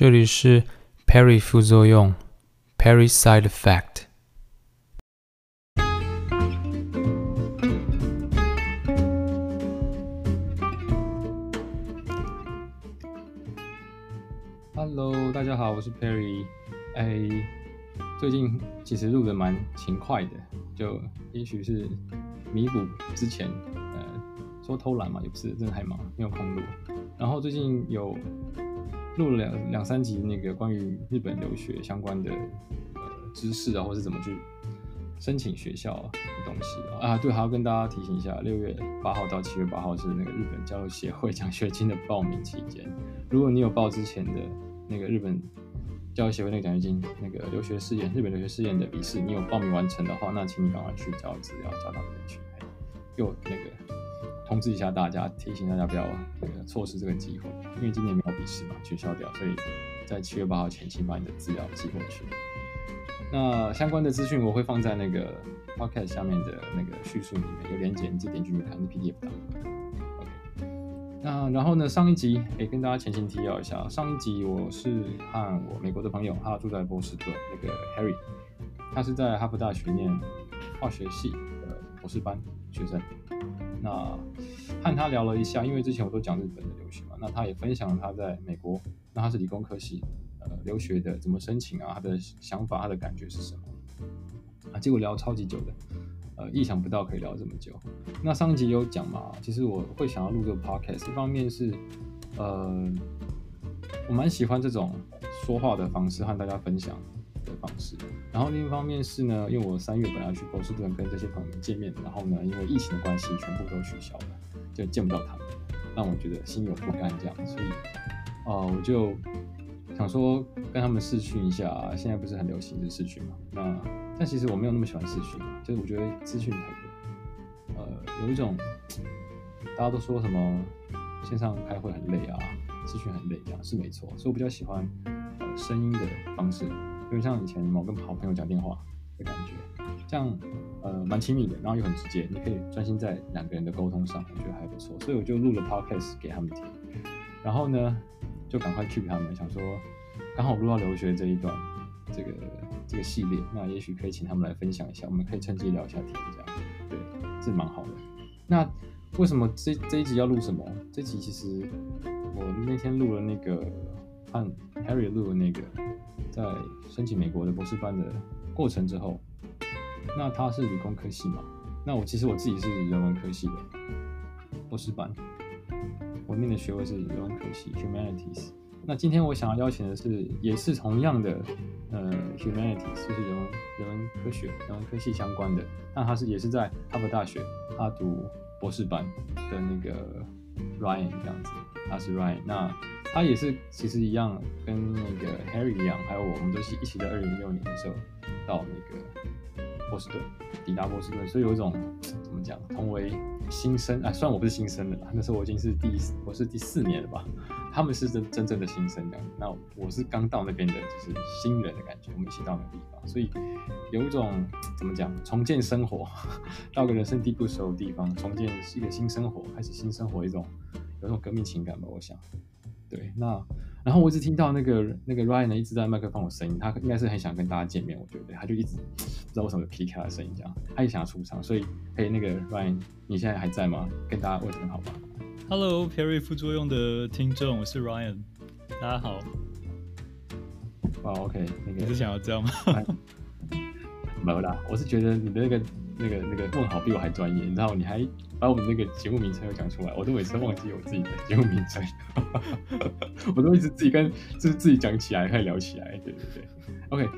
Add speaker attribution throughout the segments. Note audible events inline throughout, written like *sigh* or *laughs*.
Speaker 1: 这里是 Perry 副作用，Perry Side Effect。Hello，大家好，我是 Perry。哎，最近其实录的蛮勤快的，就也许是弥补之前呃说偷懒嘛，也不是真的太忙，没有空录。然后最近有。录了两两三集那个关于日本留学相关的呃知识啊，或是怎么去申请学校的东西啊。对，还要跟大家提醒一下，六月八号到七月八号是那个日本交流协会奖学金的报名期间。如果你有报之前的那个日本交流协会那个奖学金那个留学试验，日本留学试验的笔试，你有报名完成的话，那请你赶快去交资料，交到那边去。又那个。通知一下大家，提醒大家不要那个错失这个机会，因为今年没有笔试嘛，取消掉，所以在七月八号前，请把你的资料寄过去。那相关的资讯我会放在那个 podcast 下面的那个叙述里面，有连结，你自己点进去看，是 PDF 档。OK。那然后呢，上一集诶、跟大家前情提要一下，上一集我是和我美国的朋友，他住在波士顿，那个 Harry，他是在哈佛大学念化学系的博士班学生。那和他聊了一下，因为之前我都讲日本的留学嘛，那他也分享了他在美国，那他是理工科系，呃，留学的怎么申请啊，他的想法，他的感觉是什么？啊，结果聊超级久的，呃，意想不到可以聊这么久。那上一集有讲嘛，其实我会想要录这个 podcast，一方面是，呃，我蛮喜欢这种说话的方式和大家分享。的方式，然后另一方面是呢，因为我三月本来去波士顿跟这些朋友们见面，然后呢，因为疫情的关系，全部都取消了，就见不到他们，让我觉得心有不甘这样，所以，呃，我就想说跟他们视讯一下，现在不是很流行的视讯嘛，那但其实我没有那么喜欢视讯，就是我觉得资讯太多，呃，有一种大家都说什么线上开会很累啊，视讯很累这样是没错，所以我比较喜欢呃声音的方式。就像以前某个好朋友讲电话的感觉，这样呃蛮亲密的，然后又很直接，你可以专心在两个人的沟通上，我觉得还不错，所以我就录了 podcast 给他们听，然后呢就赶快 cue 他们，想说刚好录到留学这一段这个这个系列，那也许可以请他们来分享一下，我们可以趁机聊一下天，这样对，是蛮好的。那为什么这这一集要录什么？这集其实我那天录了那个。和 Harry 录的那个在申请美国的博士班的过程之后，那他是理工科系嘛？那我其实我自己是人文科系的博士班，我念的学位是人文科系 Humanities。那今天我想要邀请的是，也是同样的呃 Humanities，就是人文人文科学、人文科系相关的。那他是也是在哈佛大学，他读博士班的那个 Ryan 这样子，他是 Ryan 那。他也是，其实一样，跟那个 Harry 一样，还有我们都是一起在二零一六年的时候到那个波士顿，抵达波士顿，所以有一种怎么讲，同为新生啊，虽然我不是新生了，那时候我已经是第我是第四年了吧，他们是真真正的新生的，那我是刚到那边的，就是新人的感觉，我们一起到那个地方，所以有一种怎么讲，重建生活，到个人生地不熟的地方，重建一个新生活，开始新生活一种有一种革命情感吧，我想。对，那然后我一直听到那个那个 Ryan 呢，一直在麦克风的声音，他应该是很想跟大家见面，我觉得他就一直不知道为什么有皮卡的声音这样，他也想要出场，所以嘿，那个 Ryan，你现在还在吗？跟大家问声好吗。
Speaker 2: Hello，Perry 副作用的听众，我是 Ryan，大家好。
Speaker 1: 哦、oh,，OK，那个
Speaker 2: 你是想要这样吗？*laughs*
Speaker 1: 没有啦，我是觉得你的那个那个那个问好比我还专业，你知道，你还。把我们那个节目名称又讲出来，我都每次忘记我自己的节目名称，*laughs* 我都一直自己跟就是自己讲起来，开始聊起来，对对对。OK，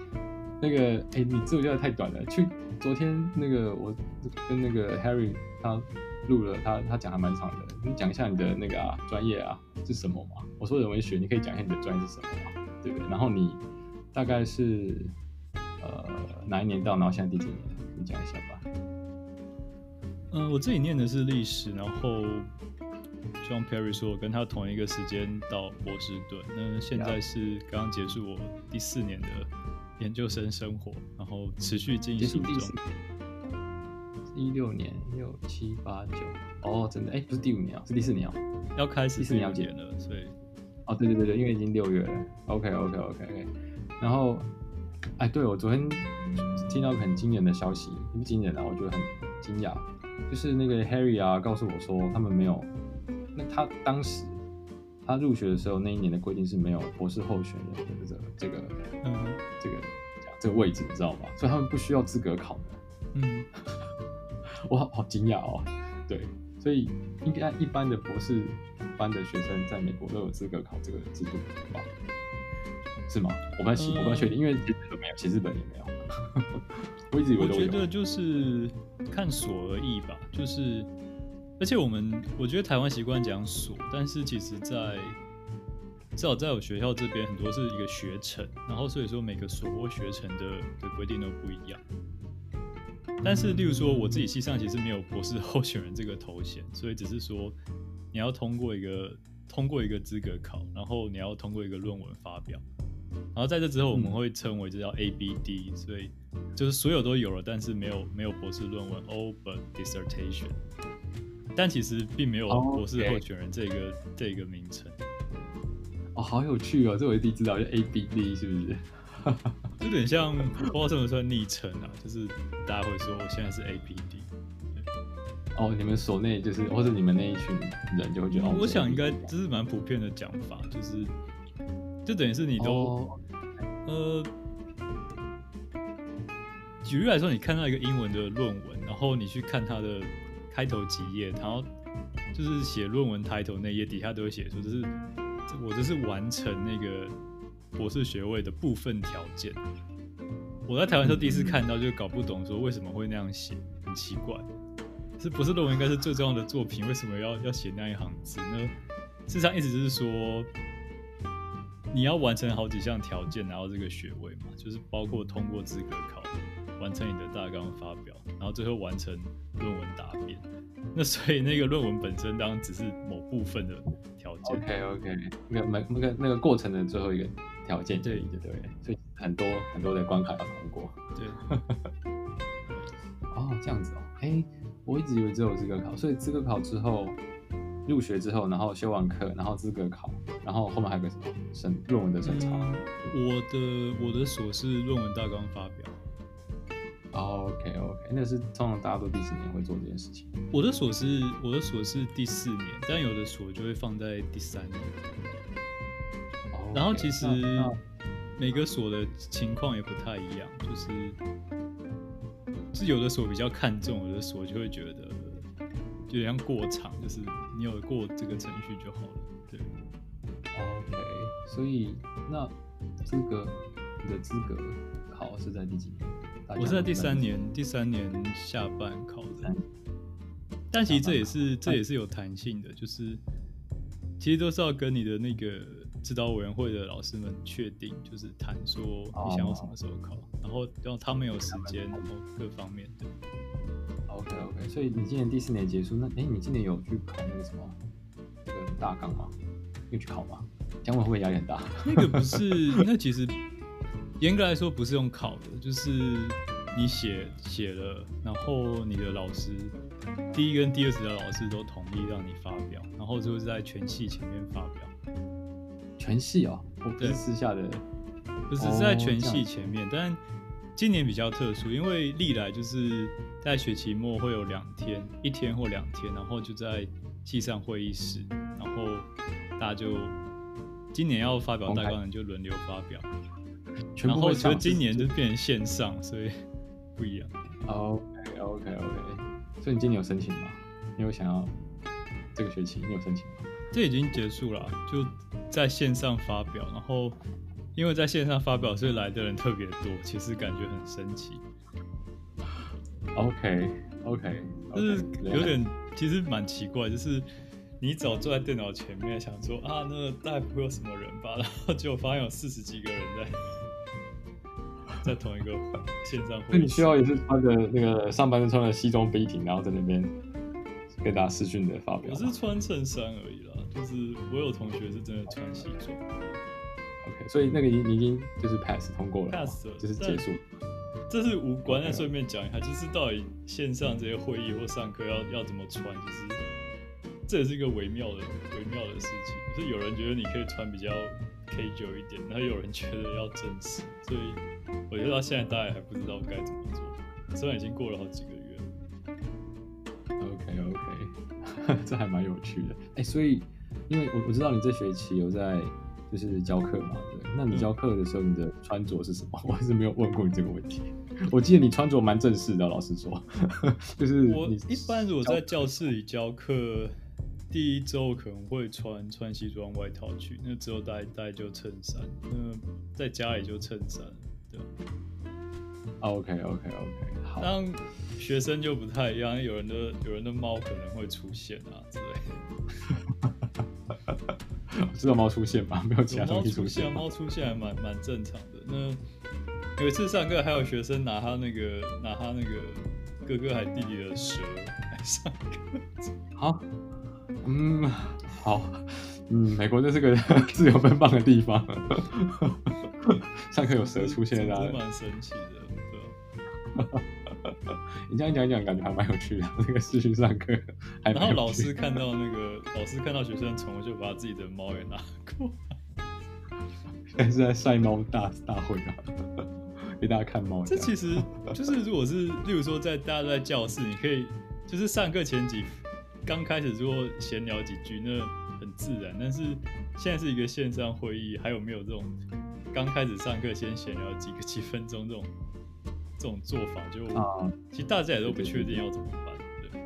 Speaker 1: 那个哎、你自我介绍太短了。去昨天那个我跟那个 Harry 他录了，他他讲还蛮长的。你讲一下你的那个啊专业啊是什么嘛？我说人文学，你可以讲一下你的专业是什么嘛？对不对？然后你大概是呃哪一年到，然后现在第几年？你讲一下吧。
Speaker 2: 嗯，我自己念的是历史，然后就像 Perry 说，我跟他同一个时间到波士顿。那现在是刚刚结束我第四年的研究生生活，然后持续进行中。
Speaker 1: 一六年六七八九，哦，真的，哎，不是第五年啊，是第四年哦，
Speaker 2: 要开始第四年了，所以
Speaker 1: 哦，对对对对，因为已经六月了。OK OK OK OK。然后，哎，对，我昨天听到很惊人的消息，不惊人啊，我觉得很惊讶，就是那个 Harry 啊，告诉我说他们没有，那他当时他入学的时候那一年的规定是没有博士候选人的这个这个嗯这个这个位置，你知道吗？所以他们不需要资格考的。嗯，*laughs* 我好好惊讶哦。对，所以应该一般的博士班的学生在美国都有资格考这个制度吧？是吗？我不太信，我不太确定，因为其实都没有，其实日本也没有。我一直以为都。
Speaker 2: 我觉得就是看所而异吧，就是而且我们我觉得台湾习惯讲所，但是其实在至少在我学校这边，很多是一个学程，然后所以说每个所或学程的的规定都不一样。但是，例如说我自己系上其实没有博士候选人这个头衔，所以只是说你要通过一个通过一个资格考，然后你要通过一个论文发表。然后在这之后，我们会称为这叫 ABD，所以就是所有都有了，但是没有没有博士论文 All but dissertation。但其实并没有博士候选人这个、oh. 这个名称。
Speaker 1: 哦，好有趣哦！这我第一次知道，就 ABD 是不是？
Speaker 2: 有点像不知道怎么算昵称啊，就是大家会说我现在是 ABD。
Speaker 1: 哦，你们所内就是，或者你们那一群人就会觉得，
Speaker 2: 我想应该这是蛮普遍的讲法，就是。就等于是你都，oh. 呃，举例来说，你看到一个英文的论文，然后你去看它的开头几页，然后就是写论文 title 那页底下都会写说，这是我这是完成那个博士学位的部分条件。我在台湾时候第一次看到，就搞不懂说为什么会那样写，很奇怪，是博士论文应该是最重要的作品，为什么要要写那一行字呢？事实上，意思就是说。你要完成好几项条件拿到这个学位嘛，就是包括通过资格考，完成你的大纲发表，然后最后完成论文答辩。那所以那个论文本身当然只是某部分的条件。
Speaker 1: OK OK，那个那个那个过程的最后一个条件，对对对，所以很多很多的关卡要通过。
Speaker 2: 对。*laughs*
Speaker 1: 哦，这样子哦，哎、欸，我一直以为只有资格考，所以资格考之后。入学之后，然后修完课，然后资格考，然后后面还有个什么审论文的审查。
Speaker 2: 嗯、我的我的所是论文大纲发表。
Speaker 1: OK OK，那是通常大家都第几年会做这件事情？
Speaker 2: 我的锁是我的锁是第四年，但有的锁就会放在第三年。Okay, 然后其实每个锁的情况也不太一样，就是是有的所比较看重，有的所就会觉得。有点像过场，就是你有过这个程序就好了。对
Speaker 1: ，OK。所以那资格你的资格考是在第几年？
Speaker 2: 我是在第三年，第三年下半考的。但其实这也是这也是有弹性的，就是其实都是要跟你的那个指导委员会的老师们确定，就是谈说你想要什么时候考，然后让他们有时间，然后各方面的。
Speaker 1: OK OK，所以你今年第四年结束，那哎、欸，你今年有去考那个什么那个大纲吗？有去考吗？这样会不会压力很大？
Speaker 2: 那个不是，那其实严格来说不是用考的，就是你写写了，然后你的老师第一跟第二次的老师都同意让你发表，然后就是在全系前面发表。
Speaker 1: 全系哦，我不是私下的，
Speaker 2: 不是在全系前面，哦、但。今年比较特殊，因为历来就是在学期末会有两天，一天或两天，然后就在系上会议室，然后大家就今年要发表大纲的就轮流发表，然后所以今年就变成线上，所以不一样。
Speaker 1: OK OK OK，所以你今年有申请吗？你有想要这个学期你有申请吗？
Speaker 2: 这已经结束了，就在线上发表，然后。因为在线上发表，所以来的人特别多，其实感觉很神奇。
Speaker 1: OK OK，
Speaker 2: 就是有点，其实蛮奇怪，就是你早坐在电脑前面，想说啊，那大概不会有什么人吧，然后结果发现有四十几个人在 *laughs* 在同一个线上会议。
Speaker 1: 那你需要也是穿着那个上班穿着西装笔挺，然后在那边跟大家视讯的发表。
Speaker 2: 我是穿衬衫而已啦，就是我有同学是真的穿西装。
Speaker 1: OK，所以那个已你已经就是 pass 通过了，pass 了，就是结束。
Speaker 2: 这是无关，但顺便讲一下，就是到底线上这些会议或上课要要怎么穿，就是这也是一个微妙的微妙的事情。就是有人觉得你可以穿比较 casual 一点，然后有人觉得要正式，所以我觉得到现在大家还不知道该怎么做，虽然已经过了好几个月。
Speaker 1: OK OK，*laughs* 这还蛮有趣的。哎、欸，所以因为我我知道你这学期有在就是教课嘛，对，那你教课的时候你的穿着是什么？我还是没有问过你这个问题。*laughs* 我记得你穿着蛮正式的，老实说，*laughs* 就是
Speaker 2: 我一般如果在教室里教课。第一周可能会穿穿西装外套去，那之后带带就衬衫，那在家里就衬衫，对
Speaker 1: ？OK OK OK，好。
Speaker 2: 当学生就不太一样，有人的有人的猫可能会出现啊之类的。*laughs*
Speaker 1: 知道猫出现吗？*laughs* 没有其他东西
Speaker 2: 出现。猫出现还蛮蛮正常的。那有一次上课，还有学生拿他那个拿他那个哥哥还弟弟的蛇来上课。
Speaker 1: 好。嗯，好，嗯，美国就是个 *laughs* 自由奔放的地方，*laughs* 上课有蛇出现啊，
Speaker 2: 蛮神奇的，对。
Speaker 1: 你这样讲一讲，感觉还蛮有趣的。*laughs* 那个视讯上课，
Speaker 2: 然后老师看到那个老师看到学生宠物，就把自己的猫也拿过来。
Speaker 1: 现在是在晒猫大大会啊，给大家看猫。
Speaker 2: 这其实就是，如果是例如说在大家都在教室，你可以就是上课前几。刚开始如果闲聊几句，那很自然。但是现在是一个线上会议，还有没有这种刚开始上课先闲聊几个几分钟这种 *laughs* 这种做法？就、啊、其实大家也都不确定要怎么办。对，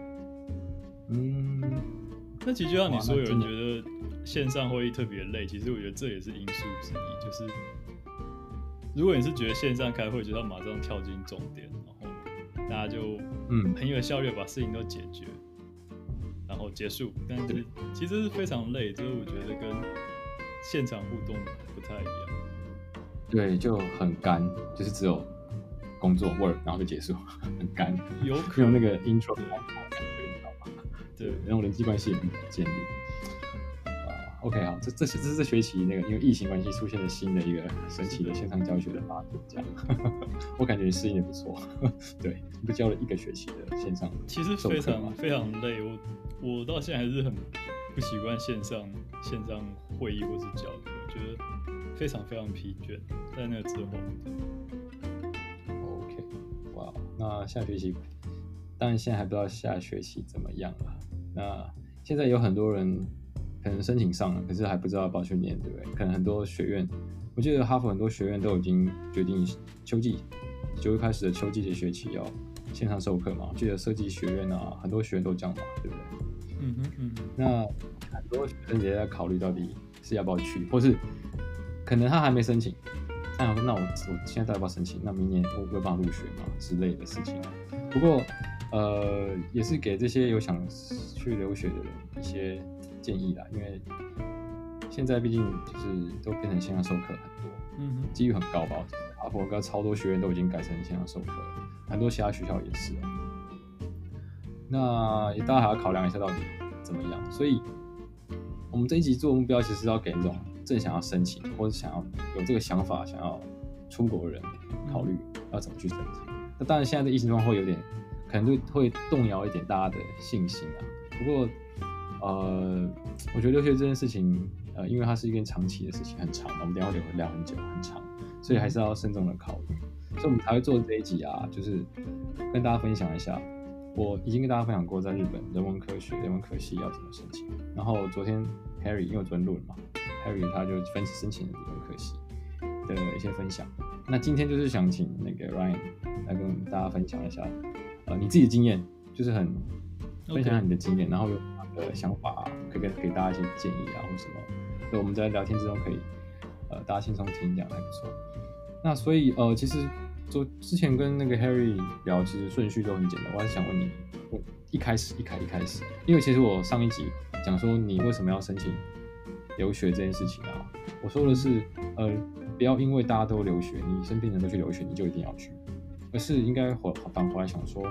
Speaker 2: 嗯。那其实就像你说，有人觉得线上会议特别累，其实我觉得这也是因素之一。就是如果你是觉得线上开会，就要马上跳进重点，然后大家就嗯很有效率把事情都解决。然后结束，但是其实是非常累，就是我觉得跟现场互动不太一样。
Speaker 1: 对，就很干，就是只有工作 work，然后就结束，很干。
Speaker 2: 有可能
Speaker 1: 那个 intro 的感觉，你知道吗？对，然后人际关系也不建立。OK 好，这这是这学期那个因为疫情关系出现了新的一个神奇的线上教学的发展，这样 *laughs* 我感觉你适应的不错。*laughs* 对，你不教了一个学期的线上，
Speaker 2: 其实非常非常累，我我到现在还是很不习惯线上线上会议或是教课，觉得非常非常疲倦。在那个之后
Speaker 1: ，OK，哇，那下学期当然现在还不知道下学期怎么样了。那现在有很多人。可能申请上了，可是还不知道要不要去念，对不对？可能很多学院，我记得哈佛很多学院都已经决定秋季九月开始的秋季的学期要线上授课嘛。我记得设计学院啊，很多学院都这样嘛，对不对？嗯哼嗯哼。那很多学生也在考虑到底是要不要去，或是可能他还没申请，那我说那我我现在到底要不要申请？那明年我会帮他入学嘛之类的事情。不过呃，也是给这些有想去留学的人一些。建议啦，因为现在毕竟就是都变成线上授课很多，嗯哼，几率很高吧？哈佛跟超多学院都已经改成线上授课了，很多其他学校也是啊。那也大家还要考量一下到底怎么样。所以，我们这一集做目标其实是要给那种正想要申请或者想要有这个想法想要出国的人考虑要怎么去申请。那当然，现在的疫情状况会有点可能就会动摇一点大家的信心啊。不过，呃，我觉得留学这件事情，呃，因为它是一件长期的事情，很长，我们等下会聊很久，很长，所以还是要慎重的考虑。所以我们才会做这一集啊，就是跟大家分享一下。我已经跟大家分享过，在日本人文科学、人文科系要怎么申请。然后昨天 Harry 因为我昨天录了嘛，Harry 他就分析申请人文科系的一些分享。那今天就是想请那个 Ryan 来跟大家分享一下，呃，你自己的经验，就是很分享下你的经验.然后有。的想法啊，可以给给大家一些建议啊，或什么，所以我们在聊天之中可以，呃，大家轻松听讲还不错。那所以呃，其实就之前跟那个 Harry 聊，其实顺序都很简单。我还是想问你，我一开始一开一开始，因为其实我上一集讲说你为什么要申请留学这件事情啊，我说的是呃，不要因为大家都留学，你身边人都去留学，你就一定要去，而是应该回反回来想说，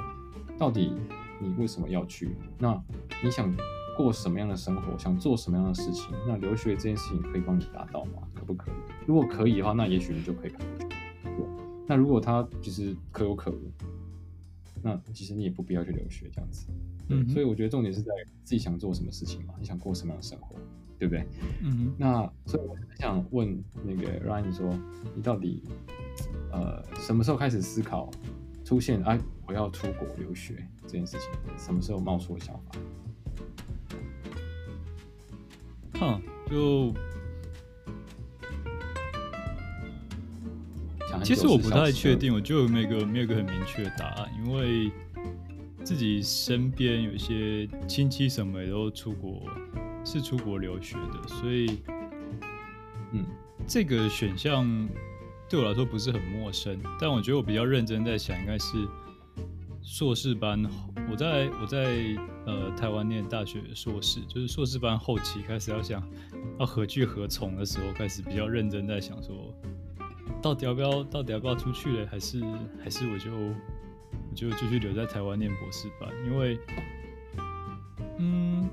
Speaker 1: 到底你为什么要去？那你想过什么样的生活？想做什么样的事情？那留学这件事情可以帮你达到吗？可不可以？如果可以的话，那也许你就可以考虑。那如果他其实可有可无，那其实你也不必要去留学这样子。嗯，所以我觉得重点是在自己想做什么事情嘛？你想过什么样的生活？对不对？
Speaker 2: 嗯，
Speaker 1: 那所以我很想问那个 Ryan 说，你到底呃什么时候开始思考出现啊我要出国留学这件事情？什么时候冒出的想法？
Speaker 2: 哼，就其实我不太确定，我就没有个没有个很明确的答案，因为自己身边有一些亲戚什么也都出国，是出国留学的，所以嗯，这个选项对我来说不是很陌生，但我觉得我比较认真在想，应该是硕士班，我在我在。呃，台湾念大学硕士，就是硕士班后期开始要想要何去何从的时候，开始比较认真在想说，到底要不要，到底要不要出去嘞？还是还是我就我就继续留在台湾念博士班？因为，嗯，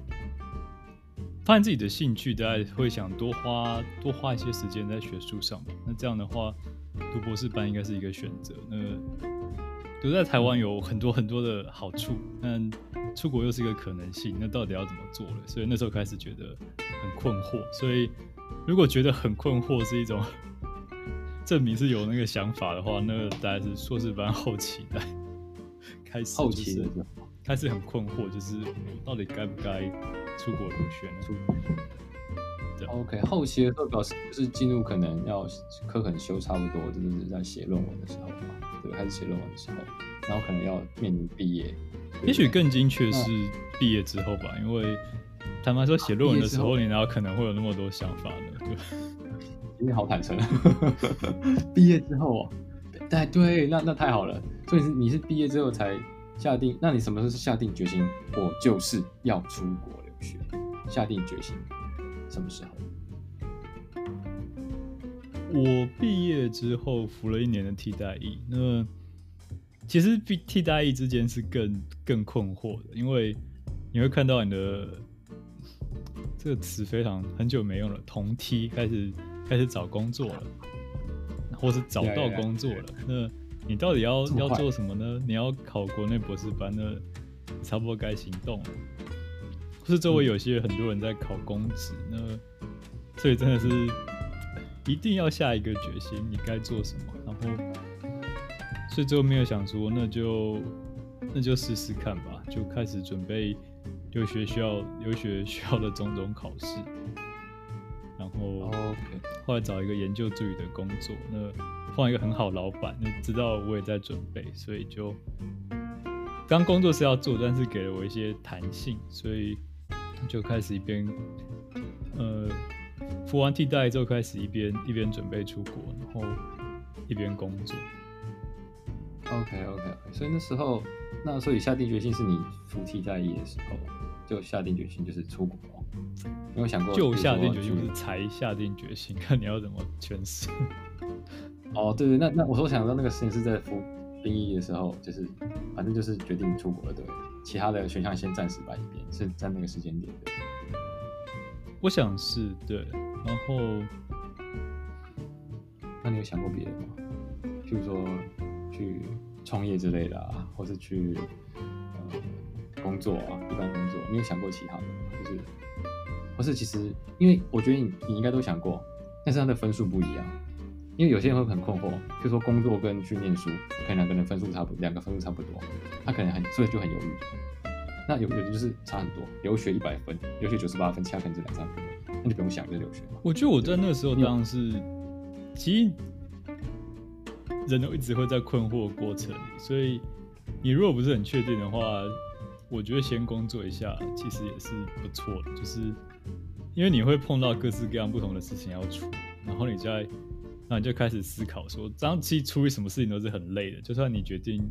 Speaker 2: 发现自己的兴趣，大家会想多花多花一些时间在学术上。那这样的话，读博士班应该是一个选择。那留在台湾有很多很多的好处，但出国又是一个可能性。那到底要怎么做了？所以那时候开始觉得很困惑。所以如果觉得很困惑是一种证明是有那个想法的话，那个大概是硕士班后期来 *laughs* 开始，
Speaker 1: 后期的
Speaker 2: 开始很困惑，就是我到底该不该出国留学呢？出国。
Speaker 1: OK，后期的时候表示就是进入可能要课很修差不多，就是在写论文的时候嘛，对，开始写论文的时候，然后可能要面临毕业，
Speaker 2: 也许更精确是毕业之后吧，因为坦白说写论文的时候，你哪有可能会有那么多想法呢？对，
Speaker 1: 今天好坦诚，*laughs* 毕业之后，对对，那那太好了，所以你是毕业之后才下定，那你什么时候是下定决心，我就是要出国留学，下定决心。什么时候？
Speaker 2: 我毕业之后服了一年的替代役。那其实替替代役之间是更更困惑的，因为你会看到你的这个词非常很久没用了，同梯开始开始找工作了，或是找到工作了。那你到底要要做什么呢？你要考国内博士班呢？差不多该行动了。或是周围有些很多人在考公职，那所以真的是一定要下一个决心，你该做什么。然后，所以最后没有想说，那就那就试试看吧，就开始准备留学需要留学需要的种种考试。然后后来找一个研究助理的工作，那换一个很好老板，那知道我也在准备，所以就刚工作是要做，但是给了我一些弹性，所以。就开始一边，呃，服完替代之后开始一边一边准备出国，然后一边工作。
Speaker 1: OK OK，所以那时候，那所以下定决心是你服替代役的时候就下定决心就是出国。没有想过
Speaker 2: 就下定决心，不是才下定决心，看你要怎么诠释。*laughs*
Speaker 1: 哦，对对，那那我说想到那个事情是在服兵役的时候，就是反正就是决定出国了，对。其他的选项先暂时摆一边，是在那个时间点的。
Speaker 2: 我想是对，然后，
Speaker 1: 那你有想过别的吗？譬如说去创业之类的啊，或是去呃工作啊，一般工作，你有想过其他的吗？就是，或是其实，因为我觉得你你应该都想过，但是他的分数不一样。因为有些人会很困惑，就说工作跟去念书，可能两个人分数差不，两个分数差不多，他可能很所以就很犹豫。那有有的就是差很多，留学一百分，留学九十八分，其他可能是两三分，那你不用想就留学。
Speaker 2: 我觉得我在那个时候当然是，其实人都一直会在困惑的过程，所以你如果不是很确定的话，我觉得先工作一下其实也是不错的，就是因为你会碰到各式各样不同的事情要处理，然后你在。那你就开始思考说，这样其实处理什么事情都是很累的。就算你决定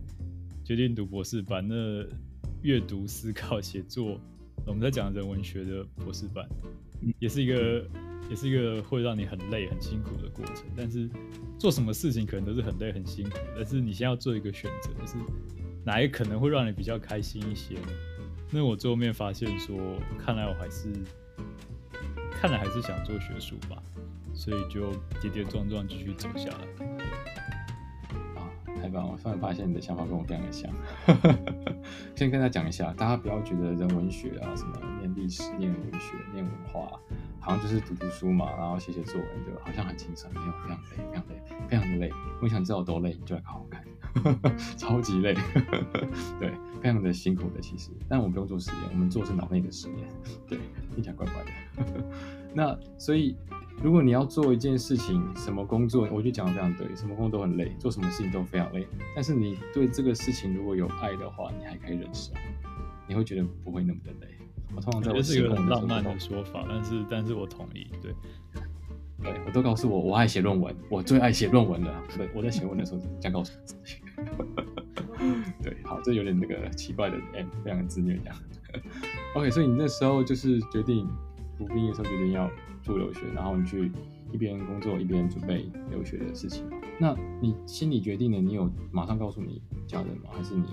Speaker 2: 决定读博士班，那阅读、思考、*laughs* 写作，我们在讲人文学的博士班，也是一个也是一个会让你很累、很辛苦的过程。但是做什么事情可能都是很累、很辛苦。但是你先要做一个选择，就是哪一可能会让你比较开心一些呢？那我最后面发现说，看来我还是看来还是想做学术吧。所以就跌跌撞撞继续走下来。
Speaker 1: 啊，太棒了！突然发现你的想法跟我非常的像。*laughs* 先跟他讲一下，大家不要觉得人文学啊，什么念历史、念文学、念文化，好像就是读读书嘛，然后写写作文，就好像很轻松，没有非常累，非常累，非常的累。我想知道有多累，你就来考考看，*laughs* 超级累，*laughs* 对，非常的辛苦的其实。但我不用做实验，我们做的是脑内的实验，*laughs* 对，听起来怪怪的。那所以，如果你要做一件事情，什么工作，我就讲的非常对，什么工作都很累，做什么事情都非常累。但是你对这个事情如果有爱的话，你还可以忍受，你会觉得不会那么的累。我通常在我
Speaker 2: 是一个很浪漫的说法，但是但是我同意，对，
Speaker 1: 对我都告诉我我爱写论文，我最爱写论文了。对，*laughs* 我在写论文的时候这样告诉自己。对，好，这有点那个奇怪的 M，非常的自虐这样。*laughs* OK，所以你那时候就是决定读兵役的时候决定要出留学，然后你去一边工作一边准备留学的事情。那你心里决定了，你有马上告诉你家人吗？还是你？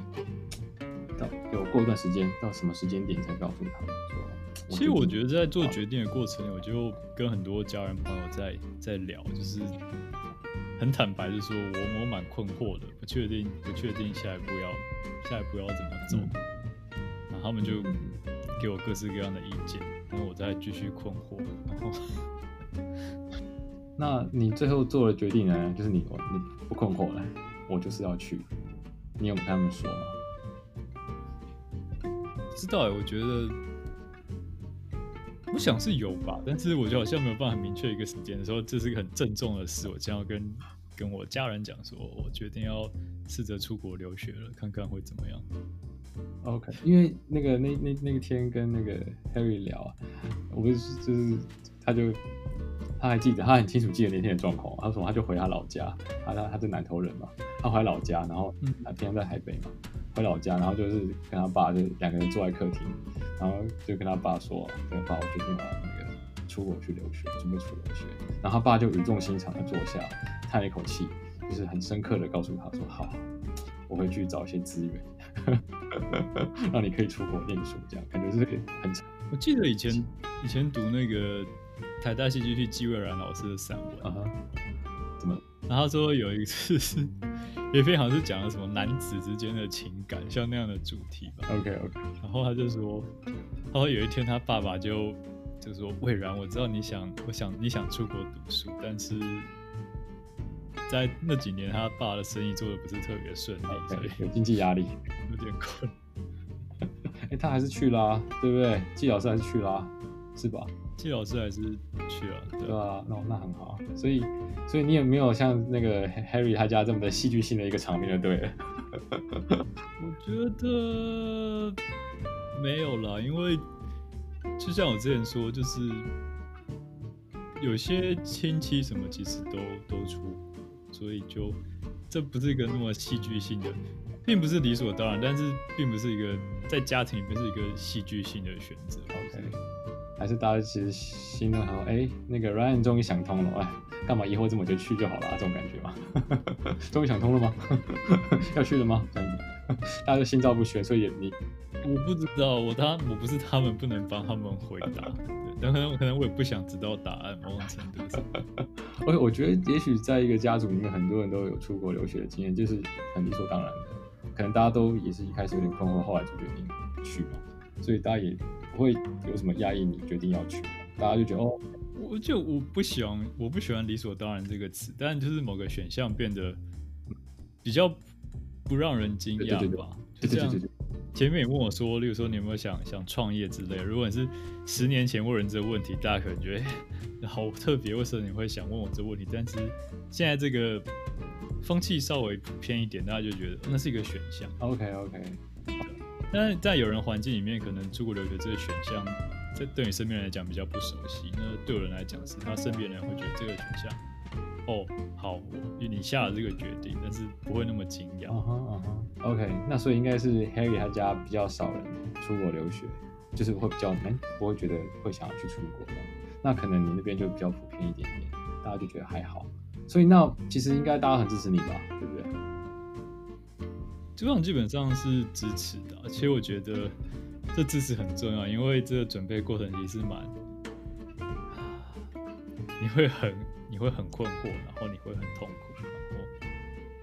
Speaker 1: 有过一段时间，到什么时间点才告诉他们说？
Speaker 2: 其实我觉得在做决定的过程，我就跟很多家人朋友在在聊，就是很坦白的说，我我蛮困惑的，不确定不确定下一步要下一步要怎么走，嗯、然后他们就给我各式各样的意见，然后我再继续困惑。然后，
Speaker 1: 那你最后做的决定呢？就是你你不困惑了，我就是要去，你有跟他们说吗？
Speaker 2: 知道哎，我觉得，我想是有吧，但是我觉得好像没有办法很明确一个时间的时候，这是一个很郑重的事，我将要跟跟我家人讲说，我决定要试着出国留学了，看看会怎么样。
Speaker 1: OK，因为那个那那那个天跟那个 Harry 聊啊，我不是就是他就他还记得，他很清楚记得那天的状况，他说他就回他老家，他他他是南投人嘛，他回老家，然后他平常在台北嘛。回老家，然后就是跟他爸，就两个人坐在客厅，然后就跟他爸说：“跟爸，我决定要那个出国去留学，准备出国留学。”然后他爸就语重心长的坐下，叹了一口气，就是很深刻的告诉他说：“好，我会去找一些资源，*laughs* 让你可以出国念书。”这样感觉是很长。
Speaker 2: 我记得以前以前读那个台大戏剧系纪蔚然老师的散文
Speaker 1: 啊，怎么？
Speaker 2: 然后他说有一次是。也非常是讲了什么男子之间的情感，像那样的主题吧。
Speaker 1: OK OK。
Speaker 2: 然后他就说，他说有一天他爸爸就就说：“魏然，我知道你想，我想你想出国读书，但是在那几年他爸的生意做的不是特别顺利，okay, 所以
Speaker 1: 有经济压力，
Speaker 2: 有点困。*laughs*
Speaker 1: 哎，他还是去啦、啊，对不对？*laughs* 季老师还是去啦、啊，是吧？”
Speaker 2: 季老师还是去了，对，
Speaker 1: 对啊，那那很好。所以，所以你也没有像那个 Harry 他家这么的戏剧性的一个场面就对了？*laughs*
Speaker 2: 我觉得没有啦，因为就像我之前说，就是有些亲戚什么其实都都出，所以就这不是一个那么戏剧性的，并不是理所当然，但是并不是一个在家庭里面是一个戏剧性的选择。
Speaker 1: OK。还是大家其实心中想说，哎、欸，那个 Ryan 终于想通了，哎，干嘛以后这么就去就好了、啊？这种感觉嘛，*laughs* 终于想通了吗？*laughs* 要去了吗？这样子，大家都心照不宣，所以你，
Speaker 2: 我不知道，我他我不是他们不能帮他们回答，对，但可能可能我也不想知道答案，某种程度上。
Speaker 1: 我 *laughs* 我觉得也许在一个家族里面，很多人都有出国留学的经验，就是很理所当然的，可能大家都也是一开始有点困惑，后来就决定去嘛，所以大家也。不会有什么压抑，你决定要去，大家就觉得哦，
Speaker 2: 我就我不喜欢，我不喜欢理所当然这个词，但就是某个选项变得比较不让人惊讶吧。就这样，前面也问我说，例如说你有没有想想创业之类，如果你是十年前问人这个问题，大家可能觉得好特别，为什么你会想问我这个问题？但是现在这个风气稍微偏一点，大家就觉得那是一个选项。
Speaker 1: OK OK。
Speaker 2: 但在有人环境里面，可能出国留学这个选项，在对你身边人来讲比较不熟悉。那对我人来讲，是他身边人会觉得这个选项，哦，好，你下了这个决定，但是不会那么惊讶。
Speaker 1: 嗯哼嗯哼，OK，那所以应该是 Harry 他家比较少人出国留学，就是会比较，哎，不会觉得会想要去出国的。那可能你那边就比较普遍一点点，大家就觉得还好。所以那其实应该大家很支持你吧，对不对？
Speaker 2: 这种基本上是支持的，而且我觉得这支持很重要，因为这个准备过程其实蛮，你会很你会很困惑，然后你会很痛苦，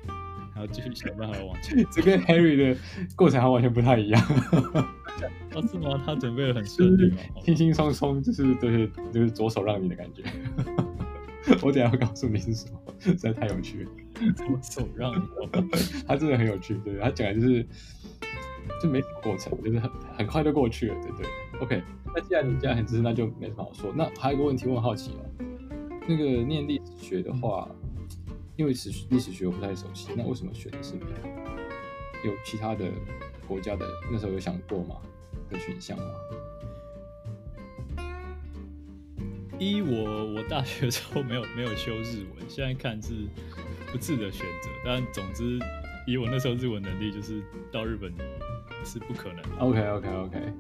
Speaker 2: 然后还要继续想办法往前。*laughs*
Speaker 1: 这跟 Harry 的过程还完全不太一样。*laughs*
Speaker 2: 哦，是吗？他准备的很顺利吗？
Speaker 1: 轻轻松松，就是对，就是左手让你的感觉。*laughs* 我等下会告诉你是什么，实在太有趣了。
Speaker 2: 我手让你，*laughs*
Speaker 1: 他真的很有趣，对，他讲的就是就没什么过程，就是很很快就过去了，对对。OK，那既然你这样很支持，那就没什么好说。那还有一个问题，我很好奇哦，那个念历史学的话，因为史历史学我不太熟悉，那为什么选的是美国？有其他的国家的那时候有想过吗？的选项吗？
Speaker 2: 一我我大学的时候没有没有修日文，现在看是不智的选择。但总之，以我那时候日文能力，就是到日本是不可能的。
Speaker 1: OK OK OK。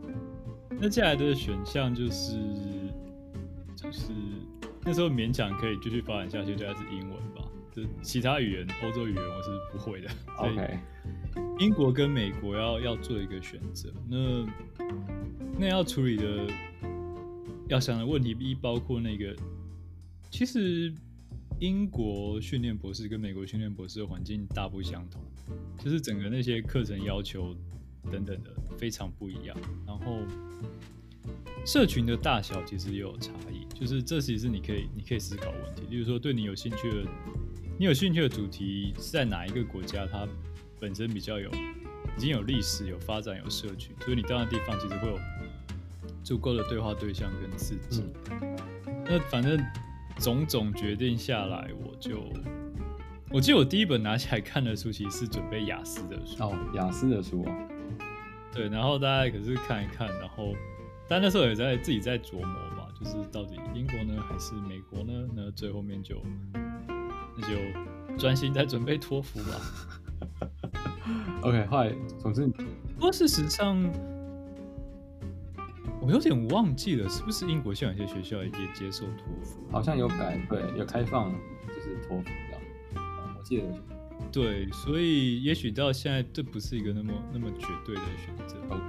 Speaker 2: 那接下来的选项就是就是那时候勉强可以继续发展下去，就还是英文吧。就其他语言，欧洲语言我是不会的。
Speaker 1: OK。
Speaker 2: 英国跟美国要要做一个选择，那那要处理的。要想的问题一包括那个，其实英国训练博士跟美国训练博士的环境大不相同，就是整个那些课程要求等等的非常不一样。然后社群的大小其实也有差异，就是这其实是你可以你可以思考问题。例如说，对你有兴趣的，你有兴趣的主题是在哪一个国家，它本身比较有已经有历史、有发展、有社群，所以你到那地方其实会有。足够的对话对象跟刺激，嗯、那反正种种决定下来，我就我记得我第一本拿起来看的书，其实是准备雅思的书
Speaker 1: 哦，雅思的书啊，
Speaker 2: 对，然后大家可是看一看，然后但那时候也在自己在琢磨嘛，就是到底英国呢还是美国呢？那最后面就那就专心在准备托福吧。*laughs*
Speaker 1: OK，后来总之，
Speaker 2: 不过事实上。我有点忘记了，是不是英国现在有些学校也接受托福？
Speaker 1: 好像有改，对，有开放，就是托福这样。我记得有。
Speaker 2: 对，所以也许到现在这不是一个那么那么绝对的选择。
Speaker 1: OK，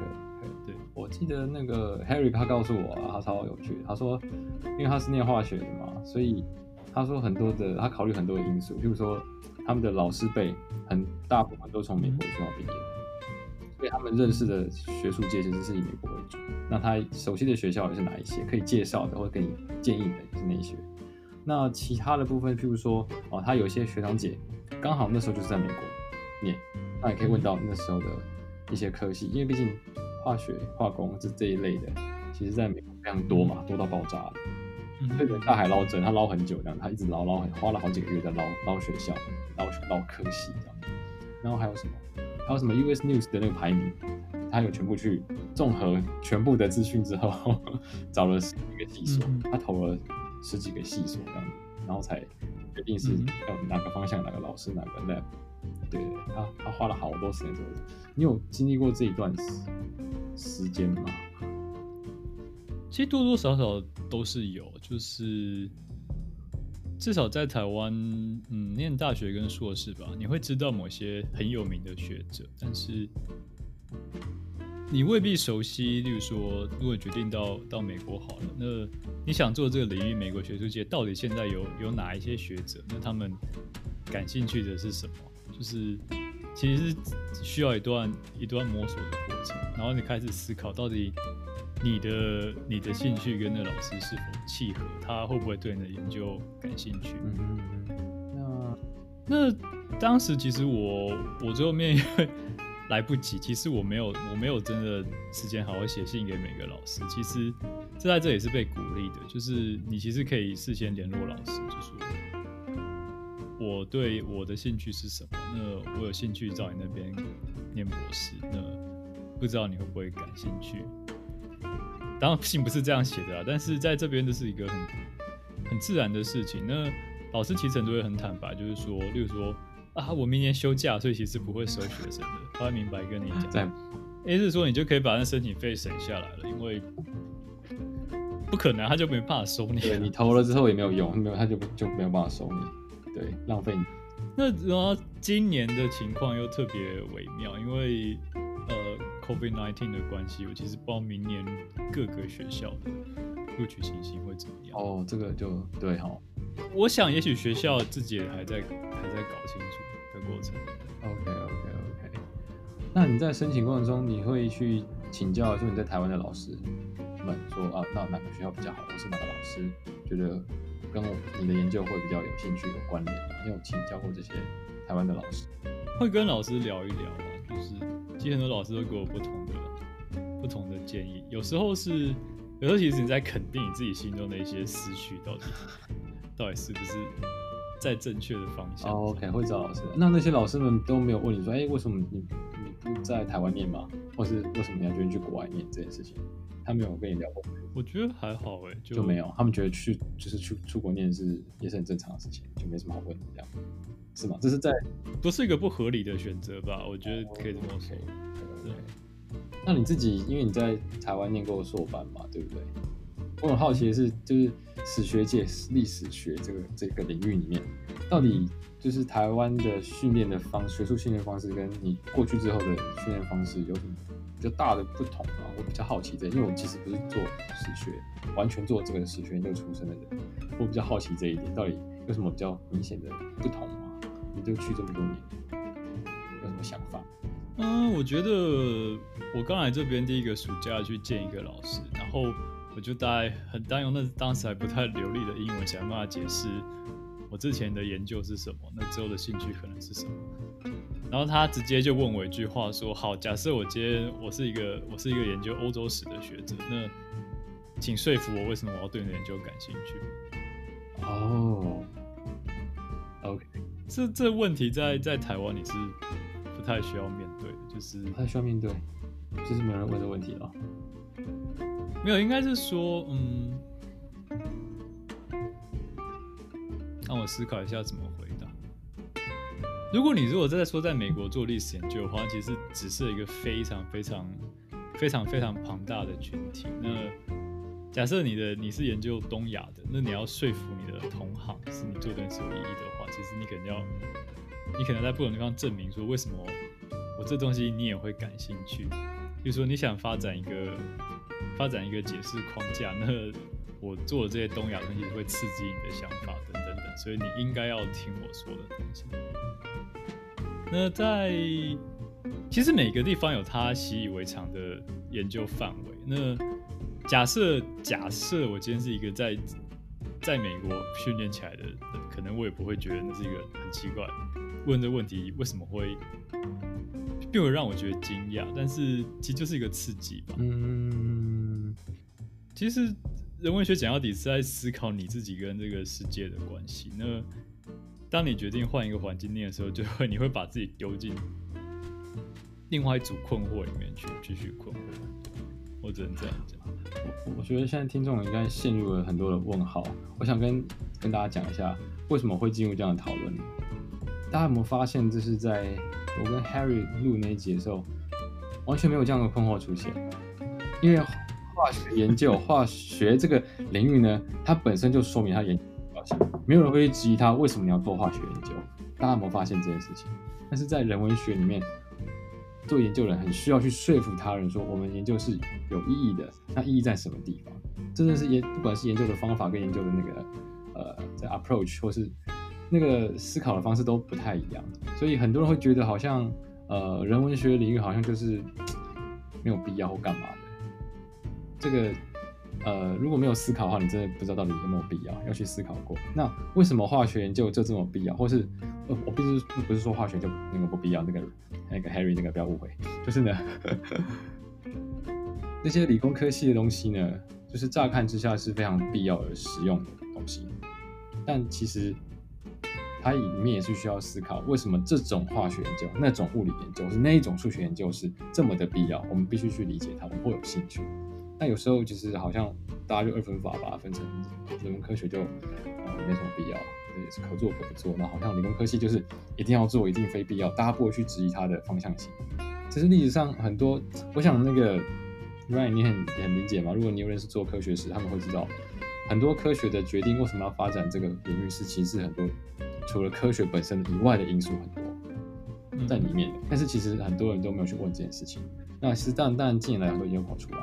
Speaker 1: 对，我记得那个 Harry 他告诉我啊，他超有趣。他说，因为他是念化学的嘛，所以他说很多的，他考虑很多的因素，譬如说他们的老师辈很大部分都从美国学校毕业。嗯所以他们认识的学术界其实是以美国为主。那他熟悉的学校也是哪一些？可以介绍的或者给你建议的也是哪些？那其他的部分，譬如说，哦，他有一些学长姐刚好那时候就是在美国念，那也可以问到那时候的一些科系，因为毕竟化学、化工这这一类的，其实在美国非常多嘛，多到爆炸。对对，大海捞针，他捞很久，这样他一直捞捞，花了好几个月在捞捞学校、捞捞科系这样。然后还有什么？还有什么 US News 的那个排名，他有全部去综合全部的资讯之后，找了十几个系所，嗯、他投了十几个系所这样子，然后才决定是要哪个方向、哪个老师、哪个 lab。对，他他花了好多时间做。你有经历过这一段时时间吗？
Speaker 2: 其实多多少少都是有，就是。至少在台湾，嗯，念大学跟硕士吧，你会知道某些很有名的学者，但是你未必熟悉。例如说，如果决定到到美国好了，那你想做这个领域，美国学术界到底现在有有哪一些学者？那他们感兴趣的是什么？就是其实是需要一段一段摸索的过程，然后你开始思考到底。你的你的兴趣跟那老师是否契合？他会不会对你的研究感兴趣？嗯嗯，那那当时其实我我最后面因为来不及，其实我没有我没有真的时间好好写信给每个老师。其实这在这也是被鼓励的，就是你其实可以事先联络老师，就说我对我的兴趣是什么？那我有兴趣找你那边念博士，那不知道你会不会感兴趣？当然信不是这样写的啦，但是在这边就是一个很很自然的事情。那老师其实都会很坦白，就是说，例如说啊，我明年休假，所以其实不会收学生的，他会明白跟你讲。在，也就是说你就可以把那申请费省下来了，因为不可能他就没办法收你。
Speaker 1: 对，你投了之后也没有用，没有他就就没有办法收你，对，浪费你。
Speaker 2: 那然后今年的情况又特别微妙，因为。COVID-19 的关系，我其实不知道明年各个学校的录取情形会怎么样。
Speaker 1: 哦，这个就对哈。
Speaker 2: 我想，也许学校自己也还在还在搞清楚的过程。
Speaker 1: OK OK OK。那你在申请过程中，你会去请教，就你在台湾的老师们说啊，那哪个学校比较好，或是哪个老师觉得跟我你的研究会比较有兴趣、有关联？你有请教过这些台湾的老师？
Speaker 2: 会跟老师聊一聊啊，就是其实很多老师都给我不同的不同的建议，有时候是，有时候其实你在肯定你自己心中的一些思绪，到底到底是不是在正确的方向。
Speaker 1: Oh, OK，会找老师。那那些老师们都没有问你说，哎、欸，为什么你你不在台湾念吗？或是为什么你要决定去国外念这件事情？他没有跟你聊过。
Speaker 2: 我觉得还好哎，
Speaker 1: 就没有。他们觉得去就是去出国念是也是很正常的事情，就没什么好问的这样。是吗？这是在
Speaker 2: 不是一个不合理的选择吧？我觉得可以这么说。
Speaker 1: Oh. 对。那你自己，因为你在台湾念过硕班嘛，对不对？我很好奇的是，就是史学界、历史学这个这个领域里面，到底就是台湾的训练的方学术训练方式，跟你过去之后的训练方式有什么比较大的不同吗？我比较好奇这，因为我其实不是做史学，完全做这个史学研究出身的人，我比较好奇这一点，到底有什么比较明显的不同吗？你就去这么多年，有什么想法？
Speaker 2: 嗯，我觉得我刚来这边第一个暑假去见一个老师，然后我就大概很当用那当时还不太流利的英文，想办法解释我之前的研究是什么，那之后的兴趣可能是什么。然后他直接就问我一句话说：“好，假设我今天我是一个我是一个研究欧洲史的学者，那请说服我为什么我要对你的研究感兴趣。”
Speaker 1: 哦，OK，
Speaker 2: 这这问题在在台湾你是？不太需要面对，就是
Speaker 1: 不太需要面对，就是没有人问的问题了。
Speaker 2: 没有，应该是说，嗯，让我思考一下怎么回答。如果你如果在说在美国做历史研究的话，其实只是一个非常非常非常非常庞大的群体。那假设你的你是研究东亚的，那你要说服你的同行是你做的是有意义的话，其实你肯定要。你可能在不同地方证明说，为什么我这东西你也会感兴趣？比如说你想发展一个发展一个解释框架，那我做的这些东亚东西会刺激你的想法等等等，所以你应该要听我说的东西。那在其实每个地方有它习以为常的研究范围。那假设假设我今天是一个在在美国训练起来的人，可能我也不会觉得那是一个很奇怪。问这问题为什么会并没有让我觉得惊讶，但是其实就是一个刺激吧。
Speaker 1: 嗯，
Speaker 2: 其实人文学讲到底是在思考你自己跟这个世界的关系。那当你决定换一个环境念的时候，就会你会把自己丢进另外一组困惑里面去继续困惑。我只能这样讲。
Speaker 1: 我我觉得现在听众应该陷入了很多的问号。我想跟跟大家讲一下为什么会进入这样的讨论。大家有没有发现，这是在我跟 Harry 录那一集的时候，完全没有这样的困惑出现。因为化学研究、化学这个领域呢，它本身就说明它研究的重要性，没有人会去质疑它为什么你要做化学研究。大家有没有发现这件事情？但是在人文学里面，做研究人很需要去说服他人说，我们研究是有意义的。那意义在什么地方？真的是研，不管是研究的方法跟研究的那个呃，在 approach 或是。那个思考的方式都不太一样，所以很多人会觉得好像，呃，人文学领域好像就是 *tsk* 没有必要或干嘛的。这个，呃，如果没有思考的话，你真的不知道到底有没有必要要去思考过。那为什么化学研究就这么必要？或是，呃，我不是不是说化学就那个不必要，那个 *laughs* 那个 Harry 那个不要误会，就是呢，*laughs* 那些理工科系的东西呢，就是乍看之下是非常必要而实用的东西，但其实。它里面也是需要思考，为什么这种化学研究、那种物理研究、是那一种数学研究是这么的必要？我们必须去理解它，我们会有兴趣。但有时候就是好像大家就二分法把它分成人文科学就呃没什么必要，也是可做可不做。那好像理工科系就是一定要做，一定非必要，大家不会去质疑它的方向性。其实历史上很多，我想那个 Ryan 你很很理解嘛？如果你有认识做科学史，他们会知道很多科学的决定为什么要发展这个领域是其实很多。除了科学本身以外的因素很多在里面，但是其实很多人都没有去问这件事情。那其实但但，近年来都已经跑出来，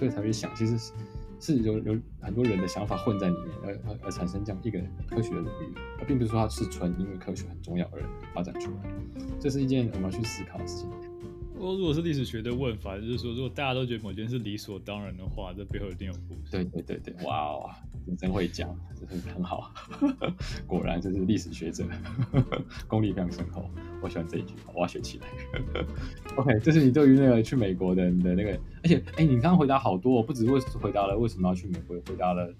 Speaker 1: 所以才会想，其实是是有有很多人的想法混在里面，而而而产生这样一个科学的领域，而并不是说它是纯因为科学很重要而发展出来。这是一件我们要去思考的事情。
Speaker 2: 我如果是历史学的问法，就是说，如果大家都觉得某件事理所当然的话，这背后一定有故事。
Speaker 1: 对对对对，哇哦，你真会讲，真是很好，果然就是历史学者，*laughs* 功力非常深厚。我喜欢这一句，我要学起来。*laughs* OK，这是你对于那个去美国的你的那个，而且哎，你刚刚回答好多，不止为回答了为什么要去美国，回答了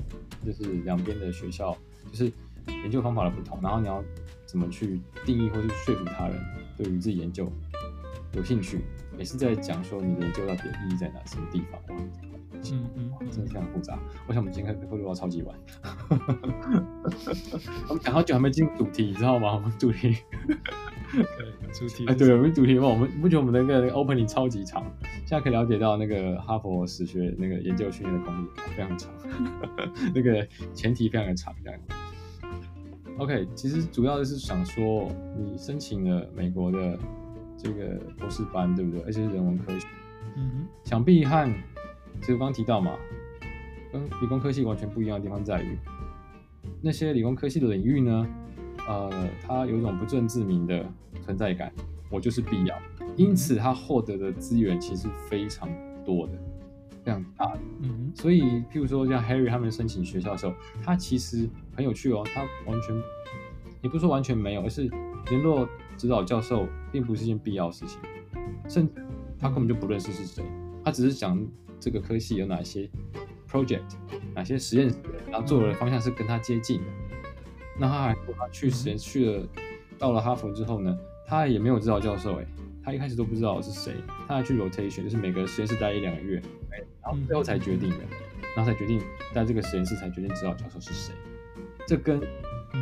Speaker 1: 就是两边的学校，就是研究方法的不同，然后你要怎么去定义或是说服他人对于自己研究。有兴趣，也是在讲说你的研究到底意义在哪什么地方？嗯嗯，真的非常复杂。我想我们今天会录到超级晚。*laughs* 我们讲好久还没进主题，你知道吗？我们主题，*laughs*
Speaker 2: 对，主题，
Speaker 1: 哎，对，我们主题嘛，我们不觉得我们的那个 opening 超级长？现在可以了解到那个哈佛史学那个研究训练的功力非常长，*laughs* 那个前提非常的长，这样。OK，其实主要的是想说，你申请了美国的。这个博士班对不对？而且是人文科学，嗯哼，想必和这个刚刚提到嘛，跟理工科系完全不一样的地方在于，那些理工科系的领域呢，呃，它有一种不正自明的存在感，我就是必要，因此它获得的资源其实非常多的，非常大的，嗯哼，所以譬如说像 Harry 他们申请学校的时候，他其实很有趣哦，他完全也不是说完全没有，而是联络。指导教授并不是一件必要的事情，甚至他根本就不认识是谁，他只是讲这个科系有哪些 project，哪些实验室，然后做的方向是跟他接近的。那他还说他去实验去了，到了哈佛之后呢，他也没有指导教授，哎，他一开始都不知道是谁，他还去 rotation，就是每个实验室待一两个月，然后最后才决定的，然后才决定在这个实验室才决定指导教授是谁，这跟。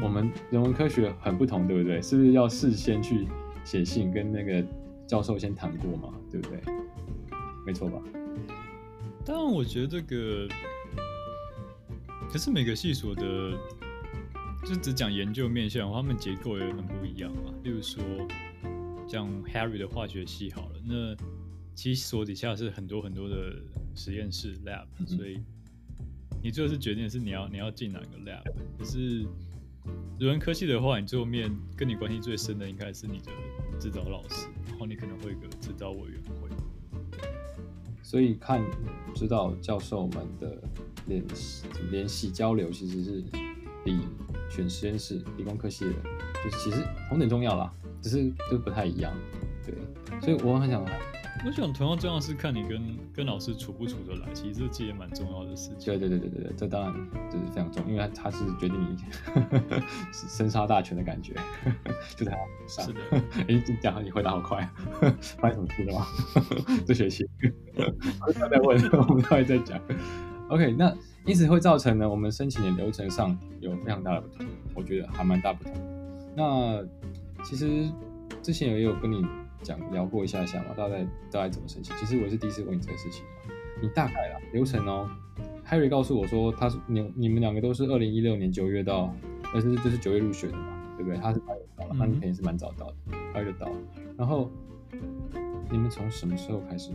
Speaker 1: 我们人文科学很不同，对不对？是不是要事先去写信跟那个教授先谈过嘛？对不对？没错吧？
Speaker 2: 当然，我觉得这个，可是每个系所的，就只讲研究面向，他们结构也很不一样嘛。例如说，像 Harry 的化学系好了，那其实所底下是很多很多的实验室 lab，嗯，所以你最后是决定是你要你要进哪个 lab，可是。人文科系的话，你最后面跟你关系最深的应该是你的指导老师，然后你可能会有个指导委员会。
Speaker 1: 所以看指导教授们的联系联系交流，其实是比选实验室理工科系的，就是其实同等重要啦，只是都不太一样。对，所以我很想。
Speaker 2: 我想同样重要是看你跟跟老师处不处得来，其实这也蛮重要的事情。
Speaker 1: 对对对对对，这当然这是非常重要，因为他是决定你 *laughs* 生杀大权的感觉，就在他上。是的，*laughs* 哎，你讲你回答好快，发生什么事了吗？*laughs* 这学期不要再问，我们待会再讲。OK，那因此会造成呢，我们申请的流程上有非常大的不同，我觉得还蛮大不同。那其实之前也有跟你。讲聊过一下下嘛，大概大概怎么申请？其实我也是第一次问你这个事情。你大概啦流程哦。Harry 告诉我说，他是你你们两个都是二零一六年九月到，但是这是九月入学的嘛，对不对？他是八月到了，那你肯定是蛮早到的，八月就到了。然后你们从什么时候开始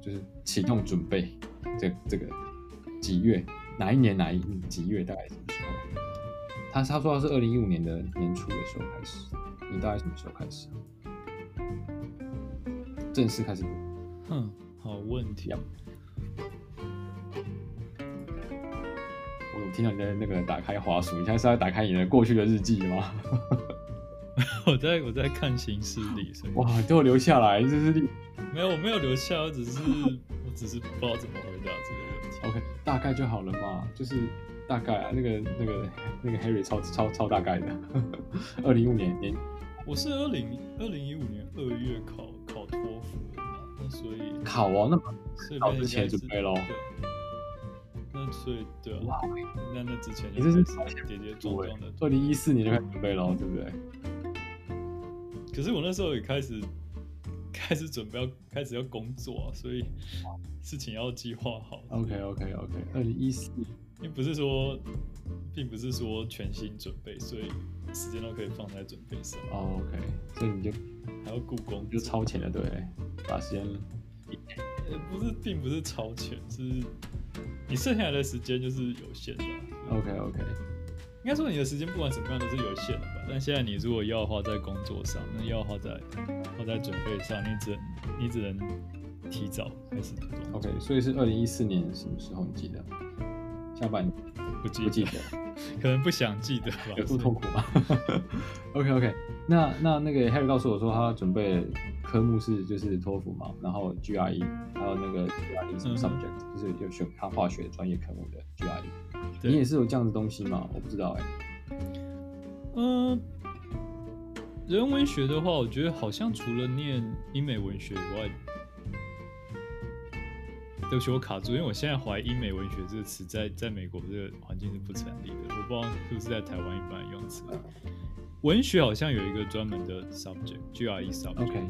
Speaker 1: 就是启动准备？这这个几月？哪一年哪一几月？大概什么时候？他他说他是二零一五年的年初的时候开始，你大概什么时候开始？正式开始。
Speaker 2: 哼，好问题啊！
Speaker 1: 我听到你在那个打开滑鼠，你现在是在打开你的过去的日记吗？*laughs*
Speaker 2: 我在我在看行事历，
Speaker 1: 哇，都有留下来，这是历
Speaker 2: 没有我没有留下，我只是我只是不知道怎么回答这个问题。
Speaker 1: OK，大概就好了嘛，就是大概啊，那个那个那个 Harry 超超超大概的，*laughs* 二零一五年年，
Speaker 2: 我是二零二零一五年二月考。考托所以
Speaker 1: 考哦，那么考之前准备喽。
Speaker 2: 那所以对啊，那那之前
Speaker 1: 你这是
Speaker 2: 跌跌撞撞的，
Speaker 1: 二零一四年就开始准备喽，对不对？*laughs*
Speaker 2: 可是我那时候也开始开始准备要开始要工作啊，所以事情要计划好。
Speaker 1: OK OK OK，二零一四，
Speaker 2: 并不是说，并不是说全心准备，所以时间都可以放在准备上。
Speaker 1: Oh, OK，所以你就。
Speaker 2: 还要故宫，
Speaker 1: 就超前了，对，把时间，
Speaker 2: 不是，并不是超前，是你剩下来的时间就是有限的。
Speaker 1: OK OK，
Speaker 2: 应该说你的时间不管怎么样都是有限的吧？但现在你如果要花在工作上，那要花在花在准备上，你只能你只能提早开始。
Speaker 1: OK，所以是二零一四年什么时候？你记得？下半年
Speaker 2: 不记
Speaker 1: 不记得，*laughs*
Speaker 2: 可能不想记得吧？
Speaker 1: 有这么痛苦吗？*laughs* OK OK，那那那个 Harry 告诉我说，他准备科目是就是托福嘛，然后 GRE 还有那个 GRE 什么 subject，、嗯、就是有选他化学专业科目的 GRE。你也是有这样的东西吗？我不知道哎、欸。
Speaker 2: 嗯、呃，人文学的话，我觉得好像除了念英美文学以外，对不起，我卡住，因为我现在怀疑“英美文学”这个词在在美国这个环境是不成立的。我不知道是不是在台湾一般用词。文学好像有一个专门的 subject，GRE subject。Okay.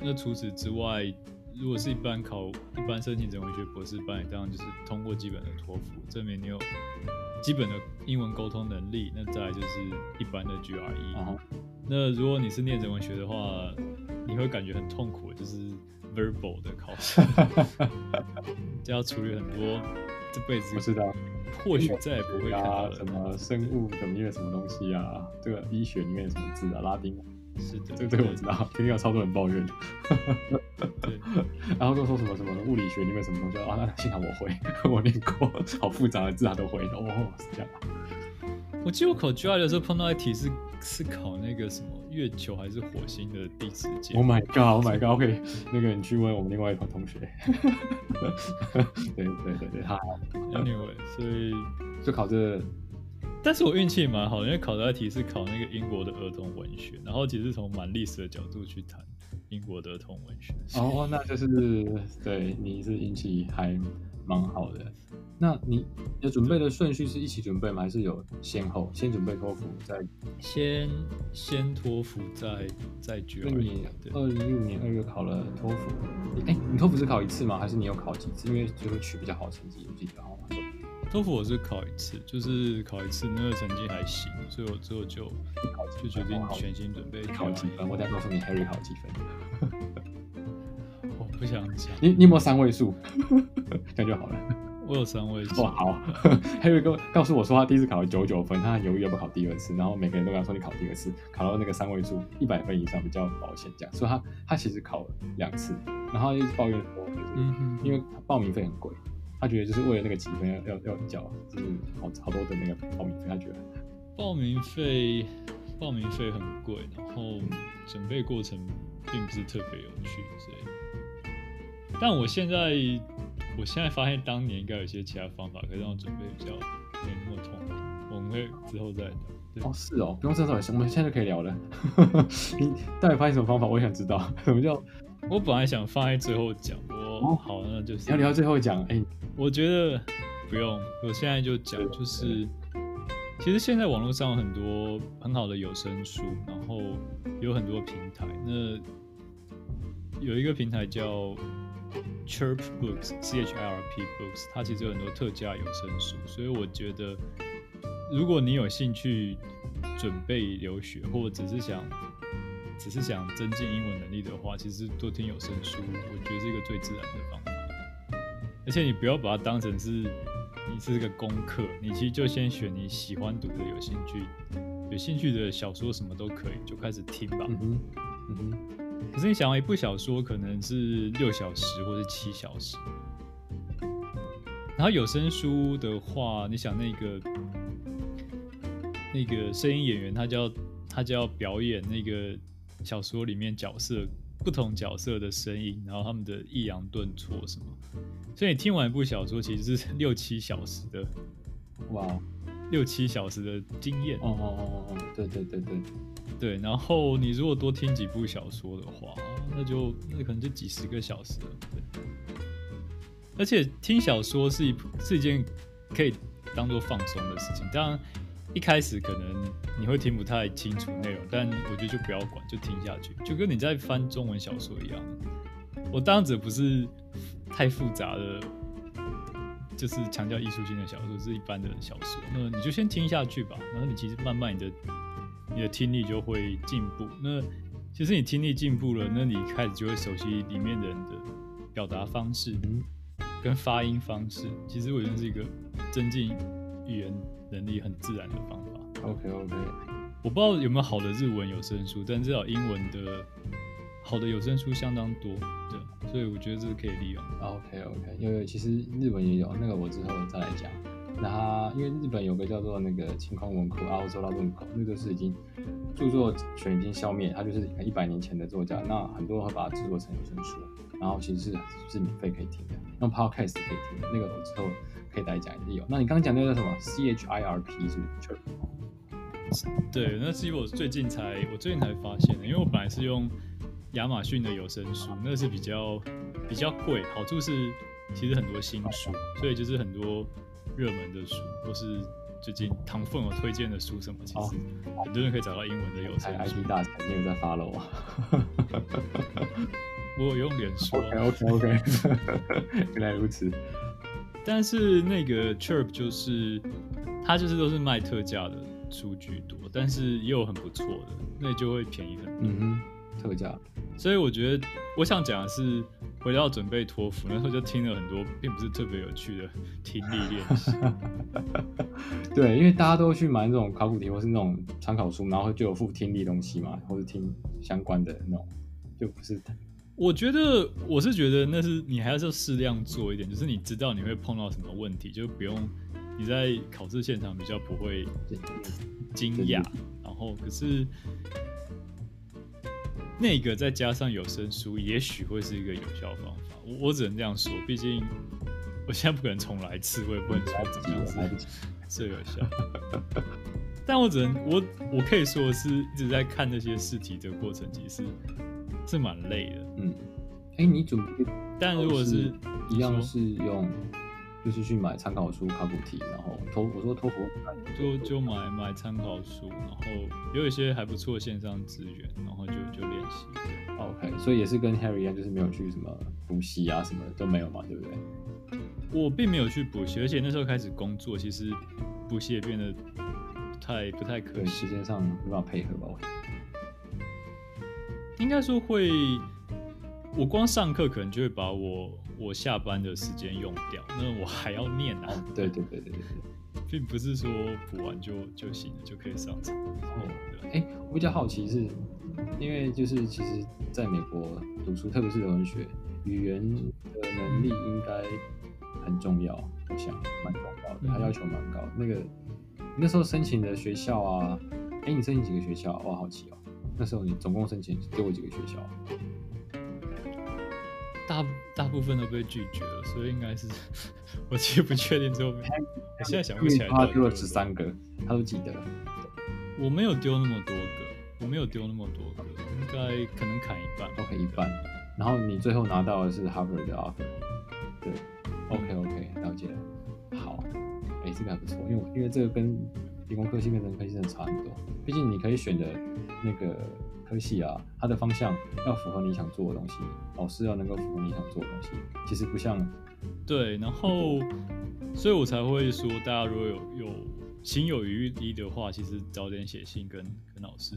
Speaker 2: 那除此之外，如果是一般考一般申请人文学博士班，当然就是通过基本的托福，证明你有基本的英文沟通能力。那再来就是一般的 GRE。Uh huh. 那如果你是念人文学的话，你会感觉很痛苦，就是 verbal 的考试，*laughs* 就要处理很多这辈子不知道，或许再也不会看到的
Speaker 1: 什么生物里面的什么东西啊，这个医学里面的什么字啊，拉丁。
Speaker 2: 是的，
Speaker 1: 这个这个我知道，肯定有超多人抱怨。
Speaker 2: 对，*laughs*
Speaker 1: 然后都说什么什么物理学里面什么东西啊？那幸好我会，*laughs* 我念过，好复杂的字啊都会。哦，是这样。
Speaker 2: 我记得我考 GRE 的时候碰到一题是是考那个什么月球还是火星的地质界。
Speaker 1: Oh my god！Oh my god！OK，那个你去问我们另外一个同学。*laughs* 对对对对，好。
Speaker 2: Anyway，所以
Speaker 1: 就考这个。
Speaker 2: 但是我运气蛮好，因为考的题是考那个英国的儿童文学，然后其实是从蛮历史的角度去谈英国的儿童文学。
Speaker 1: 哦，那就是对，你是运气还蛮好的。那你的准备的顺序是一起准备吗？还是有先后？先准备托福，再
Speaker 2: 先先托福，再再 GRE。
Speaker 1: 那你二零一五年二月考了托福，哎、欸，你托福是考一次吗？还是你有考几次？因为就会取比较好的成绩，我记得好吗？
Speaker 2: 托福我是考一次，就是考一次，那个成绩还行，所以我之后就就决定全心准备
Speaker 1: 考几分。我再告诉你，Harry 考几分。
Speaker 2: 我不想讲。
Speaker 1: 你你有没有三位数？*laughs* 这样就好了。
Speaker 2: 我有三位数。
Speaker 1: 哇，好。*laughs* Harry 告告诉我说他第一次考了九九分，他很犹豫要不要考第二次，然后每个人都跟他说你考第二次，考到那个三位数一百分以上比较保险，这样。所以他他其实考了两次，然后他一直抱怨说，就是嗯哼因为报名费很贵。他觉得就是为了那个几分要要要交，就是好好多的那个报名费。他觉得
Speaker 2: 报名费报名费很贵，然后准备过程并不是特别有趣，所以。但我现在我现在发现，当年应该有一些其他方法可以让我准备比较没那么痛苦。我们会之后再聊。
Speaker 1: 哦，是哦，不用这么早，我们现在就可以聊了。*laughs* 你到底发现什么方法？我也想知道。什么叫？
Speaker 2: 我本来想放在最后讲。哦，好，那就是
Speaker 1: 要聊到最后讲。哎、欸，
Speaker 2: 我觉得不用，我现在就讲，就是其实现在网络上有很多很好的有声书，然后有很多平台。那有一个平台叫 Chirp Books，C H I R P Books，它其实有很多特价有声书。所以我觉得，如果你有兴趣准备留学，或者只是想。只是想增进英文能力的话，其实多听有声书，我觉得是一个最自然的方法。而且你不要把它当成是你是一个功课，你其实就先选你喜欢读的、有兴趣、有兴趣的小说，什么都可以，就开始听吧。嗯，嗯。可是你想一部小说可能是六小时或是七小时，然后有声书的话，你想那个那个声音演员，他就要他就要表演那个。小说里面角色不同角色的声音，然后他们的抑扬顿挫什么，所以你听完一部小说其实是六七小时的，哇，六七小时的经验。哦哦哦哦，对对对对对。然后你如果多听几部小说的话，那就那可能就几十个小时了。对。而且听小说是一是一件可以当做放松的事情，当然。一开始可能你会听不太清楚内容，但我觉得就不要管，就听下去，就跟你在翻中文小说一样。我当时不是太复杂的，就是强调艺术性的小说，是一般的小说。那你就先听下去吧，然后你其实慢慢你的你的听力就会进步。那其实你听力进步了，那你开始就会熟悉里面的人的表达方式跟发音方式。其实我觉得是一个增进语言能力很自然的方法。
Speaker 1: OK OK，
Speaker 2: 我不知道有没有好的日文有声书，但至少英文的好的有声书相当多，对，所以我觉得这是可以利用。
Speaker 1: OK OK，因为其实日文也有那个，我之后再来讲。那它因为日本有个叫做那个晴空文库啊，我说到论口，那个是已经著作权已经消灭，它就是一百年前的作家，那很多人会把它制作成有声书，然后其实是是免费可以听的，用 Podcast 可以听的，那个我之后可以大家讲也有。那你刚刚讲那个叫什么 C H I R P 是不
Speaker 2: 是？对，那是我最近才我最近才发现的，因为我本来是用亚马逊的有声书，那个是比较比较贵，好处是其实很多新书，所以就是很多。热门的书，或是最近唐凤有推荐的书什么，其实很多人可以找到英文的有声书。
Speaker 1: IT 大神，你有在 follow 啊？*laughs*
Speaker 2: 我有用脸书。
Speaker 1: OK OK OK，*laughs* 原来如此。
Speaker 2: 但是那个 Chirp 就是，它就是都是卖特价的书居多，但是也有很不错的，那就会便宜很多。
Speaker 1: 嗯哼，特价。
Speaker 2: 所以我觉得，我想讲的是。回到准备托福，那时候就听了很多并不是特别有趣的听力练习。*laughs*
Speaker 1: 对，因为大家都去买那种考古题或是那种参考书，然后就有附听力东西嘛，或是听相关的那种，就不是。
Speaker 2: 我觉得我是觉得那是你还是要适量做一点，就是你知道你会碰到什么问题，就不用你在考试现场比较不会惊讶，然后可是。那个再加上有声书，也许会是一个有效方法。我我只能这样说，毕竟我现在不可能重来一次，我也不能说怎么样是最有效。*laughs* 但我只能我我可以说的是，一直在看那些试题的过程，其实是蛮累的。
Speaker 1: 嗯，哎、欸，你准备？
Speaker 2: 但如果是
Speaker 1: 一样是用。就是去买参考书、考古题，然后托我说托福
Speaker 2: 就就买买参考书，然后有一些还不错的线上资源，然后就就练习。
Speaker 1: OK，所以也是跟 Harry 一样，就是没有去什么补习啊，什么的都没有嘛，对不对？
Speaker 2: 我并没有去补习，而且那时候开始工作，其实补习也变得不太不太可能，
Speaker 1: 时间上没办法配合吧？
Speaker 2: 应该说会，我光上课可能就会把我。我下班的时间用掉，那我还要念啊？
Speaker 1: 哦、对对对对对，
Speaker 2: 并不是说补完就就行了，就可以上场。
Speaker 1: 哦，哎、欸，我比较好奇是，因为就是其实在美国读书，特别是文学，语言的能力应该很重要，我想蛮重要的，他要求蛮高。嗯、那个那时候申请的学校啊，哎、欸，你申请几个学校？我好奇哦。那时候你总共申请给我几个学校？
Speaker 2: 大大部分都被拒绝了，所以应该是我其实不确定最后。*laughs* 我现在想不起来。
Speaker 1: 他丢了十三个，他都记得。
Speaker 2: 我没有丢那么多个，我没有丢那么多个，应该可能砍一半。
Speaker 1: OK，一半。然后你最后拿到的是 Harvard 的 offer。对，OK OK，了解了。好，哎、欸，这个还不错，因为因为这个跟理工科系跟人科系真的差很多。毕竟你可以选的那个。科系啊，它的方向要符合你想做的东西，老师要能够符合你想做的东西。其实不像，
Speaker 2: 对，然后，所以我才会说，大家如果有有心有余力的话，其实早点写信跟跟老师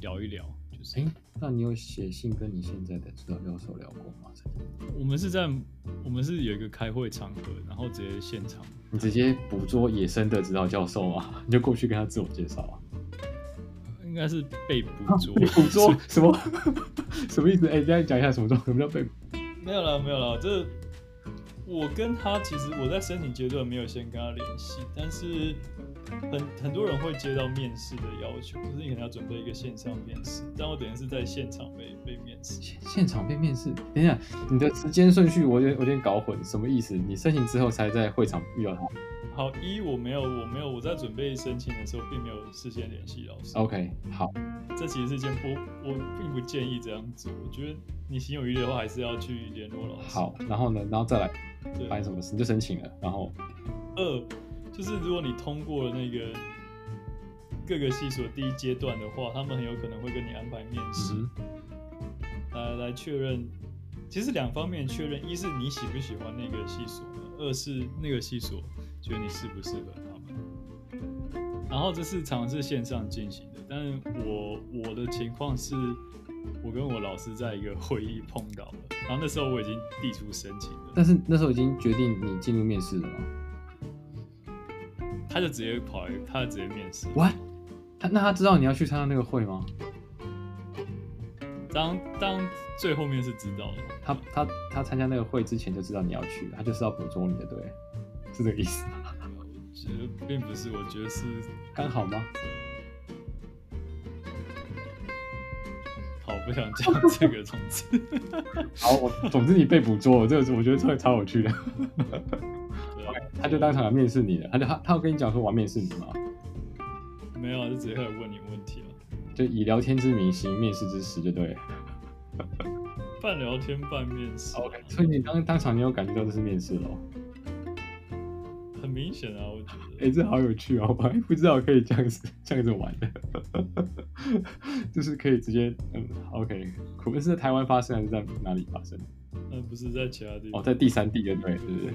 Speaker 2: 聊一聊。就是，
Speaker 1: 哎，那你有写信跟你现在的指导教授聊过吗？
Speaker 2: 我们是在我们是有一个开会场合，然后直接现场，
Speaker 1: 你直接捕捉野生的指导教授啊，你就过去跟他自我介绍啊。
Speaker 2: 应该是被捕捉，*laughs*
Speaker 1: 啊、捕捉 *laughs* 什么？*laughs* 什么意思？哎、欸，再讲一下什么状？什么叫被？
Speaker 2: 没有了，没有了。这我跟他其实我在申请阶段没有先跟他联系，但是很很多人会接到面试的要求，就是你可能要准备一个线上面试，但我等于是在现场被被面试。
Speaker 1: 现场被面试？等一下，你的时间顺序我有点我有点搞混，什么意思？你申请之后才在会场遇到他？
Speaker 2: 好，一我没有，我没有，我在准备申请的时候并没有事先联系老师。
Speaker 1: OK，好，
Speaker 2: 这其实是一件我我并不建议这样子。我觉得你心有余力的话，还是要去联络老师。
Speaker 1: 好，然后呢，然后再来发生什么事，你就申请了。然后
Speaker 2: 二就是如果你通过了那个各个系所第一阶段的话，他们很有可能会跟你安排面试，嗯、来来确认。其实两方面确认，一是你喜不喜欢那个系所，二是那个系所。觉得你适不适合他们，然后这是尝试线上进行的，但是我我的情况是，我跟我老师在一个会议碰到了，然后那时候我已经递出申请了，
Speaker 1: 但是那时候已经决定你进入面试了吗？
Speaker 2: 他就直接跑来，他就直接面试。
Speaker 1: What？他那他知道你要去参加那个会吗？
Speaker 2: 当当最后面是知道的。
Speaker 1: 他他他参加那个会之前就知道你要去，他就是要捕捉你的，对，是这个意思吗？
Speaker 2: 我觉得并不是，我觉得是
Speaker 1: 刚好吗？
Speaker 2: 好，我不想讲这个，总之，*laughs*
Speaker 1: 好，我总之你被捕捉了，这个我觉得超超有趣的。他就当场来面试你了，他就他他有跟你讲说我要面试你吗？
Speaker 2: 没有，就直接开始问你问题了。
Speaker 1: 就以聊天之名行面试之实，就对。*laughs*
Speaker 2: 半聊天半面试。
Speaker 1: OK，所以你当当场你有感觉到这是面试咯？
Speaker 2: 很明显啊，我觉得。
Speaker 1: 哎、欸，这好有趣哦，*laughs* 我还不知道可以这样子 *laughs* 这样子玩的。*laughs* 就是可以直接嗯，OK，可能是在台湾发生还是在哪里发生？
Speaker 2: 那不是在其他地方。
Speaker 1: 哦，在第三地对对对对。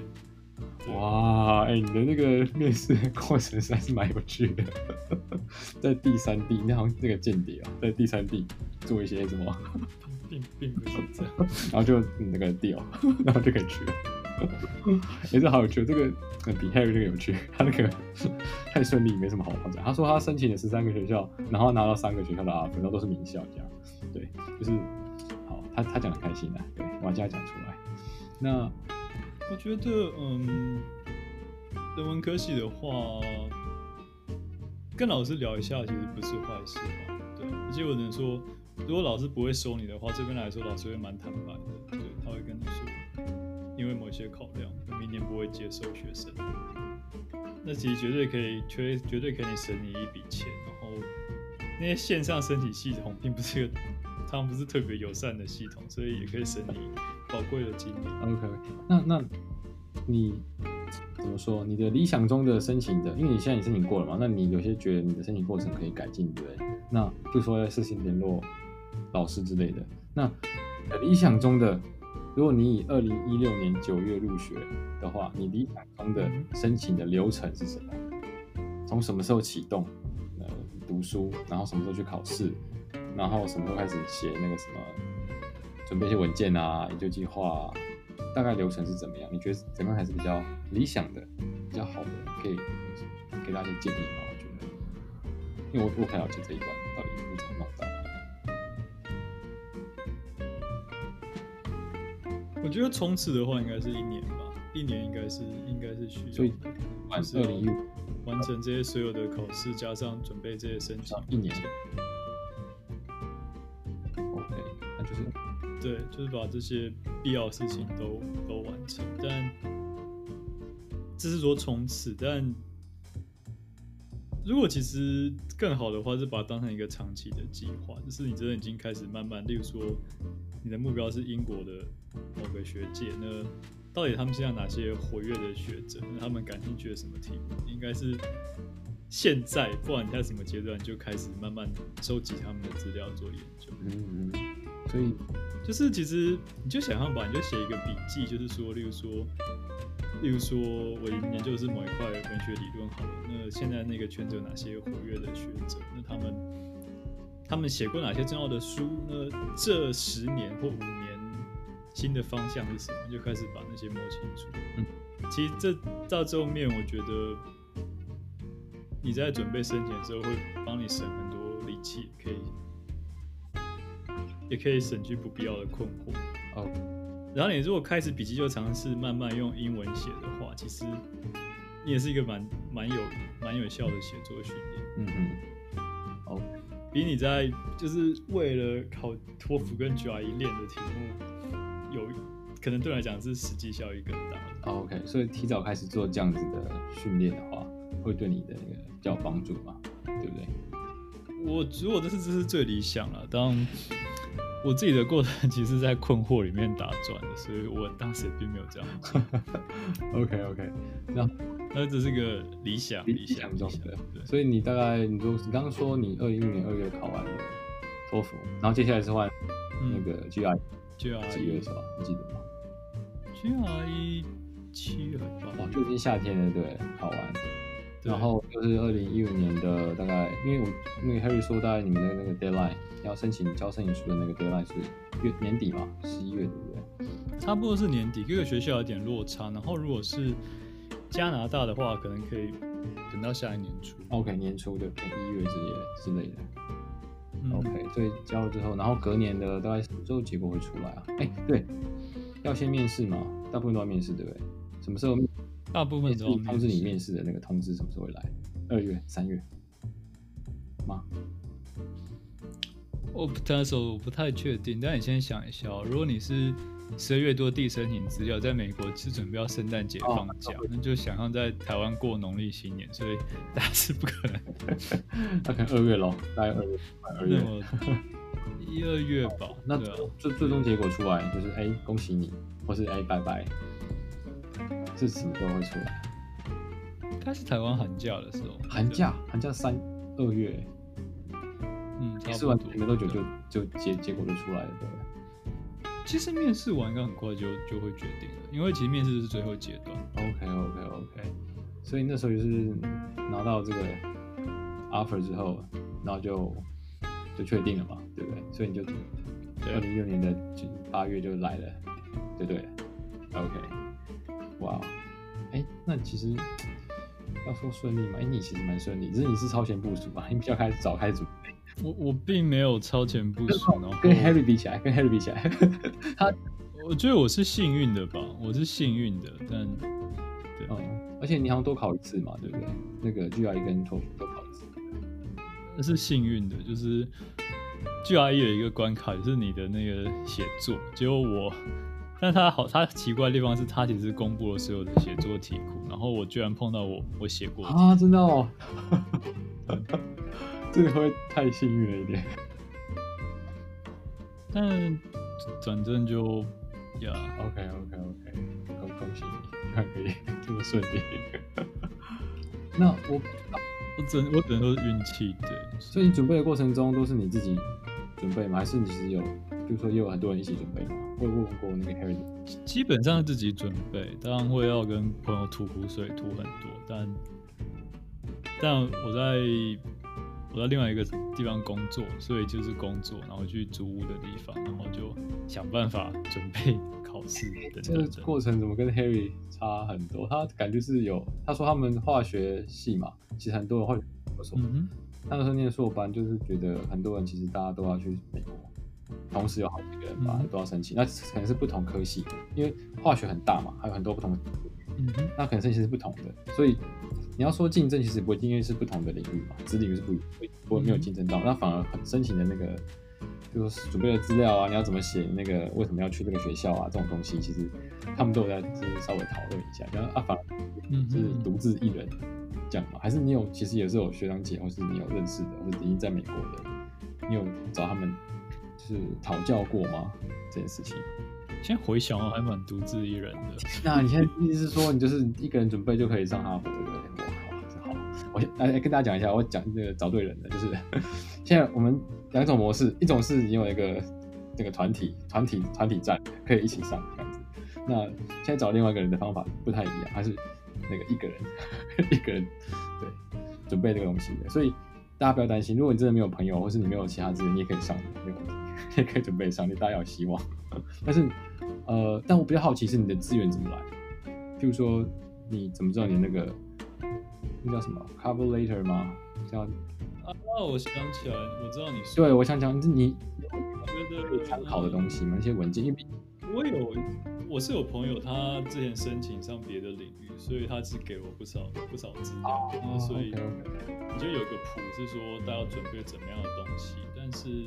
Speaker 1: 哇，哎、欸，你的那个面试过程实在是蛮有趣的，在第三地，那好像那个间谍啊，在第三地做一些什么，
Speaker 2: 并并不是这样，
Speaker 1: 然后就那个 deal，然后就可以去了。*laughs* 哎、欸，这好有趣，这个比 Harry 这个有趣，*laughs* 他那个 *laughs* 太顺利，没什么好讲。他说他申请了十三个学校，然后拿到三个学校的 offer，然后都是名校，这样，对，就是好，他他讲的开心啊，对，我这样讲出来，那。
Speaker 2: 我觉得，嗯，人文科系的话，跟老师聊一下其实不是坏事。对，而且我能说，如果老师不会收你的话，这边来说老师会蛮坦白的。对，他会跟你说，因为某些考量，明年不会接受学生。那其实绝对可以，绝绝对可以省你一笔钱。然后那些线上申请系统并不是一个，他们不是特别友善的系统，所以也可以省你。宝贵的经历。OK，
Speaker 1: 那那你怎么说？你的理想中的申请的，因为你现在也申请过了嘛？那你有些觉得你的申请过程可以改进，对不对？那就说要事先联络老师之类的。那理想中的，如果你以二零一六年九月入学的话，你理想中的申请的流程是什么？从什么时候启动？呃，读书，然后什么时候去考试？然后什么时候开始写那个什么？准备一些文件啊，研究计划，大概流程是怎么样？你觉得怎么样还是比较理想的、比较好的？可以给大家一些建议吗？我觉得，因为我我不太了解这一段到底你怎么弄
Speaker 2: 到的。我觉得冲刺的话，应该是一年吧，一年应该是应该是需要，
Speaker 1: 所以
Speaker 2: 完成完成这些所有的考试，加上准备这些申请，
Speaker 1: 一年。
Speaker 2: 对，就是把这些必要的事情都都完成，但这是说冲刺。但如果其实更好的话，是把它当成一个长期的计划，就是你真的已经开始慢慢，例如说你的目标是英国的某个学界，那到底他们现在哪些活跃的学者，那他们感兴趣的什么题目，应该是现在，不管你在什么阶段，就开始慢慢收集他们的资料做研究。
Speaker 1: 嗯，所以。
Speaker 2: 就是其实你就想象吧，你就写一个笔记，就是说，例如说，例如说，我研究的是某一块文学理论好了，那现在那个圈子有哪些活跃的学者？那他们他们写过哪些重要的书？那这十年或五年新的方向是什么？就开始把那些摸清楚。嗯，其实这到最后面，我觉得你在准备申请的时候会帮你省很多力气，可以。也可以省去不必要的困惑。哦，然后你如果开始笔记就尝试慢慢用英文写的话，其实你也是一个蛮蛮有蛮有效的写作训练。嗯嗯。哦，比你在就是为了考托福跟 GRE 练的题目，有可能对我来讲是实际效益更大。
Speaker 1: OK，所以提早开始做这样子的训练的话，会对你的那个比较有帮助嘛？对不对？
Speaker 2: 我如果这是这是最理想了，当。我自己的过程 *laughs* 其实是在困惑里面打转的，所以我当时并没有这样。*laughs*
Speaker 1: OK OK，那
Speaker 2: 那这是个理想
Speaker 1: 理想中的，所以你大概你说你刚刚说你二零一五年二月考完的托福，然后接下来是换那个 GRE
Speaker 2: GRE
Speaker 1: 几月是吧？你记得吗
Speaker 2: ？GRE 七月吧，
Speaker 1: 哦，就已经夏天了，对，考完。然后就是二零一五年的大概，因为我那个 Harry 说，大概你们的那个 deadline 要申请交申请书的那个 deadline 是月年底嘛，十一月对不对？
Speaker 2: 差不多是年底，各个学校有点落差。然后如果是加拿大的话，可能可以等到下一年初。
Speaker 1: OK，年初就可一月之类之类的。
Speaker 2: 嗯、
Speaker 1: OK，所以交了之后，然后隔年的大概什么时候结果会出来啊？哎，对，要先面试嘛，大部分都要面试，对不对？什么时候？
Speaker 2: 大部分都要
Speaker 1: 通知你面试的那个通知什么时候会来？二月、三月吗？
Speaker 2: 我那时候我不太确定，但你先想一下，如果你是十二月多递申请资料，在美国是准备要圣诞节放假，哦、那就想象在台湾过农历新年，所以大家是不可能。*laughs*
Speaker 1: 那可能二月咯，大概二月，二月，
Speaker 2: 一二月吧。
Speaker 1: 那最最终结果出来就是哎、欸，恭喜你，或是哎、欸，拜拜，是什么时候会出来？
Speaker 2: 应该是台湾寒假的时候。
Speaker 1: 寒假，寒假三二月。
Speaker 2: 嗯，
Speaker 1: 面试完没多久就就结结果就出来了，对。
Speaker 2: 其实面试完应该很快就就会决定了，因为其实面试是最后阶段。
Speaker 1: OK OK OK，所以那时候就是拿到这个 offer 之后，然后就就确定了嘛，对不对？所以你就二零一六年的八月就来了，对对？OK，哇，哎，那其实要说顺利嘛，哎，你其实蛮顺利，只是你是超前部署嘛，你比较开始早开始准备。
Speaker 2: 我我并没有超前部署，然后
Speaker 1: 跟 Harry 比起来，跟 Harry 比起来，*laughs* 他
Speaker 2: 我觉得我是幸运的吧，我是幸运的，但对，
Speaker 1: 哦，而且你好像多考一次嘛，对不对？那个 GRE 跟 TOEFL 多考一次，
Speaker 2: 那是幸运的，就是 GRE 有一个关卡，就是你的那个写作，结果我，但他好，他奇怪的地方是他其实公布了所有的写作题库，然后我居然碰到我我写过
Speaker 1: 啊，真的哦。*laughs* 这个会太幸运了一点，
Speaker 2: 但反正就呀
Speaker 1: ，OK OK OK，恭恭喜你，还可以这么顺利。那我
Speaker 2: 我只我只能说是运气，对。
Speaker 1: 所以你准备的过程中都是你自己准备吗？还是你其实有，比如说也有很多人一起准备吗？会问过那个 Harry？
Speaker 2: 基本上自己准备，当然会要跟朋友吐苦水，吐很多，但但我在。我在另外一个地方工作，所以就是工作，然后去租屋的地方，然后就想办法准备 *laughs* 考试等等。
Speaker 1: 这个过程怎么跟 Harry 差很多？他感觉是有，他说他们化学系嘛，其实很多人会说，嗯，那个时候念硕班，就是觉得很多人其实大家都要去美国，同时有好几个人吧，都要申请，嗯，那可能是不同科系，因为化学很大嘛，还有很多不同，嗯，那可能申请是不同的，所以。你要说竞争，其实不一定，因为是不同的领域嘛，子领域是不不会没有竞争到，那反而很申请的那个，就是准备的资料啊，你要怎么写那个，为什么要去这个学校啊，这种东西，其实他们都有在就是稍微讨论一下，然后啊反而是独自一人讲嘛，还是你有其实也是有学长姐，或是你有认识的，或者已经在美国的，你有找他们就是讨教过吗？这件事情？
Speaker 2: 现在回想，我还蛮独自一人的。
Speaker 1: 那你现在意思是说，你就是一个人准备就可以上哈佛，对不对？我来跟大家讲一下，我讲这个找对人的，就是现在我们两种模式，一种是你有一个这个团体、团体、团体战，可以一起上这样子。那现在找另外一个人的方法不太一样，还是那个一个人 *laughs* 一个人对准备这个东西的。所以大家不要担心，如果你真的没有朋友，或是你没有其他资源，你也可以上，没有问题，你也可以准备上，你大家有希望。但是呃，但我比较好奇是你的资源怎么来，譬如说你怎么知道你那个。那叫什么 cover letter 吗？叫
Speaker 2: 啊，我想起来，我知道你是。
Speaker 1: 对，我想讲，你对对对，参考的东西嘛，一些文件。因为
Speaker 2: 我有，我是有朋友，他之前申请上别的领域，所以他是给我不少不少资料。Oh, 所以你就有个谱，是说大家要准备怎么样的东西。但是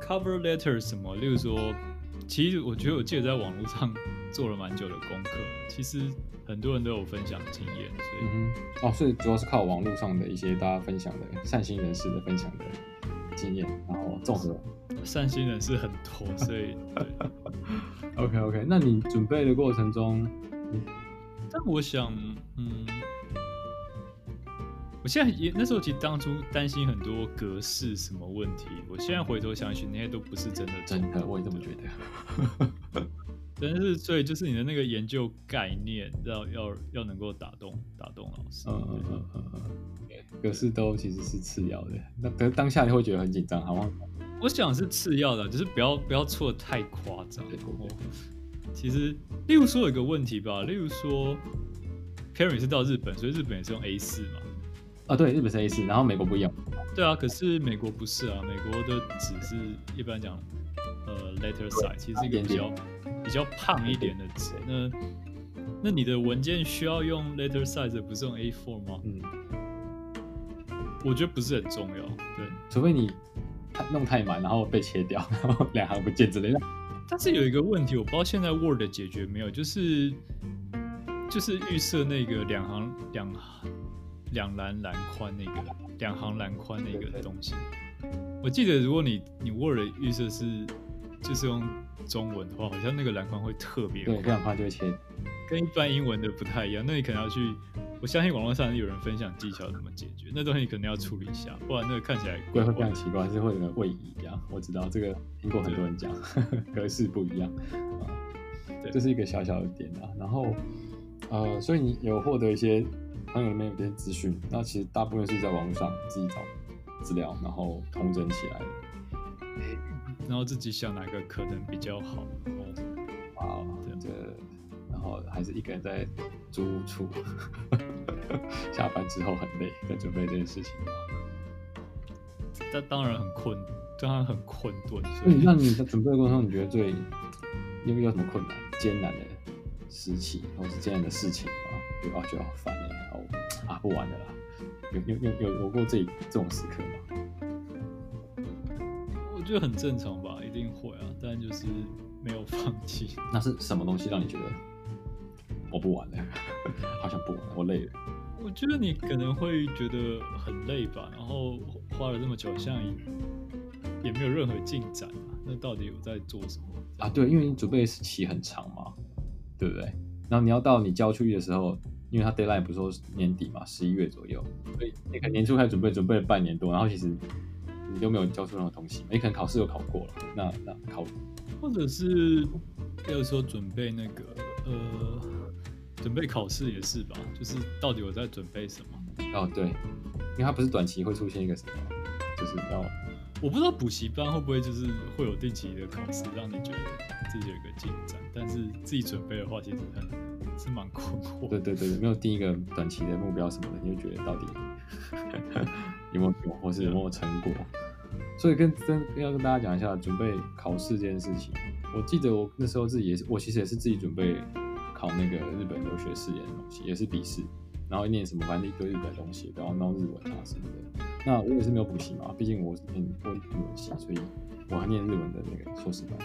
Speaker 2: cover letter 什么，例如说，其实我觉得我记得在网络上做了蛮久的功课，其实。很多人都有分享经验，所以、
Speaker 1: 嗯、哦，所以主要是靠网络上的一些大家分享的善心人士的分享的经验，然后综合
Speaker 2: 善心人是很多，所以对。
Speaker 1: OK OK，那你准备的过程中，
Speaker 2: 但我想，嗯，我现在也那时候其实当初担心很多格式什么问题，我现在回头想起那些都不是真的，
Speaker 1: 真的，我也这么觉得。
Speaker 2: 但是，所以就是你的那个研究概念要要要能够打动打动老师。嗯嗯嗯嗯嗯。
Speaker 1: 可是都其实是次要的。那等当下你会觉得很紧张，好吗？
Speaker 2: 我想是次要的，就是不要不要错得太夸张。
Speaker 1: 对对对。
Speaker 2: 其实，例如说有一个问题吧，例如说 Perry 是到日本，所以日本也是用 A 四嘛。
Speaker 1: 啊，对，日本是 A 四，然后美国不一样。
Speaker 2: 对啊，可是美国不是啊，美国的纸是一般讲，呃，letter size 其实是一个比较比较胖一点的纸。那那你的文件需要用 letter size，不是用 A4 吗？嗯，我觉得不是很重要。对，
Speaker 1: 除非你弄太满，然后被切掉，然后两行不见之类的。
Speaker 2: 但是有一个问题，我不知道现在 Word 解决没有，就是就是预设那个两行两行。两栏栏宽那个，两行栏宽那个东西，我记得如果你你 Word 预设是就是用中文的话，好像那个栏宽会特别对，
Speaker 1: 这样宽就会切，
Speaker 2: 跟一般英文的不太一样。那你可能要去，我相信网络上有人分享技巧怎么解决，那东西你可能要处理一下，不然那个看起来
Speaker 1: 会会非常奇怪，还是会有个位移这样。我知道这个听过很多人讲，*laughs* 格式不一样啊，对，这是一个小小的点啊。然后呃，所以你有获得一些。朋友里面有些资讯，那其实大部分是在网络上自己找资料，然后统整起来的，
Speaker 2: 然后自己想哪个可能比较好，然后
Speaker 1: 啊，这然后还是一个人在租屋处，*laughs* 下班之后很累，在准备这件事情。
Speaker 2: 这当然很困，当然很困顿。
Speaker 1: 所以，那你在准备的过程中，你觉得最有没有什么困难、艰难的时期，或是艰难的事情啊？就啊，觉得好烦哎。啊，不玩的啦！有有有有有过这这种时刻吗？
Speaker 2: 我觉得很正常吧，一定会啊，但就是没有放弃。*laughs*
Speaker 1: 那是什么东西让你觉得我不玩了？好像不玩，我累了。
Speaker 2: 我觉得你可能会觉得很累吧，然后花了这么久，像也没有任何进展啊。那到底有在做什么？
Speaker 1: 啊，对，因为你准备时期很长嘛，对不对？然后你要到你交出去的时候。因为他 deadline 不是说年底嘛，十一月左右，所以你可能年初开始准备，准备了半年多，然后其实你都没有交出任何东西，你可能考试有考过了，那那考，
Speaker 2: 或者是要说准备那个呃，准备考试也是吧，就是到底我在准备什么？
Speaker 1: 哦，对，因为它不是短期会出现一个什么，就是要，
Speaker 2: 我不知道补习班会不会就是会有定期的考试，让你觉得自己有一个进展，但是自己准备的话，其实很。是蛮困惑。
Speaker 1: 对对对，没有定一个短期的目标什么的，你就觉得到底 *laughs* 有没有用，或是有没有成果？所以跟跟要跟大家讲一下准备考试这件事情。我记得我那时候自己也是，我其实也是自己准备考那个日本留学试验的东西，也是笔试，然后念什么反正一堆日本东西，然后弄日文啊什么的。那我也是没有补习嘛，毕竟我是念过英文系，所以我还念日文的那个硕士班，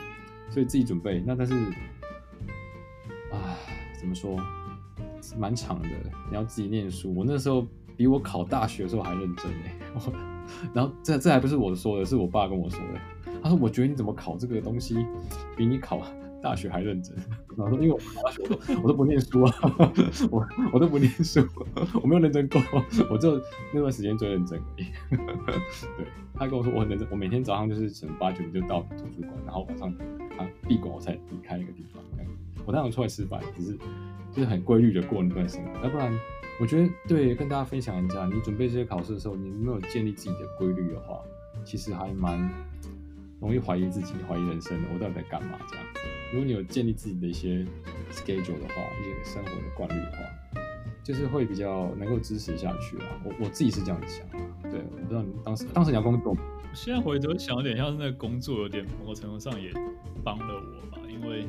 Speaker 1: 所以自己准备。那但是。怎么说？蛮长的，你要自己念书。我那时候比我考大学的时候还认真 *laughs* 呢。然后这这还不是我说的，是我爸跟我说的。他说：“我觉得你怎么考这个东西，比你考大学还认真。”然后说：“因为我大学，我都不念书啊，我我都不念书，我没有认真过，我就那段时间最认真而已。*laughs* ”对，他跟我说我很认真，我每天早上就是从八九点就到图书馆，然后晚上他闭馆我才离开那个地方。我当然出来吃饭，只是就是很规律的过那段生活。要不然，我觉得对，跟大家分享一下，你准备这些考试的时候，你没有建立自己的规律的话，其实还蛮容易怀疑自己、怀疑人生的。我到底在干嘛？这样，如果你有建立自己的一些 schedule 的话，一些生活的惯例的话，就是会比较能够支持下去啊。我我自己是这样子想。对，我不知道你当时当时你要工作，
Speaker 2: 现在回头想，有点像是那个工作，有点某个程度上也帮了我吧，因为。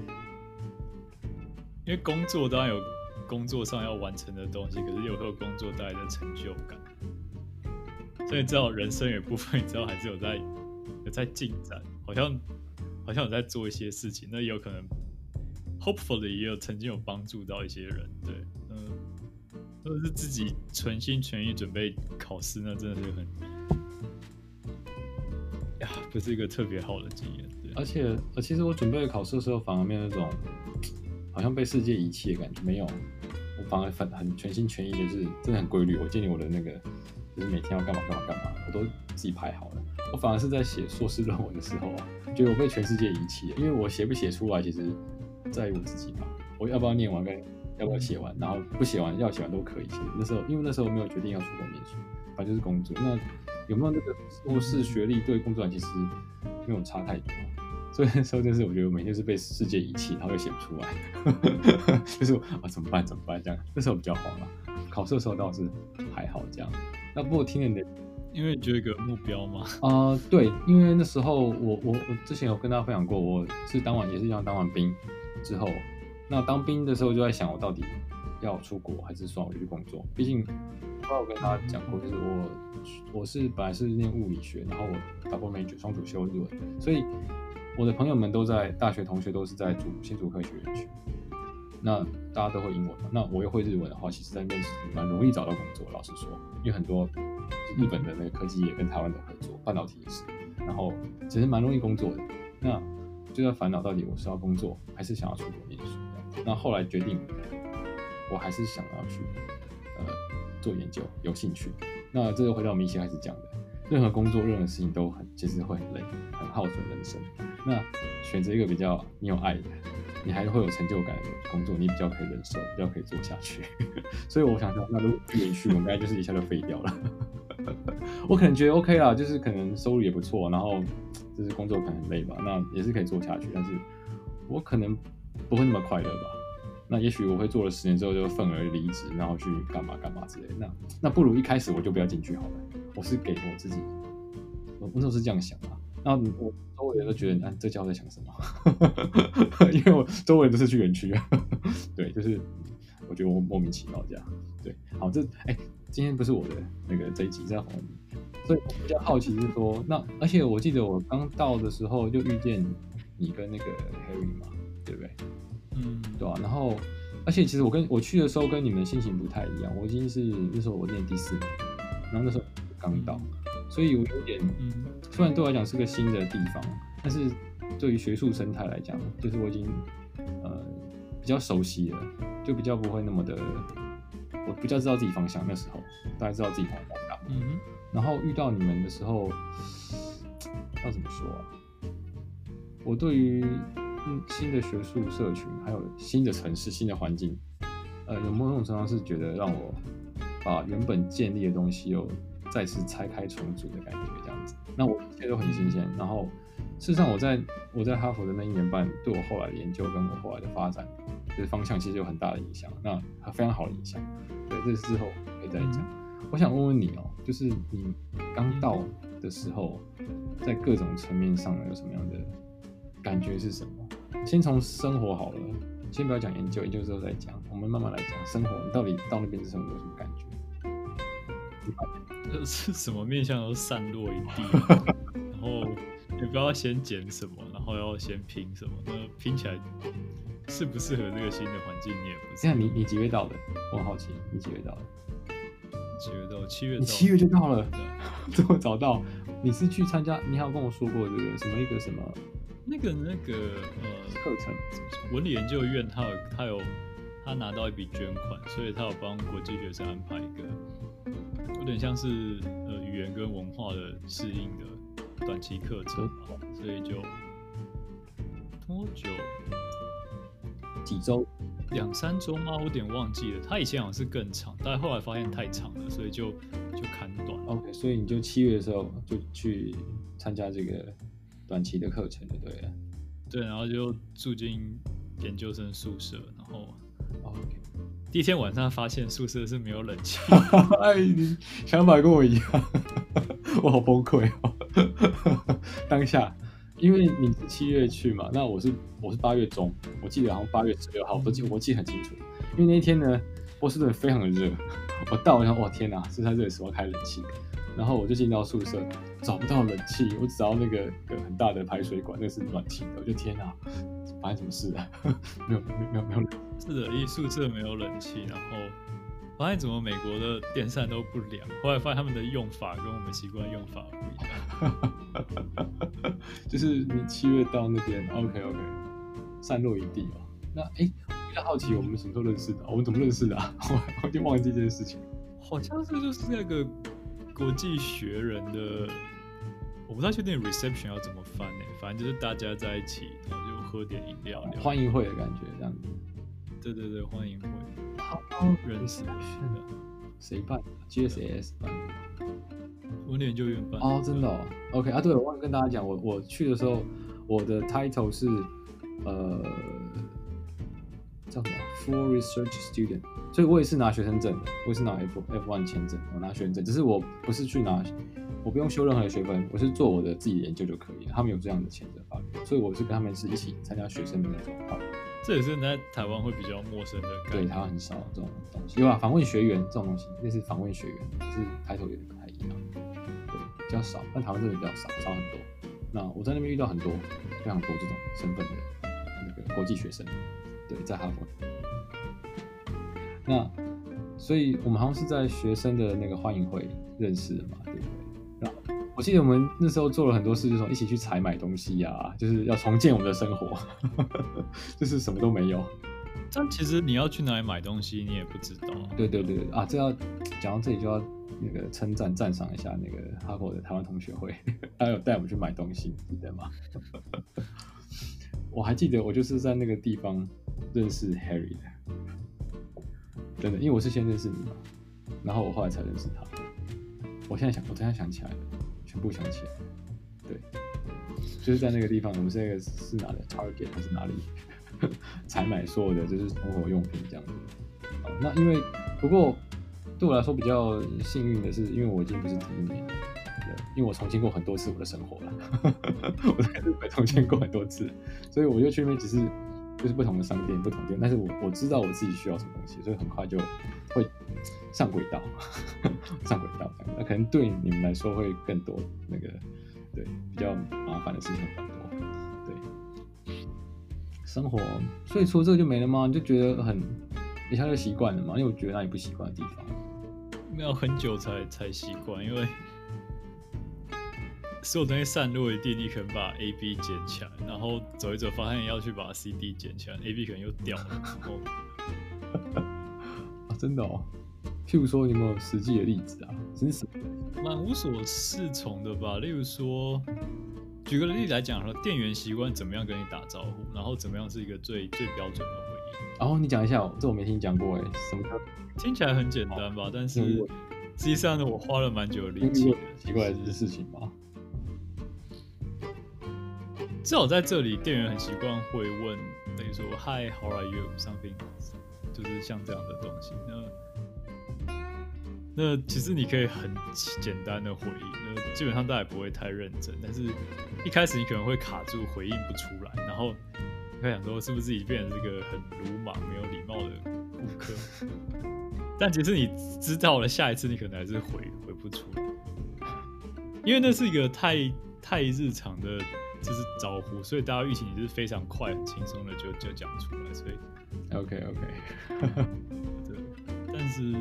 Speaker 2: 因为工作当然有工作上要完成的东西，可是又会有工作带来的成就感，所以你知道人生有部分，你知道还是有在有在进展，好像好像有在做一些事情，那也有可能，hopefully 也有曾经有帮助到一些人，对，嗯，或者是自己全心全意准备考试，那真的是很，呀，不是一个特别好的经验，对，
Speaker 1: 而且，呃，其实我准备考试的时候，反而没有那种。好像被世界遗弃的感觉，没有，我反而很很全心全意的，就是真的很规律。我建立我的那个，就是每天要干嘛干嘛干嘛，我都自己排好了。我反而是在写硕士论文的时候啊，觉得我被全世界遗弃，因为我写不写出来，其实在于我自己嘛。我要不要念完，跟要不要写完，然后不写完要写完都可以。其实那时候，因为那时候没有决定要出国念书，反正就是工作。那有没有那个硕士学历对工作其实没有差太多。所以那时候就是我觉得我每天是被世界遗弃，然后又写不出来，*laughs* 就是啊怎么办怎么办这样，那时候比较慌了。考试的时候倒是还好这样。那不过听了你的，
Speaker 2: 因为你就有一个目标嘛。
Speaker 1: 啊、对，因为那时候我我我之前有跟大家分享过，我是当完也是一样当完兵之后，那当兵的时候就在想我到底要出国还是算我去工作，毕竟。我有跟他讲过，就是我我是本来是念物理学，然后我 double major 双主修日文，所以我的朋友们都在大学同学都是在主新竹科学园区，那大家都会英文嘛，那我又会日文的话，其实在面试蛮容易找到工作。老实说，因为很多日本的那个科技也跟台湾的合作，半导体也是，然后其实蛮容易工作的。那就在烦恼到底我是要工作还是想要出国念书。那后来决定，我还是想要去呃。做研究有兴趣，那这就回到我们一起开始讲的，任何工作、任何事情都很其实会很累，耗损人生。那选择一个比较你有爱的，你还会有成就感的工作，你比较可以忍受，比较可以做下去。*laughs* 所以我想说，那如果不延续，我应该就是一下就废掉了。*laughs* 我可能觉得 OK 啦，就是可能收入也不错，然后就是工作可能很累吧，那也是可以做下去，但是我可能不会那么快乐吧。那也许我会做了十年之后就愤而离职，然后去干嘛干嘛之类的。那那不如一开始我就不要进去好了。我是给我自己，我那时候是这样想啊。那我周围人都觉得，啊，这家伙在想什么？*laughs* 因为我周围人都是去园区啊。*laughs* 对，就是我觉得我莫名其妙这样。对，好，这哎、欸，今天不是我的那个这一集在访问你，所以我比较好奇是说，那而且我记得我刚到的时候就遇见你跟那个 Harry 嘛，对不对？嗯，对啊，然后，而且其实我跟我去的时候跟你们心情不太一样。我已经是那时候我念第四年，然后那时候刚到，所以我有点，嗯，虽然对我来讲是个新的地方，但是对于学术生态来讲，就是我已经呃比较熟悉了，就比较不会那么的，我比较知道自己方向。那时候大家知道自己方向干嘛。嗯，然后遇到你们的时候，要怎么说啊？我对于。新的学术社群，还有新的城市、新的环境，呃，有某种程度是觉得让我把原本建立的东西又再次拆开重组的感觉，这样子。那我一切都很新鲜。然后，事实上，我在我在哈佛的那一年半，对我后来的研究跟我后来的发展，就是方向其实有很大的影响。那非常好的影响。对，这是之后可以再讲。我想问问你哦，就是你刚到的时候，在各种层面上有什么样的感觉是什么？先从生活好了，先不要讲研究，研究之后再讲。我们慢慢来讲生活。你到底到那边之后有什么感觉？*laughs*
Speaker 2: 是什么面相都散落一地，*laughs* 然后也不知道先捡什么，然后要先拼什么。那拼起来适不适合这个新的环境，你也不知道。
Speaker 1: 这样，你你几月到的？我很好奇，你几月到的？
Speaker 2: 几月到？七月。
Speaker 1: 你七月就到了，这么早到？你是去参加？你还有跟我说过这个什么一个什么？
Speaker 2: 那个那个呃
Speaker 1: 课程，
Speaker 2: 文理研究院他有他有他拿到一笔捐款，所以他有帮国际学生安排一个有点像是呃语言跟文化的适应的短期课程，所以就多久？
Speaker 1: 几周？
Speaker 2: 两三周吗？我有点忘记了。他以前好像是更长，但后来发现太长了，所以就就砍短。
Speaker 1: OK，所以你就七月的时候就去参加这个。短期的课程就对了，
Speaker 2: 对，然后就住进研究生宿舍，然后
Speaker 1: ，OK，
Speaker 2: 第一天晚上发现宿舍是没有冷气，*laughs*
Speaker 1: 哎，你想法跟我一样，*laughs* 我好崩溃哦。*laughs* 当下，因为你是七月去嘛，那我是我是八月中，我记得好像八月十六号，我记我记得很清楚，因为那一天呢，波士顿非常的热，我到然后哇天哪，是在这个时候开冷气。然后我就进到宿舍，找不到冷气，我只找到那个个很大的排水管，那个是暖气的。我就天哪，发生什么事 *laughs* 了？没有没有没有没有冷气。
Speaker 2: 是的，一宿舍没有冷气，然后发现怎么美国的电扇都不凉。后来发现他们的用法跟我们习惯用法不一样。*laughs*
Speaker 1: 就是你七月到那边，OK OK，散落一地哦。那哎，比较好奇，我们什么时候认识的？我们怎么认识的啊？*laughs* 我我就忘记这件事情。
Speaker 2: 好像是就是那个。国际学人的，我不太确定 reception 要怎么翻呢？反正就是大家在一起，然后就喝点饮料，聊，
Speaker 1: 欢迎会的感觉这样子。
Speaker 2: 对对对，欢迎会。
Speaker 1: 好，人是的，谁办？GSAS 办的。
Speaker 2: 文理研究院办。
Speaker 1: 哦，真的哦。OK 啊，对，我忘了跟大家讲，我我去的时候，我的 title 是呃叫什么 Full Research Student，所以我也是拿学生证的，我也是拿 F F one 签证，我拿学生证，只是我不是去拿，我不用修任何的学分，我是做我的自己的研究就可以了。他们有这样的签证法律，所以我是跟他们是一起参加学生的那种法律。
Speaker 2: 这也是在台湾会比较陌生的，
Speaker 1: 对，台湾很少这种东西，有啊，访问学员这种东西，类似访问学员，可是抬头有点不太一样，对，比较少，但台湾真的比较少，少很多。那我在那边遇到很多，非常多这种身份的那个国际学生，对，在哈佛。那所以我们好像是在学生的那个欢迎会认识的嘛，对不对？然后我记得我们那时候做了很多事，就是一起去采买东西呀、啊，就是要重建我们的生活，*laughs* 就是什么都没有。
Speaker 2: 但其实你要去哪里买东西，你也不知道。
Speaker 1: 对对对啊，这要讲到这里就要那个称赞赞赏一下那个哈佛的台湾同学会，他有带我们去买东西，记得吗？*laughs* 我还记得我就是在那个地方认识 Harry 的，真的，因为我是先认识你嘛，然后我后来才认识他。我现在想，我突然想起来了。全部想起来，对，就是在那个地方，我们是那个是哪的 Target 还是哪里 *laughs* 采买所有的就是生活用品这样子。好，那因为不过对我来说比较幸运的是，因为我已经不是第一年了，对，因为我重新过很多次我的生活了，*laughs* 我在日本重新过很多次，所以我就去那边只是就是不同的商店、不同店，但是我我知道我自己需要什么东西，所以很快就会。上轨道，*laughs* 上轨道，那可能对你们来说会更多那个，对，比较麻烦的事情很多，对，生活，所以说这个就没了吗？你就觉得很一下就习惯了吗？因为我觉得那里不习惯的地方，
Speaker 2: 没有很久才才习惯，因为所有东西散落一地，你可能把 A B 捡起来，然后走一走，发现要去把 C D 捡起来，A B 可能又掉了，*laughs*
Speaker 1: 真的哦。譬如说，有没有实际的例子啊？真是
Speaker 2: 蛮无所适从的吧。例如说，举个例子来讲说，店员习惯怎么样跟你打招呼，然后怎么样是一个最最标准的回应。
Speaker 1: 然后你讲一下，这我没听讲过哎，什么？
Speaker 2: 听起来很简单吧？但是实际上呢，我花了蛮久的力气。
Speaker 1: 奇怪的事情吗？
Speaker 2: 至少在这里，店员很习惯会问，等于说 “Hi，how are you”，something，就是像这样的东西。那那其实你可以很简单的回应，那基本上大家也不会太认真。但是一开始你可能会卡住，回应不出来，然后你会想说是不是自己变成这个很鲁莽、没有礼貌的顾客？*laughs* 但其实你知道了，下一次你可能还是回回不出来，因为那是一个太太日常的，就是招呼，所以大家预期你是非常快、很轻松的就就讲出来。所以
Speaker 1: ，OK OK，
Speaker 2: 对，但是。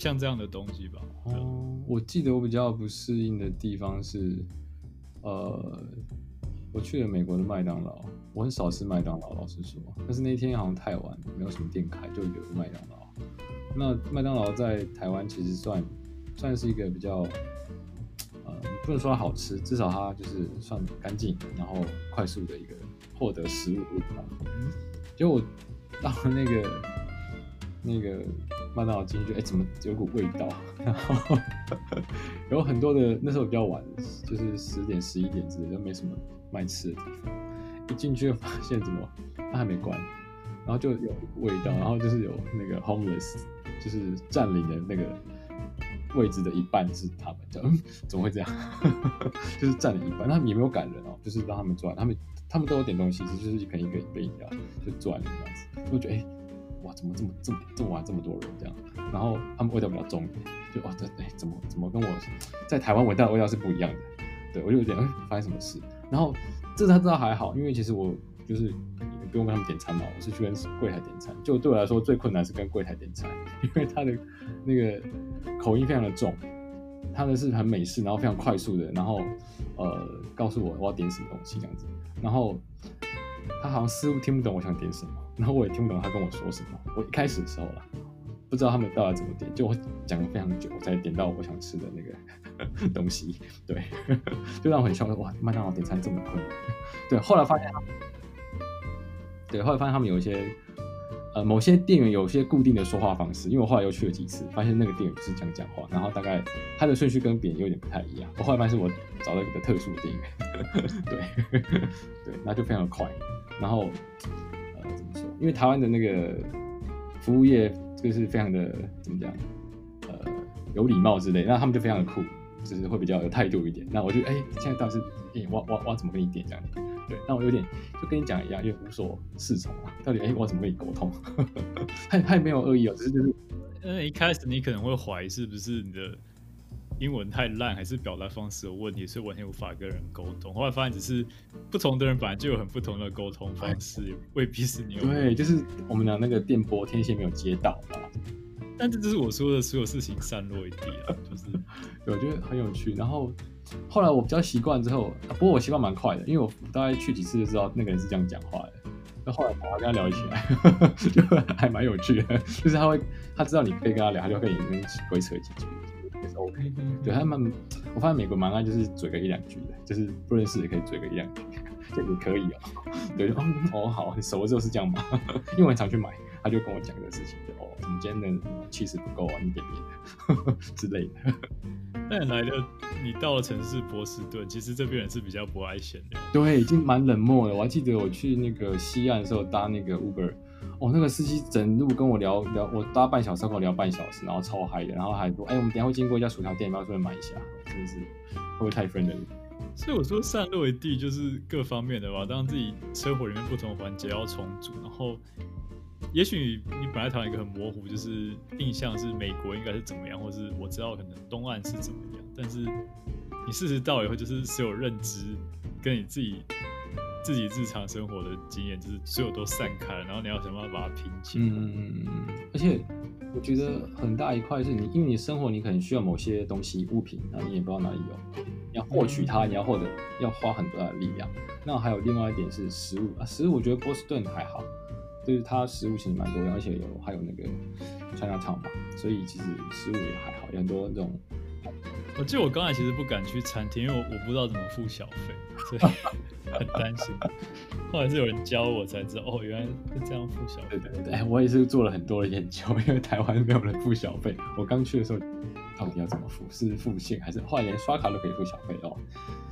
Speaker 2: 像这样的东西吧。
Speaker 1: 哦，我记得我比较不适应的地方是，呃，我去了美国的麦当劳，我很少吃麦当劳，老实说。但是那天好像太晚，没有什么店开，就有麦当劳。那麦当劳在台湾其实算算是一个比较，呃，不能说它好吃，至少它就是算干净，然后快速的一个获得食物的地方。结果我到了那个那个。麦当劳进去，哎，怎么有股味道？*laughs* 然后有很多的，那时候比较晚，就是十点、十一点之类，都没什么卖吃的地方。一进去就发现怎么它还没关，然后就有味道，然后就是有那个 homeless，就是占领的那个位置的一半是他们，就嗯，*laughs* 怎么会这样？*laughs* 就是占了一半，他们也没有赶人哦，就是让他们转，他们他们都有点东西，就是一瓶一个一杯饮料就转这样子，我觉得哎。哇，怎么这么这么这么晚这么多人这样？然后他们味道比较重一点，就哇这哎怎么怎么跟我在台湾闻到的味道是不一样的？对，我就有点哎发生什么事？然后这他知道还好，因为其实我就是你不用跟他们点餐嘛，我是去跟柜台点餐。就对我来说最困难是跟柜台点餐，因为他的那个口音非常的重，他的是很美式，然后非常快速的，然后呃告诉我我要点什么东西这样子，然后他好像似乎听不懂我想点什么。然后我也听不懂他跟我说什么。我一开始的时候啦，不知道他们到底怎么点，就我讲了非常久，我才点到我想吃的那个 *laughs* 东西。对，*laughs* 就让我很笑。哇，麦当劳点餐这么困难。对，后来发现他，对，后来发现他们有一些呃，某些店员有些固定的说话方式，因为我后来又去了几次，发现那个店员是这样讲话，然后大概他的顺序跟别人有点不太一样。我后来发现是我找到一个特殊的店员，*laughs* 对 *laughs* 对，那就非常的快。然后呃，怎么说？因为台湾的那个服务业就是非常的怎么讲？呃，有礼貌之类，那他们就非常的酷，就是会比较有态度一点。那我就哎，现在倒是哎，我我我怎么跟你点这样？对，但我有点就跟你讲一样，有点无所适从啊。到底哎、欸，我怎么跟你沟通？*laughs* 他他也没有恶意哦，只是就是，
Speaker 2: 因为一开始你可能会怀疑是不是你的英文太烂，还是表达方式有问题，所以完全无法跟人沟通。后来发现只是不同的人本来就有很不同的沟通方式，哎、未必是你有。
Speaker 1: 对，就是我们的那个电波天线没有接到嘛。
Speaker 2: 但这就是我说的所有事情散落一地啊，就是
Speaker 1: 对，我觉得很有趣。然后。后来我比较习惯之后，不过我习惯蛮快的，因为我大概去几次就知道那个人是这样讲话的。那后来我还跟他聊起来，*laughs* 就还蛮有趣的，就是他会他知道你可以跟他聊，他就跟你鬼扯几句，也是 OK。对，他们，我发现美国蛮爱就是嘴个一两句的，就是不认识也可以嘴个一两句，*laughs* 就也可以哦。*laughs* 对，哦，哦好，你熟了之后是这样吗？因为我很常去买，他就跟我讲这个事情，就哦，我们今天的气势不够啊？你点别的之类的。*laughs*
Speaker 2: 但来了，你到了城市波士顿，其实这边人是比较不爱闲聊。
Speaker 1: 对，已经蛮冷漠了。我还记得我去那个西岸的时候搭那个 Uber，哦，那个司机整路跟我聊聊，我搭半小时跟我聊半小时，然后超嗨的，然后还说，哎、欸，我们等下会经过一家薯条店，要不要顺便买一下？真的是会不会太 friendly？
Speaker 2: 所以我说散落一地就是各方面的吧，当自己生活里面不同环节要重组，然后。也许你本来台湾一个很模糊，就是印象是美国应该是怎么样，或是我知道可能东岸是怎么样，但是你事实到以后，就是所有认知跟你自己自己日常生活的经验，就是所有都散开了，然后你要想办法把它拼起来。嗯嗯嗯。
Speaker 1: 而且我觉得很大一块是你，因为你生活你可能需要某些东西物品，然后你也不知道哪里有，你要获取它，你要获得要花很多的力量。那还有另外一点是食物啊，食物我觉得波士顿还好。就是它食物其实蛮多样，而且有还有那个 Chinatown 嘛，所以其实食物也还好，有很多那种。
Speaker 2: 我记得我刚才其实不敢去餐厅，因为我我不知道怎么付小费，所以 *laughs* 很担心。后来是有人教我才知道，哦，原来是这样付小费。
Speaker 1: 对对对，哎，我也是做了很多的研究，*laughs* 因为台湾没有人付小费。我刚去的时候，到底要怎么付？是付现还是后来连刷卡都可以付小费哦？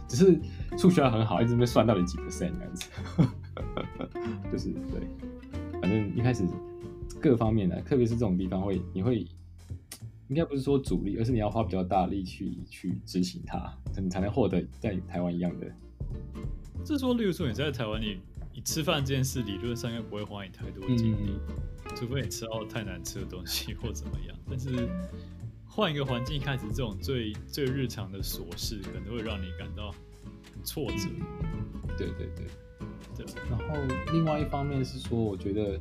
Speaker 1: 只是数学很好，一直没算到底几 percent 这样子。*laughs* 就是对。反正一开始各方面的，特别是这种地方会，你会应该不是说阻力，而是你要花比较大力去去执行它，你才能获得在台湾一样的。
Speaker 2: 这说，例如说你在台湾，你你吃饭这件事，理论上应该不会花你太多精力，嗯、除非你吃到太难吃的东西或怎么样。但是换一个环境，开始这种最最日常的琐事，可能会让你感到很挫折。
Speaker 1: 对对对。对，然后另外一方面是说，我觉得，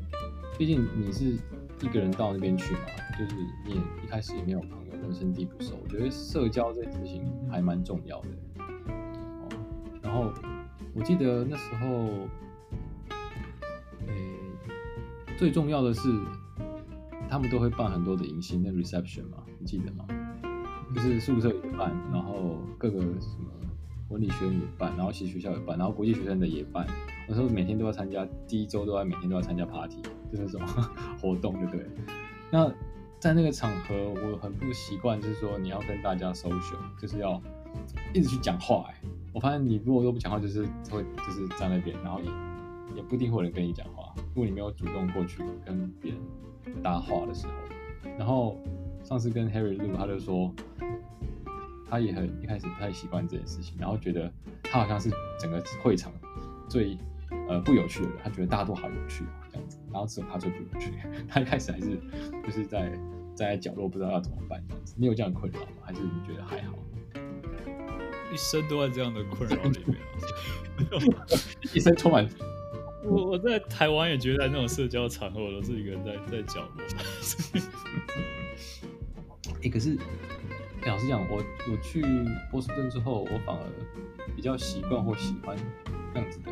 Speaker 1: 毕竟你是一个人到那边去嘛，就是你也一开始也没有朋友，人生地不熟，我觉得社交这件事情还蛮重要的。哦，然后我记得那时候，诶，最重要的是，他们都会办很多的迎新的 reception 嘛，你记得吗？就是宿舍也办，然后各个什么。文理学院也办，然后其实学校也办，然后国际学生的也办。我说每天都要参加，第一周都要每天都要参加 party，就是这种活动，对不对？那在那个场合，我很不习惯，就是说你要跟大家 social，就是要一直去讲话。哎，我发现你如果都不讲话，就是会就是在那边，然后也也不一定会有人跟你讲话。如果你没有主动过去跟别人搭话的时候，然后上次跟 Harry 录，他就说。他也很一开始不太习惯这件事情，然后觉得他好像是整个会场最呃不有趣的人，他觉得大家都好有趣这样子，然后只有他最不有趣。*laughs* 他一开始还是就是在在角落不知道要怎么办这样子。你有这样的困扰吗？还是你觉得还好？
Speaker 2: 一生都在这样的困扰里面，
Speaker 1: 一生充满。
Speaker 2: 我我在台湾也觉得在那种社交场合，我都是一个人在在角落。
Speaker 1: 哎、*laughs* 欸，可是。老实讲，我我去波士顿之后，我反而比较习惯或喜欢这样子的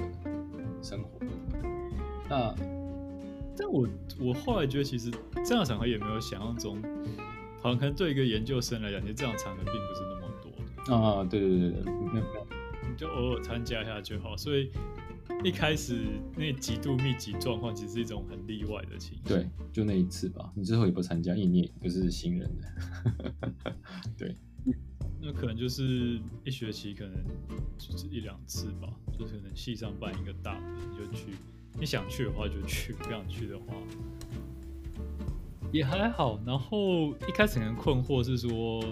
Speaker 1: 生活。那，
Speaker 2: 但我我后来觉得，其实这样的场合也没有想象中，好像可能对一个研究生来讲，其实这样的场合并不是那么多的。
Speaker 1: 啊，对对对对，没有没有，
Speaker 2: 你就偶尔参加一下就好。所以一开始那极度密集状况，其实是一种很例外的情形。
Speaker 1: 对，就那一次吧。你之后也不参加，因为你也不是新人的。*laughs* 对，
Speaker 2: 那可能就是一学期，可能就是一两次吧。就是可能系上办一个大的，你就去。你想去的话就去，不想去的话也还好。然后一开始可能困惑是说，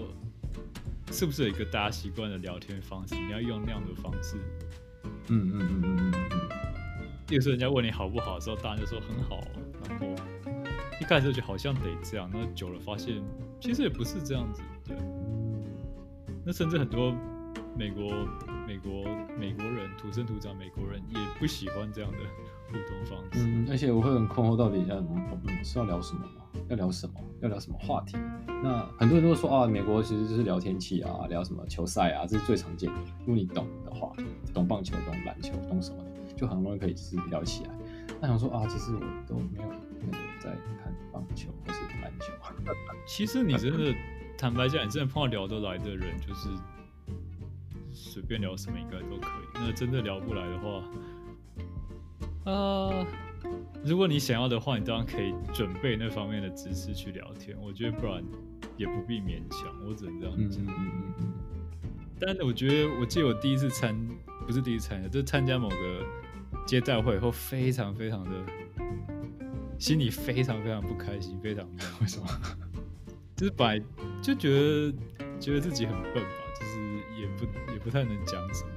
Speaker 2: 是不是有一个大家习惯的聊天方式？你要用那样的方式。
Speaker 1: 嗯嗯嗯嗯嗯嗯。
Speaker 2: 有时候人家问你好不好的时候，大人就说很好。然后一开始就好像得这样，那久了发现其实也不是这样子。对。那甚至很多美国、美国、美国人土生土长美国人也不喜欢这样的互动方式。
Speaker 1: 嗯，而且我会很困惑，到底要我们是要聊什么吗？要聊什么？要聊什么话题？那很多人都会说啊，美国其实就是聊天气啊，聊什么球赛啊，这是最常见的。如果你懂的话，懂棒球、懂篮球、懂什么的，就很容易可以就是聊起来。那想说啊，其实我都没有那个在看棒球或是篮球。
Speaker 2: 其实你真的坦白讲，你真的碰到聊得来的人，就是随便聊什么应该都可以。那真的聊不来的话，啊、呃。如果你想要的话，你当然可以准备那方面的知识去聊天。我觉得不然也不必勉强，我只能这样讲。
Speaker 1: 嗯嗯。
Speaker 2: 但我觉得，我记得我第一次参，不是第一次参加，就是参加某个接待会以后，非常非常的，心里非常非常不开心，非常
Speaker 1: 为什么？
Speaker 2: 就是本来就觉得觉得自己很笨吧，就是也不也不太能讲什么，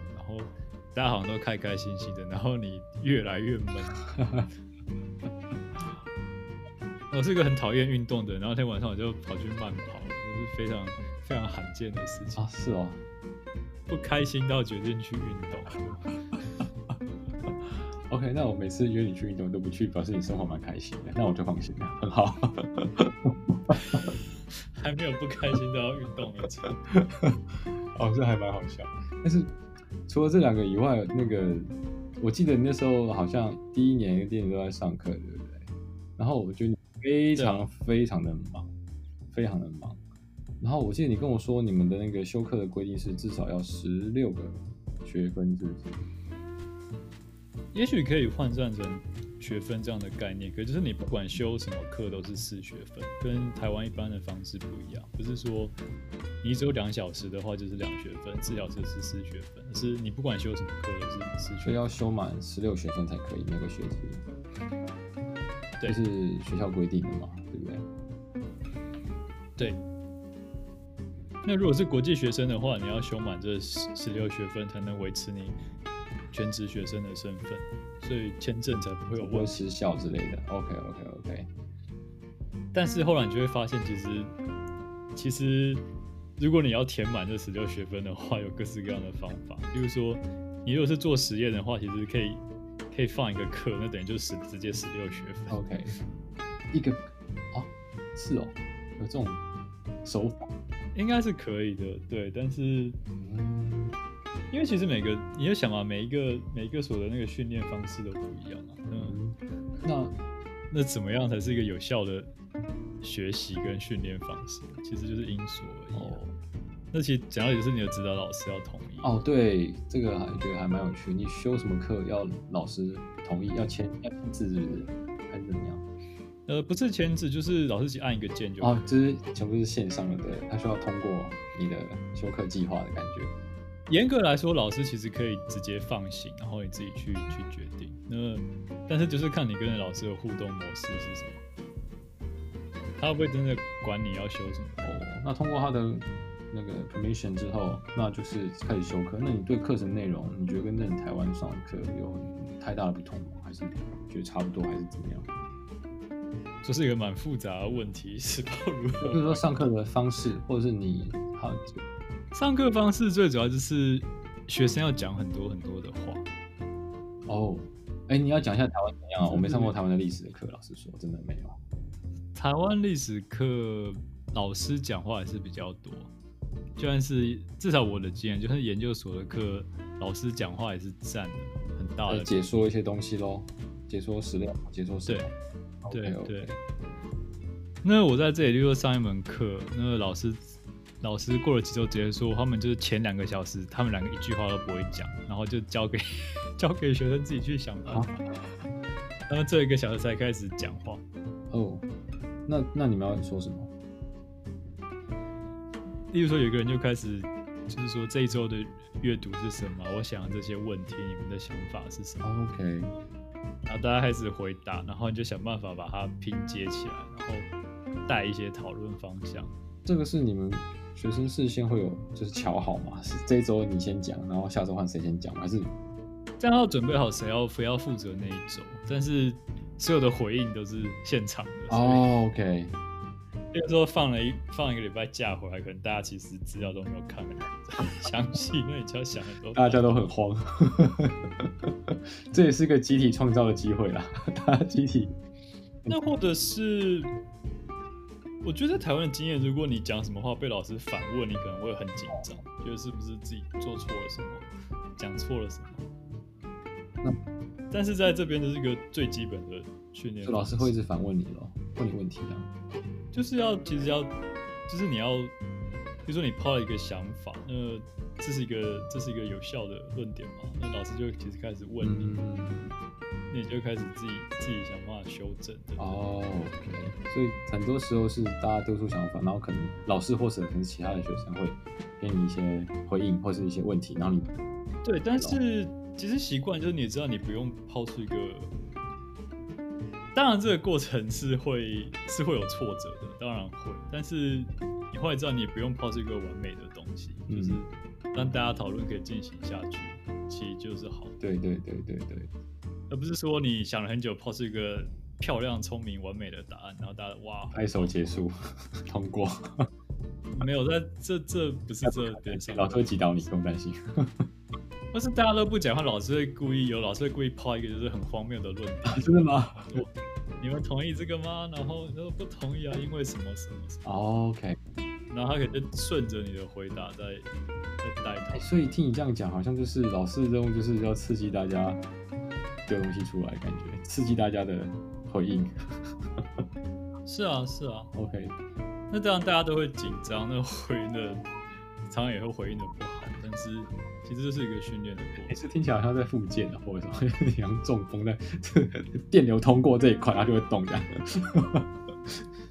Speaker 2: 大家好像都开开心心的，然后你越来越闷。*laughs* 我是一个很讨厌运动的，然后那天晚上我就跑去慢跑，这、就是非常非常罕见的事情
Speaker 1: 啊！是哦，
Speaker 2: 不开心到决定去运动。*laughs*
Speaker 1: OK，那我每次约你去运动都不去，表示你生活蛮开心的，那我就放心了，很好。*laughs*
Speaker 2: 还没有不开心都要运动的程
Speaker 1: 哦，这还蛮好笑。但是除了这两个以外，那个我记得你那时候好像第一年、第二年都在上课，对不对？然后我觉得。非常非常的忙，非常的忙。然后我记得你跟我说，你们的那个修课的规定是至少要十六个学分，是不是？
Speaker 2: 也许可以换算成学分这样的概念，可就是你不管修什么课都是四学分，跟台湾一般的方式不一样。不是说你只有两小时的话就是两学分，四小时是四学分，是你不管修什么课都是四学分，
Speaker 1: 所以要修满十六学分才可以每个学期。这是学校规定的嘛，对不对？
Speaker 2: 对。那如果是国际学生的话，你要修满这十十六学分才能维持你全职学生的身份，所以签证才不会有问题
Speaker 1: 失效之类的。OK OK OK。
Speaker 2: 但是后来你就会发现，其实其实如果你要填满这十六学分的话，有各式各样的方法。比如说，你如果是做实验的话，其实可以。可以放一个课，那等于就是直接十六学分。
Speaker 1: OK，一个啊，是哦，有这种手法，
Speaker 2: 应该是可以的。对，但是，嗯，因为其实每个你要想啊，每一个每一个所的那个训练方式都不一样啊。嗯，
Speaker 1: 那
Speaker 2: 那怎么样才是一个有效的学习跟训练方式？其实就是因所而已。哦。那其实讲到也是你的指导老师要同意
Speaker 1: 哦。对，这个还觉得还蛮有趣。你修什么课要老师同意，要签要签字是不是？还是怎么样？
Speaker 2: 呃，不是签字，就是老师只按一个键就。
Speaker 1: 哦，就是全部是线上的，对，他需要通过你的修课计划的感觉。
Speaker 2: 严格来说，老师其实可以直接放行，然后你自己去去决定。那但是就是看你跟老师的互动模式是什么，他会不会真的管你要修什么？
Speaker 1: 哦，那通过他的。那个 permission 之后，那就是开始修课。那你对课程内容，你觉得跟在台湾上课有太大的不同吗？还是觉得差不多，还是怎么样？
Speaker 2: 这是一个蛮复杂的问题，是吧？如何？
Speaker 1: 就是说上课的方式，或者是你好
Speaker 2: 上课方式最主要就是学生要讲很多很多的话。
Speaker 1: 哦，哎，你要讲一下台湾怎么样啊？我没上过台湾的历史的课，老实说，真的没有。
Speaker 2: 台湾历史课老师讲话还是比较多。就算是至少我的经验，就是研究所的课，老师讲话也是占了很大的
Speaker 1: 解说一些东西喽，解说史料，解说史料。
Speaker 2: 对对对。那我在这里就上一门课，那个老师老师过了几周直接说，他们就是前两个小时，他们两个一句话都不会讲，然后就交给 *laughs* 交给学生自己去想办法。然后这一个小时才开始讲话。
Speaker 1: 哦，那那你们要说什么？
Speaker 2: 例如说，有个人就开始，就是说这一周的阅读是什么？我想这些问题，你们的想法是什么
Speaker 1: ？OK。
Speaker 2: 然后大家开始回答，然后你就想办法把它拼接起来，然后带一些讨论方向。
Speaker 1: 这个是你们学生事先会有就是瞧好嘛？是这一周你先讲，然后下周换谁先讲，还是
Speaker 2: 这样要准备好谁要非要负责那一周？但是所有的回应都是现场的。
Speaker 1: 哦，OK。
Speaker 2: 比如说放了一放一个礼拜假回来，可能大家其实资料都没有看很 *laughs* 详细，那你就要想很多。
Speaker 1: 大家都很慌，*laughs* 这也是个集体创造的机会啦。*laughs* 大家集体。
Speaker 2: 那或者是，我觉得在台湾的经验，如果你讲什么话被老师反问，你可能会很紧张，觉得是不是自己做错了什么，讲错了什么。那但是在这边的这个最基本的训练，
Speaker 1: 老师会一直反问你咯，问你问题啊。
Speaker 2: 就是要，其实要，就是你要，比如说你抛了一个想法，那这是一个，这是一个有效的论点嘛？那老师就其实开始问你，嗯、那你就开始自己自己想办法修正。
Speaker 1: 哦，OK。所以很多时候是大家丢出想法，然后可能老师或者可能其他的学生会给你一些回应或是一些问题，然后你
Speaker 2: 对，但是其实习惯就是你知道你不用抛出一个。当然，这个过程是会是会有挫折的，当然会。但是你会知道，你也不用抛出一个完美的东西，嗯、就是让大家讨论可以进行下去，其实就是好。
Speaker 1: 对对对对对，
Speaker 2: 而不是说你想了很久，抛出一个漂亮、聪明、完美的答案，然后大家哇
Speaker 1: 拍手结束通过。*laughs*
Speaker 2: 没有，在这这不是这边上，
Speaker 1: 老师会击倒你，不用担心。*laughs*
Speaker 2: 不是大家都不讲话，老师会故意有老师会故意抛一个就是很荒谬的论点，
Speaker 1: 真的吗？
Speaker 2: 你们同意这个吗？然后他说不同意啊，因为什么什么什么。
Speaker 1: OK，
Speaker 2: 然后他可能就顺着你的回答在在带他。
Speaker 1: 所以听你这样讲，好像就是老师的任务就是要刺激大家丢东西出来，感觉刺激大家的回应。
Speaker 2: 是啊，是啊。
Speaker 1: OK，
Speaker 2: 那这样大家都会紧张，那回应的常常也会回应的不好，但是。其实这是一个训练的过程，
Speaker 1: 每次听起来好像在复健的，或者说 *laughs* 你像中风的电流通过这一块，它就会动这样。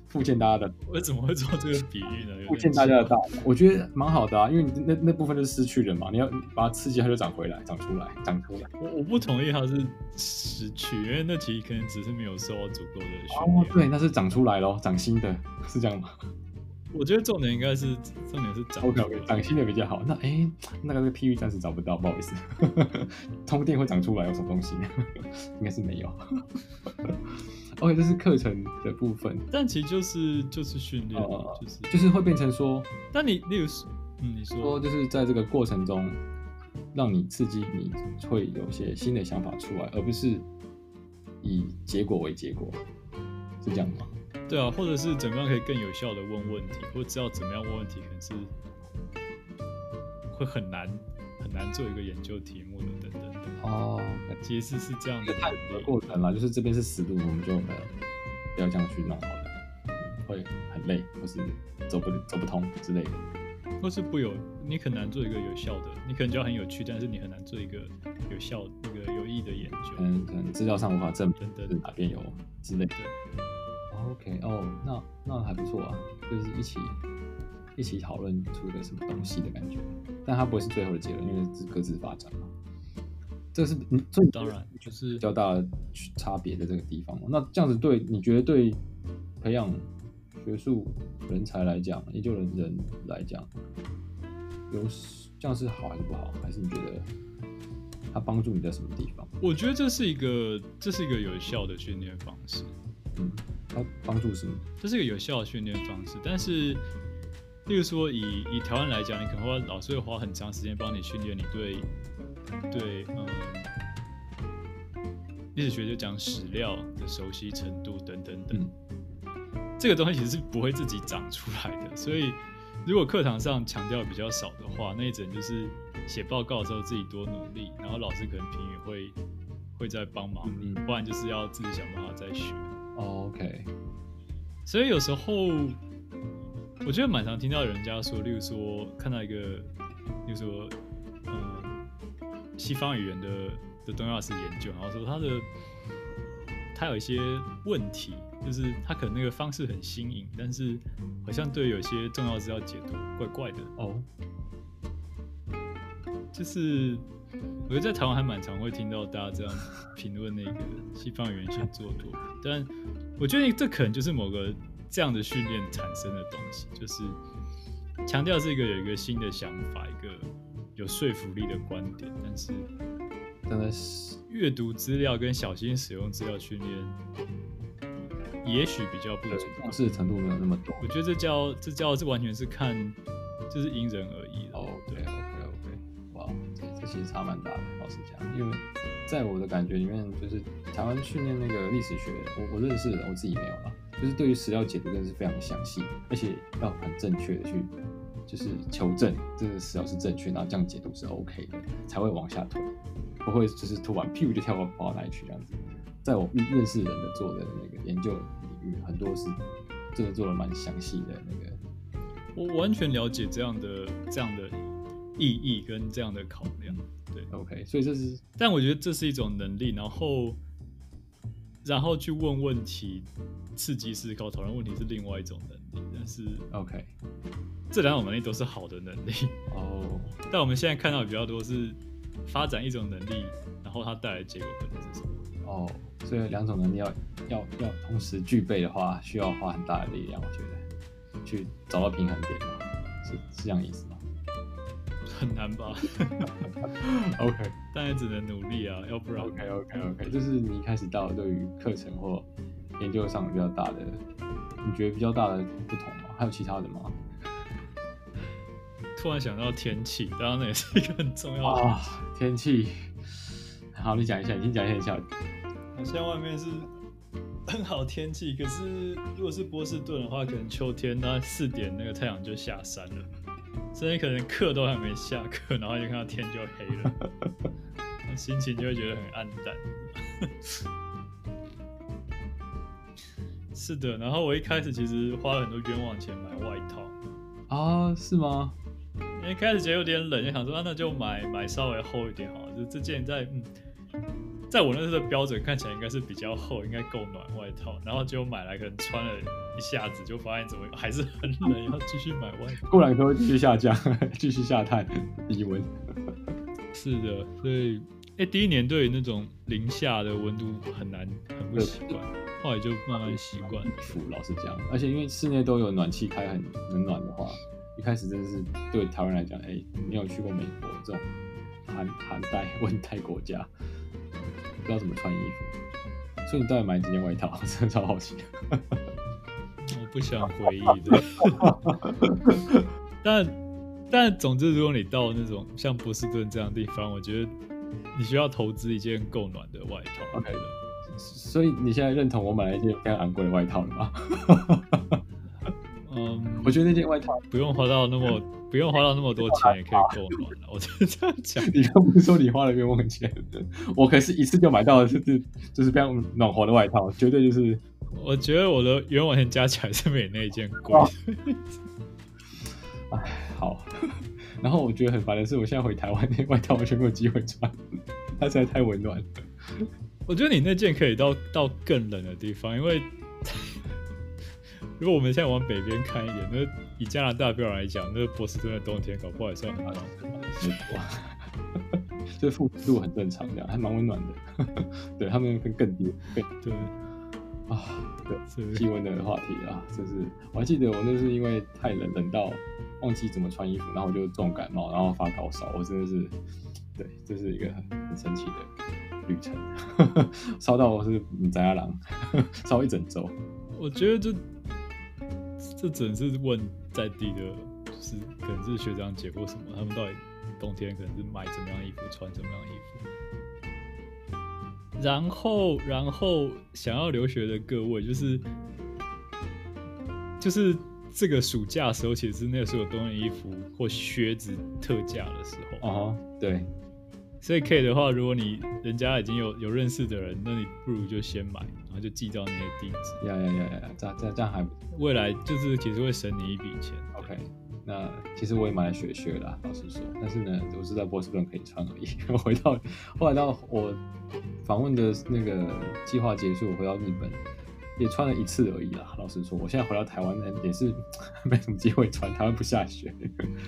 Speaker 1: 复健大家的，
Speaker 2: 我怎么会做这个比喻呢？
Speaker 1: 复健大家的大脑，我觉得蛮好的啊，因为那那部分就是失去了嘛，你要把它刺激，它就长回来，长出来，长出来。
Speaker 2: 我我不同意它是失去，因为那其实可能只是没有受到足够的训练。
Speaker 1: 哦，对，那是长出来咯，长新的，是这样吗？
Speaker 2: 我觉得重点应该是重点是长
Speaker 1: OK OK 长新的比较好。那哎、欸，那个那个 PV 暂时找不到，不好意思。通电会长出来有什么东西？*laughs* 应该是没有。OK，这是课程的部分，
Speaker 2: 但其实就是就是训练，
Speaker 1: 呃、
Speaker 2: 就是
Speaker 1: 就是会变成说，
Speaker 2: 但你例如说，嗯，你说，
Speaker 1: 说就是在这个过程中，让你刺激你会有些新的想法出来，而不是以结果为结果，是这样吗？
Speaker 2: 对啊，或者是怎么样可以更有效的问问题，或者知道怎么样问问题，可能是会很难很难做一个研究题目的等等等。
Speaker 1: 哦，
Speaker 2: 其实是这样的。
Speaker 1: 过程啦，就是这边是死路，我们就呃不要这样去弄好了，会很累，或是走不走不通之类的，
Speaker 2: 或是不有你很难做一个有效的，你可能就很有趣，但是你很难做一个有效那个有益的研究，
Speaker 1: 嗯，可能资料上无法证明
Speaker 2: 的
Speaker 1: 哪边有之类的。OK，哦、oh，那那还不错啊，就是一起一起讨论出一个什么东西的感觉，但它不会是最后的结论，因为是各自发展嘛。这是你最
Speaker 2: 当然就是
Speaker 1: 比较大的差别的这个地方。那这样子对你觉得对培养学术人才来讲，研究人人来讲，有这样是好还是不好？还是你觉得它帮助你在什么地方？
Speaker 2: 我觉得这是一个这是一个有效的训练方式，
Speaker 1: 嗯。它帮助什么？
Speaker 2: 这是一个有效的训练方式，但是，例如说以以台湾来讲，你可能会老师会花很长时间帮你训练你对对嗯历史学就讲史料的熟悉程度等等等，嗯、这个东西其实是不会自己长出来的。所以如果课堂上强调比较少的话，那一整就是写报告的时候自己多努力，然后老师可能评语会会在帮忙你，嗯、不然就是要自己想办法再学。
Speaker 1: Oh, OK，
Speaker 2: 所以有时候我觉得蛮常听到人家说，例如说看到一个，例如说，嗯，西方语言的的东亚史研究，然后说他的他有一些问题，就是他可能那个方式很新颖，但是好像对有些重要资料解读怪怪的哦。就是我觉得在台湾还蛮常会听到大家这样评论那个西方语言学作品，但我觉得这可能就是某个这样的训练产生的东西，就是强调这个有一个新的想法，一个有说服力的观点，但是真的是阅读资料跟小心使用资料训练，也许比较不足，
Speaker 1: 重视程度没有那么多。
Speaker 2: 我觉得这叫这叫这完全是看，就是因人而异
Speaker 1: 哦，对其实差蛮大的，老实讲，因为在我的感觉里面，就是台湾训练那个历史学，我我认识的，我自己没有了，就是对于史料解读真的是非常详细，而且要很正确的去。就是求证这个史料是正确，然后这样解读是 OK 的，才会往下推，不会就是突然屁股就跳到跑到哪里去这样子。在我认识人的做的那个研究领域，很多是真的做的蛮详细的那个。
Speaker 2: 我完全了解这样的这样的意义跟这样的考量，对
Speaker 1: ，OK。所以这是，
Speaker 2: 但我觉得这是一种能力，然后然后去问问题，刺激思考、讨论问题是另外一种能力，但是
Speaker 1: OK。
Speaker 2: 这两种能力都是好的能力哦，oh. 但我们现在看到的比较多是发展一种能力，然后它带来的结果可能是什么？
Speaker 1: 哦，oh. 所以两种能力要要要同时具备的话，需要花很大的力量，我觉得去找到平衡点嘛，是是这样意思吗？
Speaker 2: 很难吧？*laughs*
Speaker 1: OK，
Speaker 2: 但也只能努力啊，要不然
Speaker 1: OK OK OK，就是你一开始到对于课程或研究上比较大的，你觉得比较大的不同吗？还有其他的吗？
Speaker 2: 突然想到天气，当然那也是一个很重要的、
Speaker 1: 哦、天气。好，你讲一下，你先讲一下。
Speaker 2: 现在外面是很好天气，可是如果是波士顿的话，可能秋天那四点那个太阳就下山了，所以可能课都还没下课，然后就看到天就黑了，*laughs* 心情就会觉得很暗淡。是的，然后我一开始其实花了很多冤枉钱买外套
Speaker 1: 啊，是吗？
Speaker 2: 因为开始觉得有点冷，就想说啊，那就买买稍微厚一点好了。就这件在嗯，在我那时候的标准看起来应该是比较厚，应该够暖外套。然后结果买来，可能穿了一下子就发现怎么还是很冷，要继续买外套。
Speaker 1: 过两天会继续下降，*laughs* 继续下探低温。*laughs*
Speaker 2: 是的，所以哎、欸，第一年对于那种零下的温度很难，很不习惯。后来就慢慢习惯。
Speaker 1: 服老实讲，而且因为室内都有暖气开很很暖的话。一开始真的是对台湾来讲，哎、欸，没有去过美国这种寒寒带 *laughs* 温带国家，不知道怎么穿衣服，所以你到底买几件外套？*laughs* 真的超好奇。
Speaker 2: 我不想回忆的。*laughs* 但但总之，如果你到那种像波士顿这样的地方，我觉得你需要投资一件够暖的外套。
Speaker 1: OK 的。所以你现在认同我买了一件非常昂贵的外套了吗？*laughs*
Speaker 2: 嗯，
Speaker 1: 我觉得那件外套
Speaker 2: 不用花到那么不用花到那么多钱也可以够暖了。我就 *laughs* 这样讲，
Speaker 1: 你刚不是说你花了冤枉钱？我可是一次就买到就是就是非常暖和的外套，绝对就是。
Speaker 2: 我觉得我的冤枉钱加起来是没那一件贵。
Speaker 1: 哎，好。*laughs* 然后我觉得很烦的是，我现在回台湾，那外套完全没有机会穿，它实在太温暖了。
Speaker 2: 我觉得你那件可以到到更冷的地方，因为。如果我们现在往北边看一点，那以加拿大标准来讲，那波士顿的冬天搞不好也算很暖和。
Speaker 1: 哇，这负度很正常，这样还蛮温暖的。*laughs* 对他们更更低，对对啊，对气温的话题啊，就是我还记得我那是因为太冷，冷到忘记怎么穿衣服，然后我就重感冒，然后发高烧，我真的是对，这是一个很很神奇的旅程，烧到我是宅亚郎，*laughs* 烧一整周。
Speaker 2: 我觉得这。这只能是问在地的，就是可能是学长姐或什么，他们到底冬天可能是买怎么样衣服，穿怎么样衣服。然后，然后想要留学的各位，就是就是这个暑假的时候，其实是那个时候冬天衣服或靴子特价的时候。
Speaker 1: 哦，对。
Speaker 2: 所以可以的话，如果你人家已经有有认识的人，那你不如就先买，然后就寄到那些地址。
Speaker 1: 呀呀呀呀，这样这样这样还
Speaker 2: 未来就是其实会省你一笔钱。
Speaker 1: OK，那其实我也买了雪靴啦，老实说，但是呢，我是在波士顿可以穿而已。*laughs* 我回到后来到我访问的那个计划结束，我回到日本也穿了一次而已啦。老实说，我现在回到台湾呢，也是 *laughs* 没什么机会穿，台湾不下雪。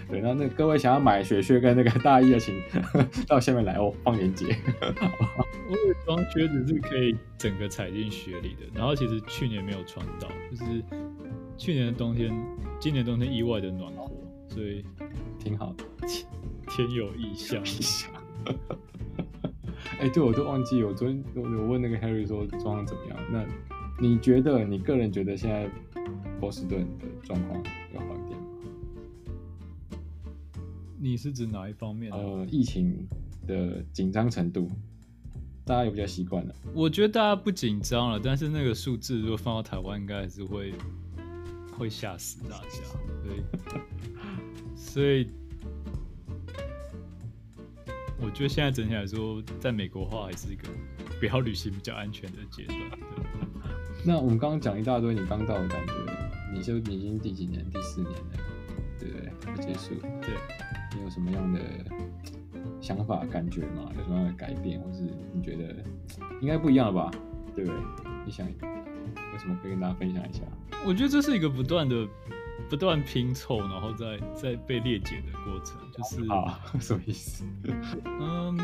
Speaker 1: 对，那那各位想要买雪靴跟那个大衣的，请 *laughs* 到下面来，哦放链接。
Speaker 2: 我有双靴子是可以整个踩进雪里的，然后其实去年没有穿到，就是去年的冬天，今年冬天意外的暖和。所以
Speaker 1: 挺好的，
Speaker 2: 天有异象。*laughs*
Speaker 1: 哎、欸，对，我都忘记，我昨天我我问那个 Harry 说状况怎么样？那你觉得，你个人觉得现在波士顿的状况有好一点吗？
Speaker 2: 你是指哪一方面？
Speaker 1: 呃，疫情的紧张程度，大家有比较习惯了？
Speaker 2: 我觉得大家不紧张了，但是那个数字如果放到台湾，应该还是会会吓死大家。对。所以，*laughs* 我觉得现在整体来说，在美国的话还是一个不要旅行比较安全的阶段。
Speaker 1: 那我们刚刚讲一大堆，你刚到的感觉，你就已经第几年？第四年了，对不对？快结束。
Speaker 2: 对。
Speaker 1: 你有什么样的想法、感觉吗？有什么样的改变，或是你觉得应该不一样了吧？对不对？你想有什么可以跟大家分享一下？
Speaker 2: 我觉得这是一个不断的。不断拼凑，然后再再被裂解的过程，就是
Speaker 1: 啊，*laughs* 什么意思？
Speaker 2: 嗯，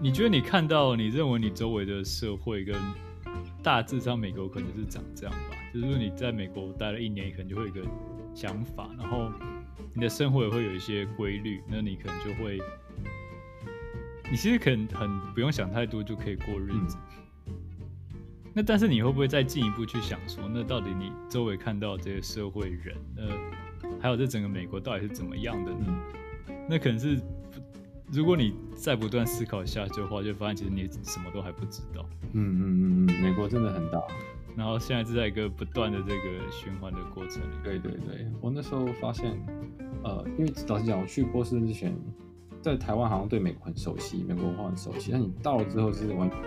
Speaker 2: 你觉得你看到，你认为你周围的社会跟大致上美国可能是长这样吧？就是说你在美国待了一年，你可能就会有一个想法，然后你的生活也会有一些规律，那你可能就会，你其实可能很不用想太多就可以过日子。嗯那但是你会不会再进一步去想说，那到底你周围看到这些社会人，那还有这整个美国到底是怎么样的呢？那可能是，如果你再不断思考下去的话，就发现其实你什么都还不知道。
Speaker 1: 嗯嗯嗯嗯，美国真的很大，
Speaker 2: 然后现在是在一个不断的这个循环的过程里。
Speaker 1: 对对对，我那时候发现，呃，因为老实讲，我去波士顿之前。在台湾好像对美国很熟悉，美国文化很熟悉。但你到了之后是完全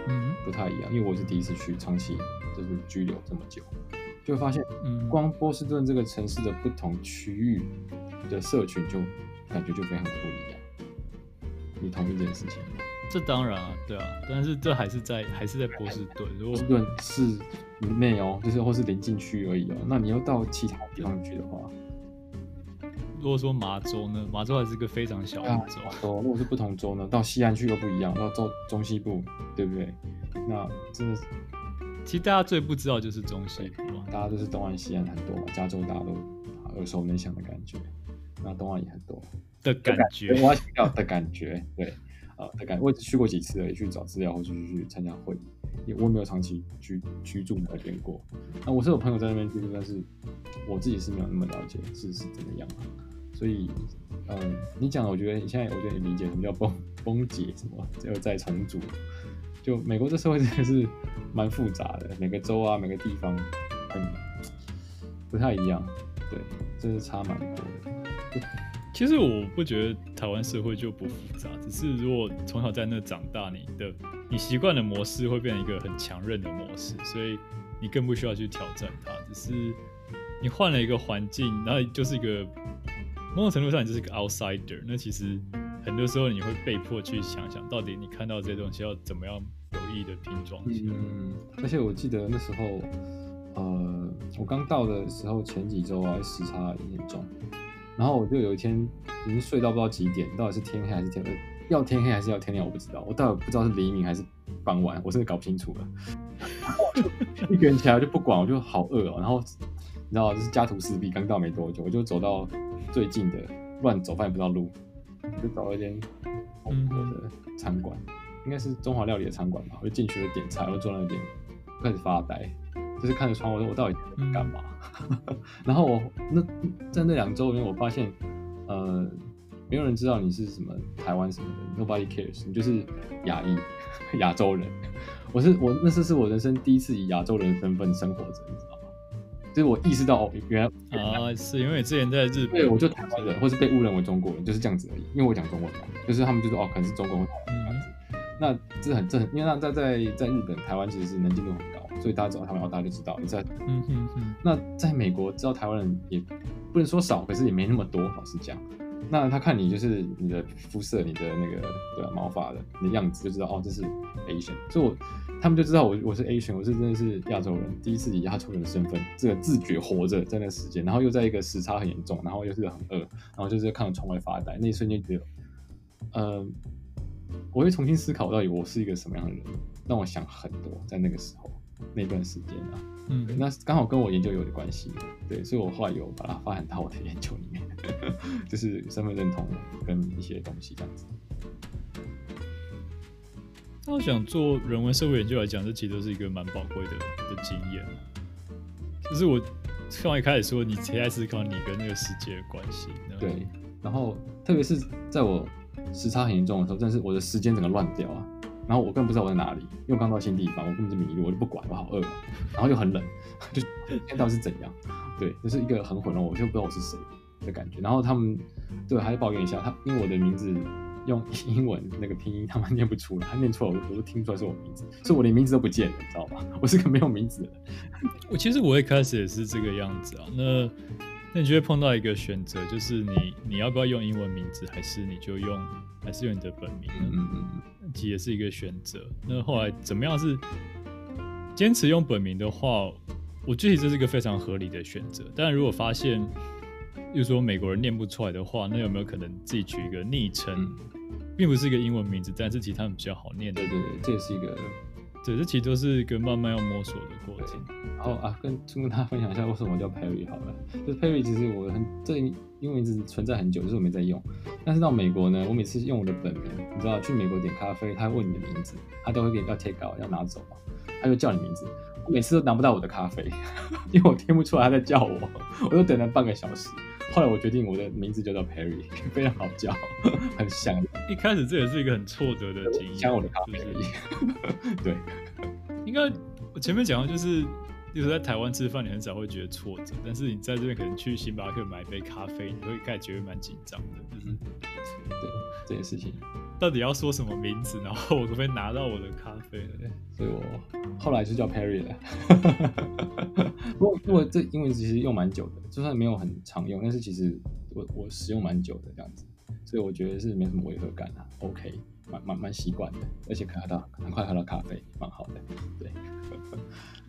Speaker 1: 不太一样，因为我是第一次去，长期就是居留这么久，就发现，光波士顿这个城市的不同区域的社群，就感觉就非常不一样。你同意这件事情吗？
Speaker 2: 这当然啊，对啊，但是这还是在还是在波士顿。如果
Speaker 1: 波士顿是内哦，就是或是临近区而已哦。那你要到其他地方去的话。
Speaker 2: 如果说麻州呢？麻州还是一个非常小的州。
Speaker 1: 哦，如果是不同州呢？到西岸去又不一样，到中中西部，对不对？那真的是，
Speaker 2: 其实大家最不知道就是中西部，
Speaker 1: 大家都是东岸西岸很多嘛，加州大家都耳熟能详的感觉，那东岸也很多
Speaker 2: 的感觉，
Speaker 1: 我要强调的感觉，对啊、呃、大概，我也去过几次而已，去找资料或者去去参加会议，因为我没有长期居居住那边过。那我是有朋友在那边居住，但是我自己是没有那么了解是是怎么样。所以，嗯，你讲的，我觉得你现在，我觉得你理解什么叫崩崩解，什么又再重组。就美国这社会真的是蛮复杂的，每个州啊，每个地方很 *tsk* 不太一样，对，真是差蛮多的。
Speaker 2: 其实我不觉得台湾社会就不复杂，只是如果从小在那长大，你的你习惯的模式会变成一个很强韧的模式，所以你更不需要去挑战它。只是你换了一个环境，然后就是一个。某种程度上，你就是个 outsider。那其实很多时候你会被迫去想想，到底你看到这些东西要怎么样有意的拼装起来。
Speaker 1: 嗯，而且我记得那时候，呃，我刚到的时候前几周啊，时差很严重。然后我就有一天已经睡到不知道几点，到底是天黑还是天黑？要天黑还是要天亮？我不知道。我到底不知道是黎明还是傍晚，我真的搞不清楚了。然 *laughs* 后一个人起来就不管，我就好饿哦。然后你知道，就是家徒四壁，刚到没多久，我就走到。最近的乱走，发现不知道路，就找了一间红火的餐馆，嗯、应该是中华料理的餐馆吧。我就进去了点菜，我就坐在那边开始发呆，就是看着窗，我说我到底在干嘛？嗯、*laughs* 然后我那在那两周里面，我发现呃，没有人知道你是什么台湾什么的，Nobody cares，你就是亚裔 *laughs* 亚洲人。我是我那次是我人生第一次以亚洲人的身份生活着，你知道吗？就是我意识到哦，原来
Speaker 2: 啊，是因为之前在日本，
Speaker 1: 对，我就台湾人，或是被误认为中国人，就是这样子而已。因为我讲中文嘛，就是他们就说哦，可能是中国人这样子。那这很正，因为那在在在日本、台湾其实是能见度很高，所以大家知道台湾，大家就知道你在。嗯哼哼。那在美国知道台湾人也不能说少，可是也没那么多。老实讲，那他看你就是你的肤色、你的那个对吧，毛发的你的样子，就知道哦，这是 Asian。所以我他们就知道我我是 Asian，我是真的是亚洲人，第一次以亚洲人的身份，这个自觉活着在那时间，然后又在一个时差很严重，然后又是很饿，然后就是看着窗外发呆，那一瞬间觉得，呃，我会重新思考到底我是一个什么样的人，让我想很多，在那个时候那段时间啊。嗯，那刚好跟我研究有点关系，对，所以我后来有把它发展到我的研究里面，*laughs* 就是身份认同跟一些东西这样子。
Speaker 2: 那我想做人文社会研究来讲，这其实都是一个蛮宝贵的的经验。就是我刚一开始说，你在思考你跟那个世界的关系。
Speaker 1: 对，然后特别是在我时差很严重的时候，但是我的时间整个乱掉啊。然后我根本不知道我在哪里，因为我刚到新地方，我根本就迷路，我就不管，我好饿，*laughs* 然后又很冷，*laughs* 就今天到底是怎样？对，就是一个很混乱，我就不知道我是谁的感觉。然后他们对还是抱怨一下，他因为我的名字用英文那个拼音，他们念不出来，他念错了，我都听出来是我名字，所以我连名字都不见了，你知道吗？*laughs* 我是个没有名字的人。
Speaker 2: 我其实我一开始也是这个样子啊，那。那你就会碰到一个选择，就是你你要不要用英文名字，还是你就用，还是用你的本名呢？嗯嗯嗯，其实也是一个选择。那后来怎么样是坚持用本名的话，我具体这是一个非常合理的选择。但如果发现，比如说美国人念不出来的话，那有没有可能自己取一个昵称，嗯、并不是一个英文名字，但是其他人比较好念的？
Speaker 1: 对对对，这也是一个。
Speaker 2: 对，这其实都是一个慢慢要摸索的过程。
Speaker 1: 然后啊，跟跟大家分享一下为什么我叫 Perry 好了。就是 Perry 其实我很这英文名字存在很久，就是我没在用。但是到美国呢，我每次用我的本名，你知道，去美国点咖啡，他会问你的名字，他都会给你要 take out 要拿走嘛，他就叫你名字。我每次都拿不到我的咖啡，因为我听不出来他在叫我，我就等了半个小时。后来我决定我的名字就叫 Perry，*laughs* 非常好叫，很像。
Speaker 2: 一开始这也是一个很挫折的经验，
Speaker 1: 像我的咖啡对，*laughs*
Speaker 2: 应该我前面讲的就是，就是在台湾吃饭，你很少会觉得挫折，但是你在这边可能去星巴克买一杯咖啡，你会开始觉得蛮紧张的，就是
Speaker 1: 对这件事情。
Speaker 2: 到底要说什么名字，然后我可不可以拿到我的咖啡？
Speaker 1: 所以我后来就叫 Perry 了。*laughs* 不过，不过这英文其实用蛮久的，就算没有很常用，但是其实我我使用蛮久的这样子，所以我觉得是没什么违和感啊。OK，蛮蛮蛮习惯的，而且可喝到很快喝到咖啡，蛮好的。对，*laughs*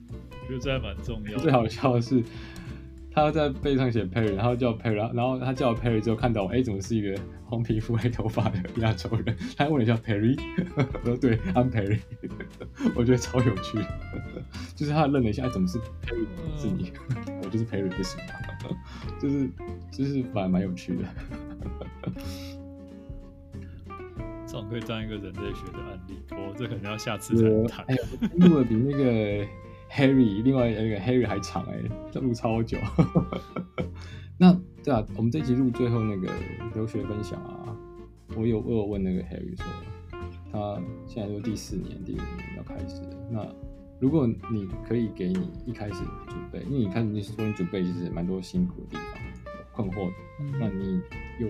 Speaker 2: 我觉得这还蛮重要的。*laughs*
Speaker 1: 最好笑的是。他在背上写 Perry，然后叫 Perry，然后他叫 Perry 之后看到我，哎，怎么是一个黄皮肤黑头发的亚洲人？*laughs* 他还问了一下 Perry，*laughs* 我说对，I'm Perry，*laughs* 我觉得超有趣，就是他愣了一下，哎，怎么是 Perry？是你？我就是 Perry，不是吗？就是就是反而蛮有趣的，
Speaker 2: 这种可以当一个人类学的案例，我这可能要下次再谈。
Speaker 1: 哎呀，录的比那个。Harry，另外一个 Harry 还长哎、欸，这录超久。*laughs* 那对啊，我们这集录最后那个留学分享啊，我有我有问那个 Harry 说，他现在都第四年、第五年要开始了。那如果你可以给你一开始准备，因为你看你说你准备其实蛮多辛苦的地方、困惑的，那你有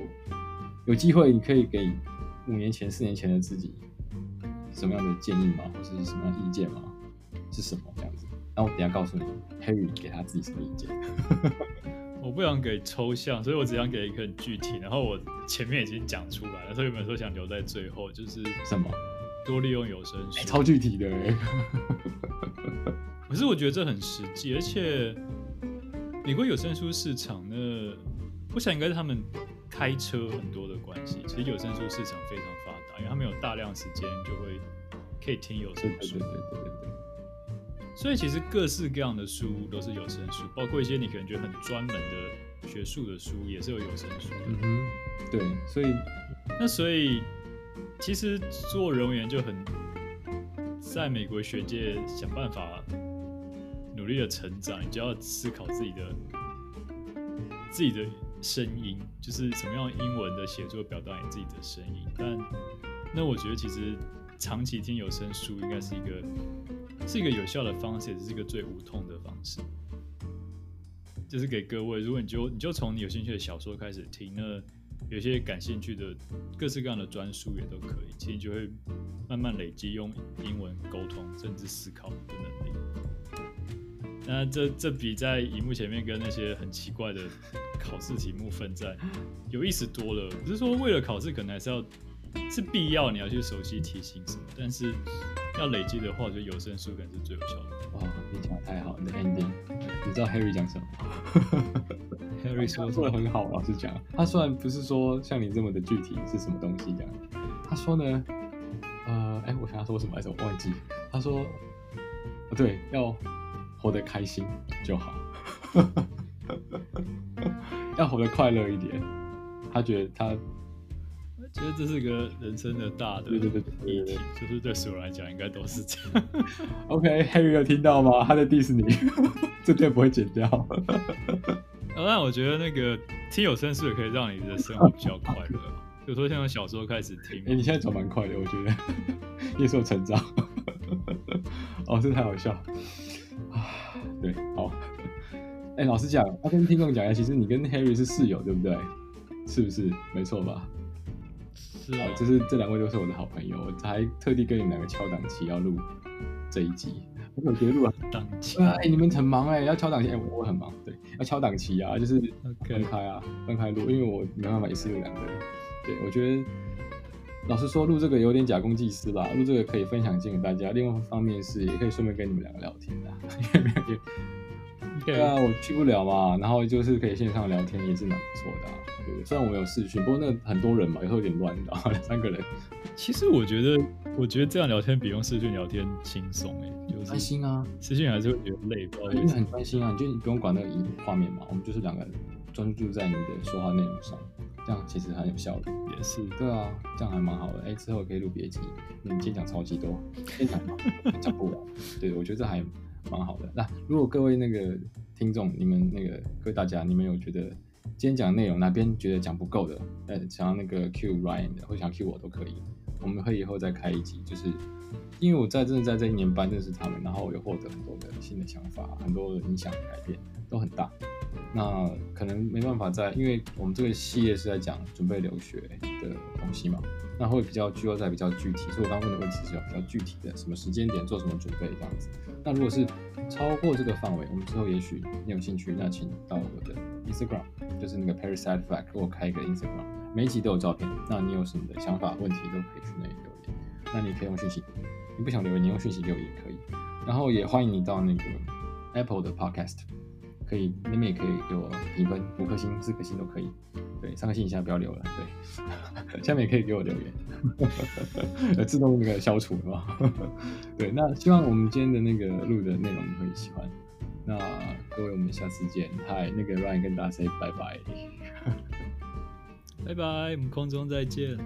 Speaker 1: 有机会你可以给五年前、四年前的自己什么样的建议吗？或者是什么样的意见吗？是什么这样子？那我等下告诉你，Harry 给他自己什么意见？*laughs*
Speaker 2: 我不想给抽象，所以我只想给一个很具体。然后我前面已经讲出来了，所以有没有说想留在最后？就是
Speaker 1: 什么？
Speaker 2: 多利用有声书，
Speaker 1: 欸、超具体的。*laughs*
Speaker 2: 可是我觉得这很实际，而且美国有声书市场呢，我想应该是他们开车很多的关系。其实有声书市场非常发达，因为他们有大量时间就会可以听有声书。对对对对对对。所以其实各式各样的书都是有声书，包括一些你可能觉得很专门的学术的书，也是有有声书的。
Speaker 1: 嗯哼，对，所以
Speaker 2: 那所以其实做人文研究很在美国学界想办法努力的成长，你就要思考自己的自己的声音，就是什么样英文的写作表达你自己的声音。但那我觉得其实长期听有声书应该是一个。是一个有效的方式，也是一个最无痛的方式。就是给各位，如果你就你就从你有兴趣的小说开始听，那有些感兴趣的各式各样的专书也都可以，其实你就会慢慢累积用英文沟通甚至思考的能力。那这这比在荧幕前面跟那些很奇怪的考试题目奋战有意思多了。不是说为了考试可能还是要是必要你要去熟悉题型什么，但是要累积的话，就有声书可能是最有效的。
Speaker 1: 哇，你讲的太好，你的 ending，你知道 Harry 讲什么？Harry *laughs* 说说的很好，老实讲，他虽然不是说像你这么的具体是什么东西这样，他说呢，呃，哎，我想他说什么来着？我忘记。他说，不，对，要活得开心就好，*laughs* 要活得快乐一点。他觉得他。
Speaker 2: 其实这是个人生的大的议题，对对对对对，就是对所有人来讲，应该都是这样。*laughs*
Speaker 1: OK，Harry、okay, 有听到吗？他在 diss 你，*laughs* 这段不会剪掉。
Speaker 2: 那我觉得那个听有声书也可以让你的生活比较快乐。*laughs* 有时候像小时候开始听，哎、欸，你现在走蛮快的，我觉得也是有成长。哦，这太好笑啊！对，好。哎、欸，老实讲，要跟听众讲一下，其实你跟 Harry 是室友，对不对？是不是？没错吧？是啊，
Speaker 1: 就是这两位都是我的好朋友，我还特地跟你们两个敲档期要录这一集，我有觉得录啊，档期，哎，你们很忙哎，要敲档期，哎，我我很忙，对，要敲档期啊，就是分开啊，分开录，因为我没办法一次录两个人，对，我觉得老实说录这个有点假公济私吧，录这个可以分享给大家，另外一方面是也可以顺便跟你们两个聊天的，*laughs* 因为没有。对啊，我去不了嘛，然后就是可以线上聊天，也是蛮不错的啊。对对，虽然我们有视讯，不过那很多人嘛，有时候有点乱，然 *laughs* 后两三个人。
Speaker 2: 其实我觉得，我觉得这样聊天比用视讯聊天轻松哎，就是
Speaker 1: 开心啊。
Speaker 2: 视讯还是会觉得累，
Speaker 1: 因为很专心啊，你就你不用管那个影画面嘛，我们就是两个人专注在你的说话内容上，这样其实很有效率。
Speaker 2: 也是。
Speaker 1: 对啊，这样还蛮好的。哎，之后可以录别集，你今天讲超级多，今天讲讲不完。对，我觉得这还。蛮好的。那如果各位那个听众，你们那个各位大家，你们有觉得今天讲的内容哪边觉得讲不够的，呃，想要那个 Q Ryan 的，或想 Q 我都可以。我们会以后再开一集，就是因为我在真的在这一年半认识他们，然后有获得很多的新的想法，很多的影响改变都很大。那可能没办法在，因为我们这个系列是在讲准备留学的东西嘛，那会比较聚焦在比较具体，所以我刚问的问题是有比较具体的，什么时间点做什么准备这样子。那如果是超过这个范围，我们之后也许你有兴趣，那请到我的 Instagram，就是那个 Parasite Flag，给我开一个 Instagram，每一集都有照片。那你有什么的想法、问题都可以去那里留言。那你可以用讯息，你不想留言，你用讯息留言也可以。然后也欢迎你到那个 Apple 的 Podcast。可以那边也可以给我评分五颗星四颗星都可以。对三颗星以下不要留了对。*laughs* 下面也可以给我留言 *laughs* 自动那个消除是吧？*laughs* 对那希望我们今天的那个录的内容你会喜欢。那各位我们下次见。嗨那个 Ryan 跟大家 say 拜拜
Speaker 2: 拜拜我们空中再见。